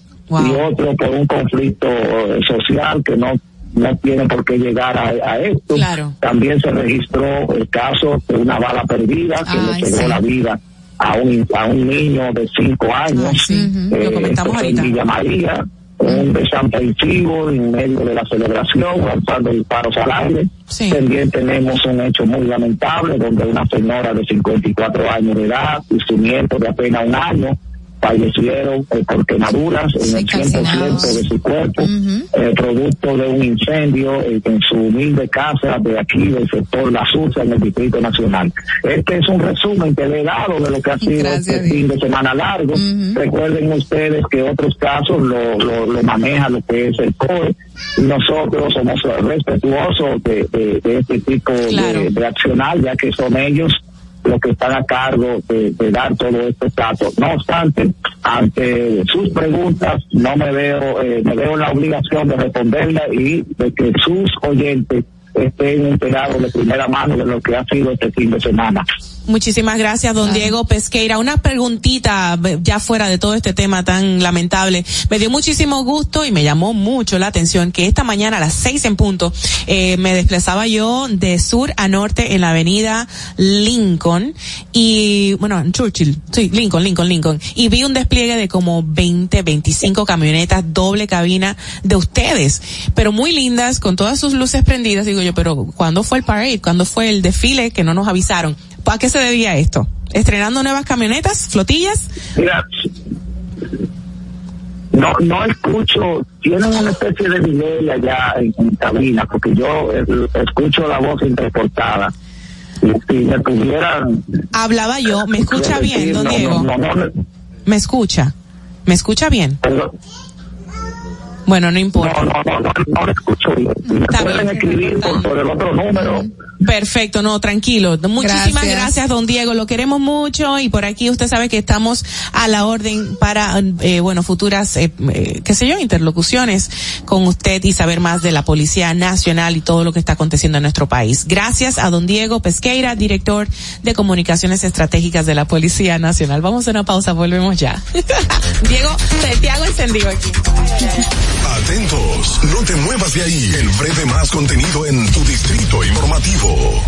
y otro por un conflicto eh, social que no no tiene por qué llegar a, a esto. También se registró el caso de una bala perdida que Ay, le pegó sí. la vida a un, a un niño de cinco años. Eh, esto fue en Villa María, un desaprensivo en medio de la celebración, lanzando disparos al aire. También tenemos un hecho muy lamentable donde una señora de 54 años de edad y su nieto de apenas un año fallecieron eh, por quemaduras en el 100% de su cuerpo, eh, producto de un incendio eh, en su humilde casa de aquí del sector La Susa en el Distrito Nacional. Este es un resumen que le he dado de lo que ha sido este fin de semana largo. Recuerden ustedes que otros casos lo, lo, lo maneja lo que es el COE. Nosotros somos respetuosos de, de- de este tipo de, de accionar, ya que son ellos los que están a cargo de, dar todos estos datos. No obstante, ante sus preguntas, no me veo, eh, me veo la obligación de responderla y de que sus oyentes estén enterados de primera mano de lo que ha sido este fin de semana. Muchísimas gracias, don Diego Pesqueira. Una preguntita ya fuera de todo este tema tan lamentable. Me dio muchísimo gusto y me llamó mucho la atención que esta mañana a las seis en punto eh, me desplazaba yo de sur a norte en la avenida Lincoln y, bueno, en Churchill, sí, Lincoln, Lincoln, Lincoln. Y vi un despliegue de como 20, 25 camionetas doble cabina de ustedes, pero muy lindas, con todas sus luces prendidas. Digo yo, pero ¿cuándo fue el parade? ¿Cuándo fue el desfile que no nos avisaron? ¿A qué se debía esto? ¿Estrenando nuevas camionetas, flotillas? Mira, no, no escucho, tienen una especie de delay allá en, en cabina, porque yo eh, escucho la voz interportada. Y si me tuvieran... Hablaba yo, ¿me escucha decir, bien, don no, Diego? no, no, no, ¿Me escucha? ¿Me escucha bien? Bueno, no importa. No, no, no, no, no lo escucho bien. Me pueden escribir por, por el otro número. Perfecto, no, tranquilo. Muchísimas gracias. Gracias. don Diego. Lo queremos mucho y por aquí usted sabe que estamos a la orden para, eh, bueno, futuras, eh, eh, qué sé yo, interlocuciones con usted y saber más de la Policía Nacional y todo lo que está aconteciendo en nuestro país. Gracias a don Diego Pesqueira, director de Comunicaciones Estratégicas de la Policía Nacional. Vamos a una pausa, volvemos ya. Diego, hago encendido aquí. Atentos, no te muevas de ahí. El breve más contenido en tu distrito informativo.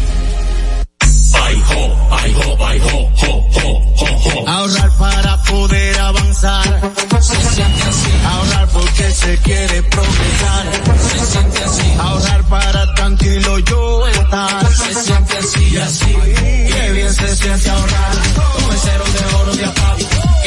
Ahorrar para poder avanzar. Se siente así. Ahorrar porque se quiere progresar. Se siente así. Ahorrar para tranquilo yo estar. Se siente así así. Qué bien se siente ahorrar. Con de oro de APAP.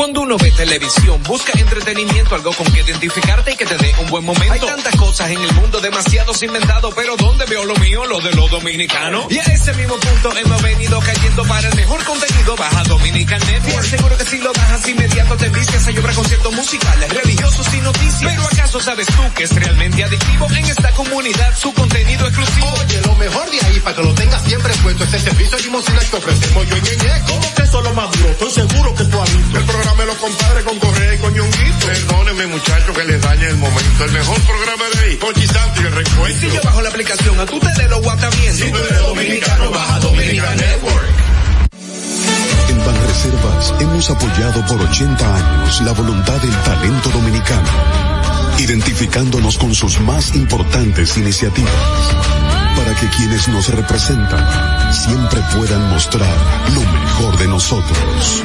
Cuando uno ve televisión, busca entretenimiento, algo con que identificarte y que te dé un buen momento. Hay tantas cosas en el mundo, demasiados inventados, pero ¿dónde veo lo mío? Lo de los dominicanos. Y a ese mismo punto hemos venido cayendo para el mejor contenido. Baja Dominican Network. Seguro que si lo bajas inmediato te vicias a llorar conciertos musicales, religiosos y noticias. Pero ¿acaso sabes tú que es realmente adictivo en esta comunidad su contenido exclusivo? Oye, lo mejor de ahí para que lo tengas siempre puesto es el servicio limosina que ofrecemos yo y Ñeñe. ¿Cómo que eso es lo más duro? Estoy seguro que tú has visto. El programa de los compadres con Correa y con Ñonguito. Perdónenme muchachos que les dañe el momento. El mejor programa de ahí, Conchi Santo y el recuento. Si yo bajo la aplicación, a tú te de lo guataviendo. Si tú eres dominicano, baja Dominica Network. En Banreservas hemos apoyado por 80 años la voluntad del talento dominicano, identificándonos con sus más importantes iniciativas, para que quienes nos representan siempre puedan mostrar lo mejor de nosotros.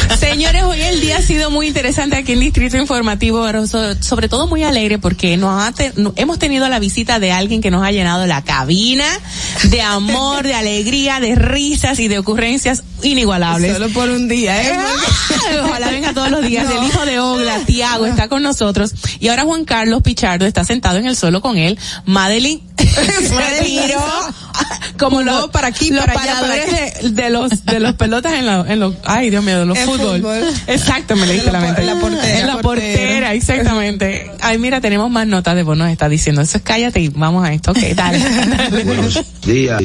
Señores, hoy el día ha sido muy interesante aquí en Distrito Informativo, sobre todo muy alegre porque nos ha te- hemos tenido la visita de alguien que nos ha llenado la cabina de amor, de alegría, de risas y de ocurrencias inigualables. Solo por un día, ¿eh? Ay, Ojalá venga todos los días. El hijo de Ogla, Tiago, está con nosotros. Y ahora Juan Carlos Pichardo está sentado en el suelo con él. Madeline se tiró como los, para aquí, los para allá, para de, de los de los pelotas en los en los ay Dios mío de los fútbol. fútbol. exacto me leíste la la mente la portera. en la portera exactamente ay mira tenemos más notas de vos nos está diciendo eso es cállate y vamos a esto ok dale, dale. Buenos días.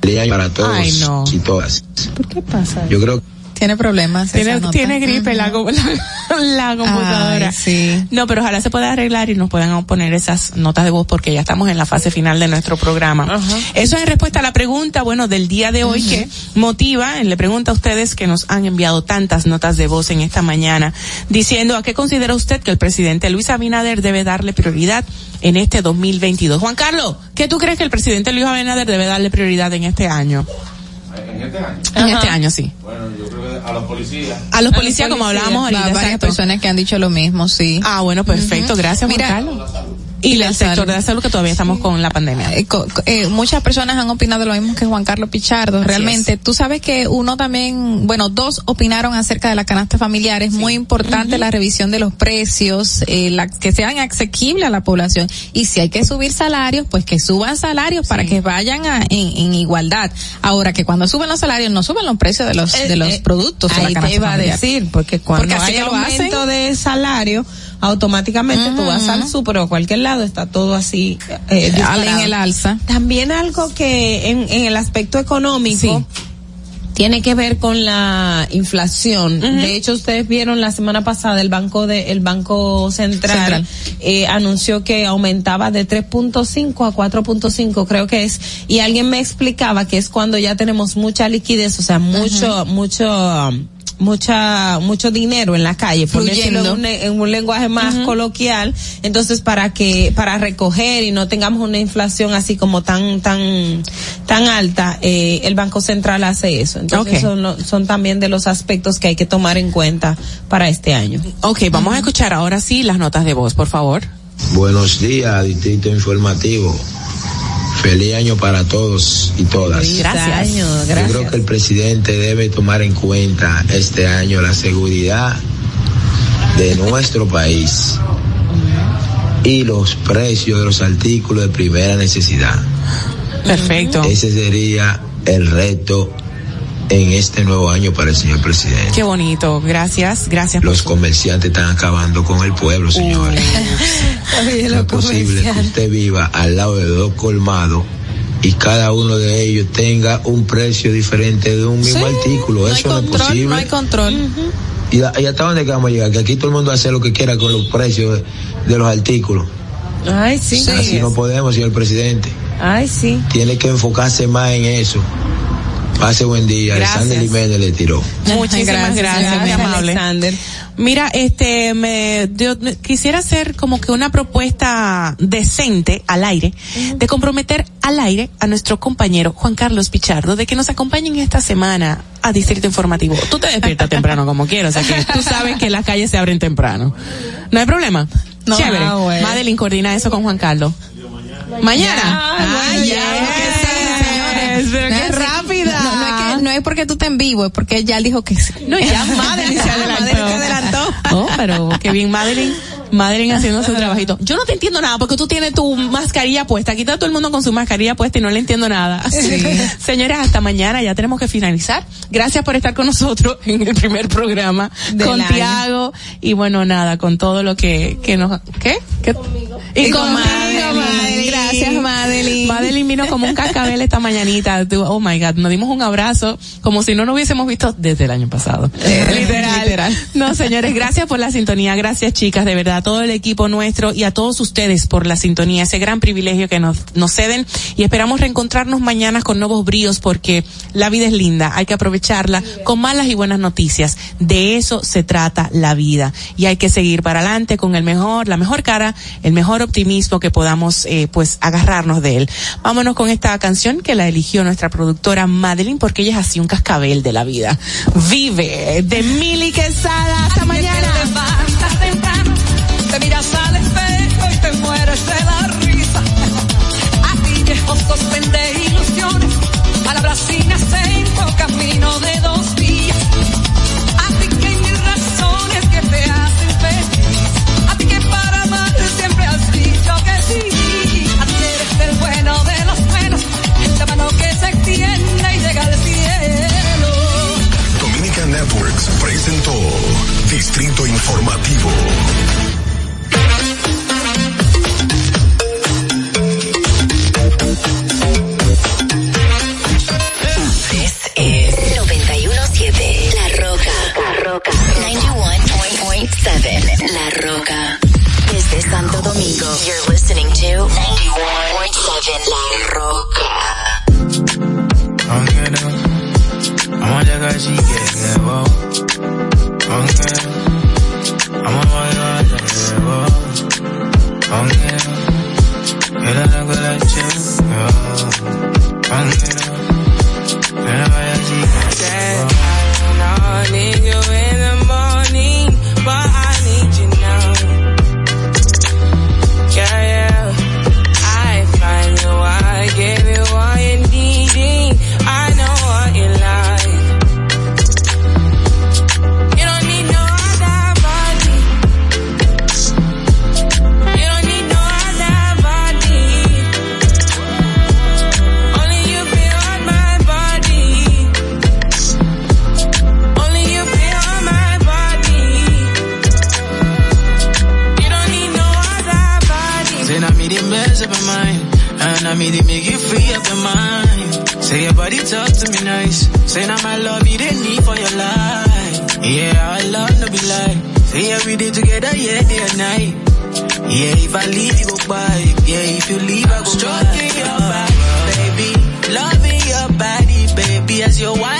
Feliz año para todos Ay, no. y todas. ¿Por qué pasa Yo creo Tiene problemas. tiene, tiene gripe la, la, la computadora. Ay, sí. No, pero ojalá se pueda arreglar y nos puedan poner esas notas de voz porque ya estamos en la fase final de nuestro programa. Eso es en respuesta a la pregunta, bueno, del día de hoy que motiva, le pregunta a ustedes que nos han enviado tantas notas de voz en esta mañana, diciendo a qué considera usted que el presidente Luis Abinader debe darle prioridad en este 2022. Juan Carlos, ¿qué tú crees que el presidente Luis Abinader debe darle prioridad en este año? En este año. En este año, sí. Bueno, yo creo que a los policías. A los policías, como hablábamos ahorita. Va- varias personas que han dicho lo mismo, sí. Ah, bueno, perfecto. Gracias, Mira, Juan Carlos. Y el sector salud. de la salud que todavía estamos con la pandemia. Eh, co- eh, muchas personas han opinado lo mismo que Juan Carlos Pichardo. Así Realmente, tú sabes que uno también, bueno, dos opinaron acerca de la canasta familiar. Es muy importante la revisión de los precios, eh, la, que sean asequibles a la población. Y si hay que subir salarios, pues que suban salarios para que vayan a- en, en igualdad. Ahora que cuando suben los salarios, no suben los precios de los, de los eh, productos. de la Ahí te canasta iba a decir, porque cuando Porque hay aumento hacen. de salario, automáticamente tú vas al super o a cualquier lado, está todo así eh, en el alza. También algo que en, en el aspecto económico tiene que ver con la inflación. De hecho, ustedes vieron la semana pasada el banco de el banco central, Central. eh, anunció que aumentaba de 3.5 a 4.5, creo que es, y alguien me explicaba que es cuando ya tenemos mucha liquidez, o sea, mucho mucho um, mucha mucho dinero en la calle por decirlo en un, en un lenguaje más coloquial entonces para que para recoger y no tengamos una inflación así como tan tan tan alta eh, el banco central hace eso entonces Ok. son, son también de los aspectos que hay que tomar en cuenta para este año Ok, vamos a escuchar ahora sí las notas de voz, por favor. Buenos días, Distrito Informativo. Feliz año para todos y todas. Gracias. Yo creo que el presidente debe tomar en cuenta este año la seguridad de nuestro país y los precios de los artículos de primera necesidad. Perfecto. Ese sería el reto en este nuevo año para el señor presidente. Qué bonito, gracias, gracias. Los comerciantes están acabando con el pueblo, señores. No es posible que usted viva al lado de dos colmados y cada uno de ellos tenga un precio diferente de un mismo artículo. Eso no, es posible. no hay control. ¿Y, a- y hasta dónde que vamos a llegar? Que aquí todo el mundo hace lo que quiera con los precios de, de los artículos. ay sí Así no podemos, señor presidente. ay sí Tiene que enfocarse más en eso. Pase buen día. Gracias. Alexander Jiménez le tiró. Muchísimas gracias, Gracias, muy amable. Alexander. Mira, este, me, yo quisiera hacer como que una propuesta decente al aire, de comprometer al aire a nuestro compañero Juan Carlos Pichardo, de que nos acompañen esta semana a Distrito Informativo. Tú te despiertas temprano como quieras, o sea que tú sabes que las calles se abren temprano. No hay problema. No. Chévere. Ah, bueno. Madeline coordina eso con Juan Carlos. Mañana. Ah, bueno, ya, yes. Pero qué rápida. No, no es que, no es porque tú estés en vivo, es porque ya dijo que sí. No, ya Madeline se adelantó. Madeline se adelantó. Oh, pero qué bien Madeline. Madeline haciendo su trabajito. Yo no te entiendo nada porque tú tienes tu mascarilla puesta. Aquí está todo el mundo con su mascarilla puesta y no le entiendo nada. Señores, hasta mañana. Ya tenemos que finalizar. Gracias por estar con nosotros en el primer programa Del con año. Tiago y bueno, nada, con todo lo que, que nos, ¿qué? ¿Qué? Y, Y con conmigo, Madeline. Madeline. Gracias, Madeline. Madeline vino como un cascabel esta mañanita. Oh my God, nos dimos un abrazo como si no nos hubiésemos visto desde el año pasado. literal. literal. No, señores, gracias por la sintonía. Gracias, chicas, de verdad, a todo el equipo nuestro y a todos ustedes por la sintonía, ese gran privilegio que nos, nos ceden. Y esperamos reencontrarnos mañana con nuevos bríos porque la vida es linda. Hay que aprovecharla con malas y buenas noticias. De eso se trata la vida. Y hay que seguir para adelante con el mejor, la mejor cara, el mejor optimismo que podamos, eh, pues, agarrarnos de él. Vámonos con esta canción que la eligió nuestra productora Madeline porque ella es así un cascabel de la vida. Vive de Mili Quesada. Hasta mañana. levantas temprano, te miras al espejo y te mueres de la risa. A ti viejo sostén de Distrito Informativo. This is 917 La Roca. La Roca. 91.7 La Roca. Desde Santo Domingo, you're listening to 91.7 La Roca. Say now my love, you didn't need for your life. Yeah, I love to be like. Say every day together, yeah, day and night. Yeah, if I leave, you go by. Yeah, if you leave, I go Stroking your back, baby. Loving your body, baby, as your wife.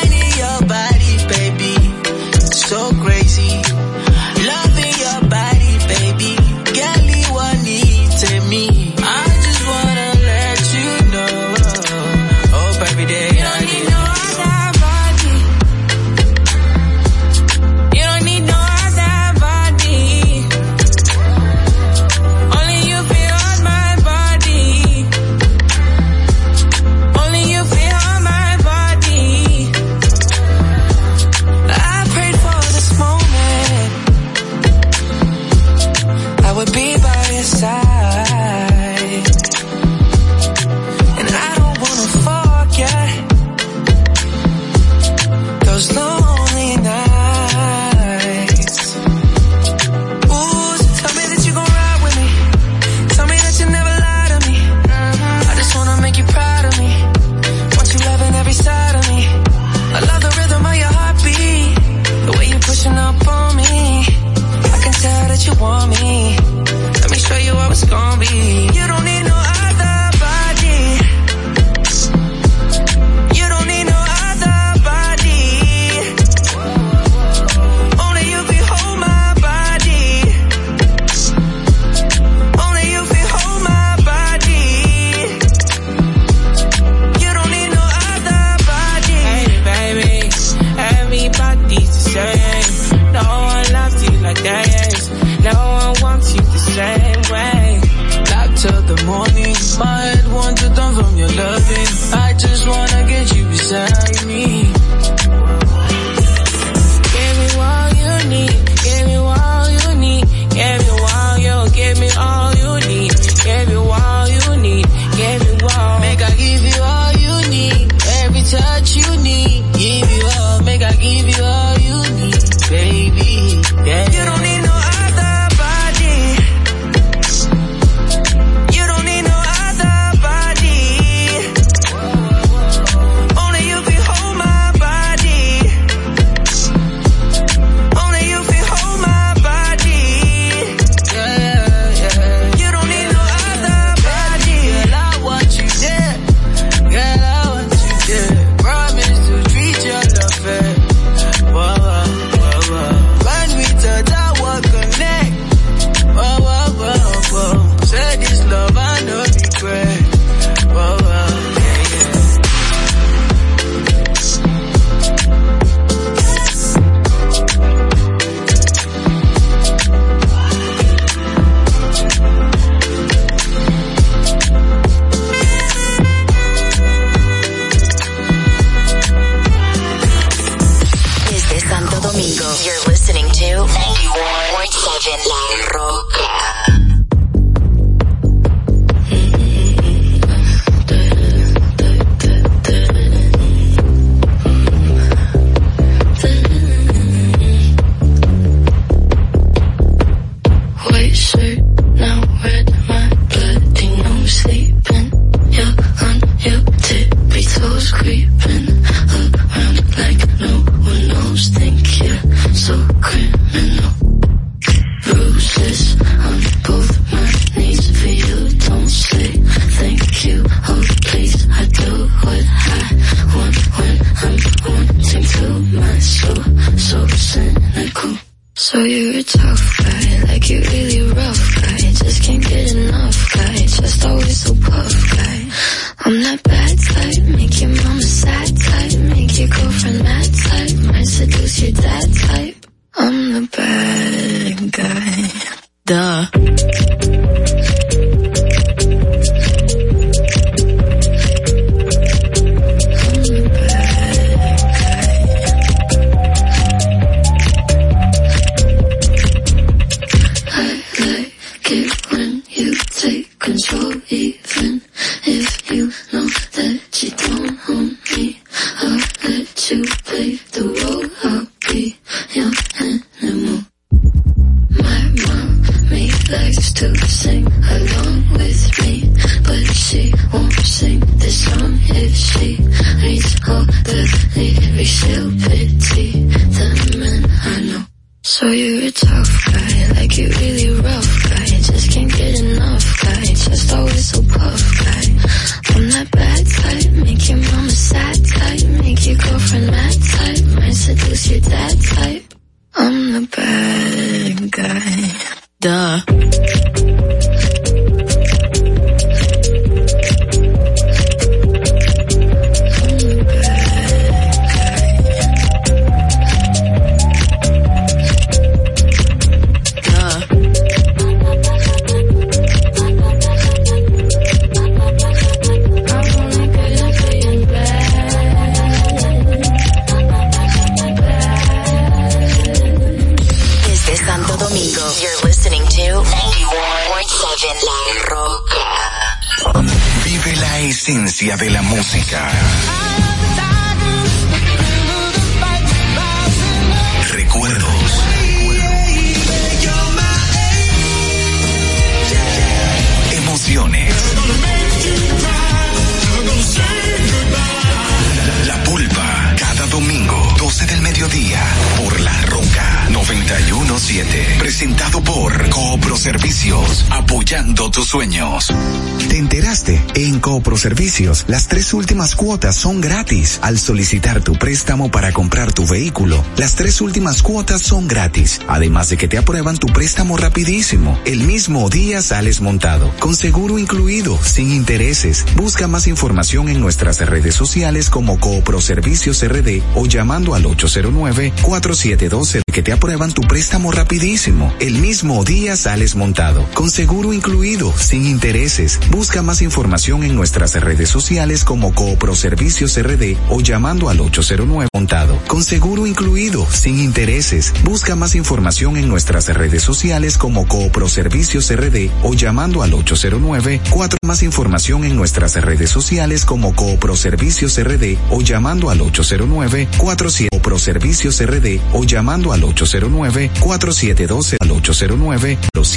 Últimas cuotas son gratis. Al solicitar tu préstamo para comprar tu vehículo, las tres últimas cuotas son gratis. Además de que te aprueban tu préstamo rapidísimo. El mismo día sales montado, con seguro incluido, sin intereses. Busca más información en nuestras redes sociales como Coopro Servicios RD o llamando al 809-472 que te aprueban tu préstamo rapidísimo. El mismo día sales montado, con seguro incluido, sin intereses. Busca más información en nuestras redes sociales como Coopro Servicios RD o llamando al 809 montado, con seguro incluido, sin intereses. Busca más información en nuestras redes sociales como Coopro Servicios RD o llamando al 809 4 más información en nuestras redes sociales como Coopro Servicios RD o llamando al 809 47 Pro Servicios RD o llamando al 809 4712 al 809 los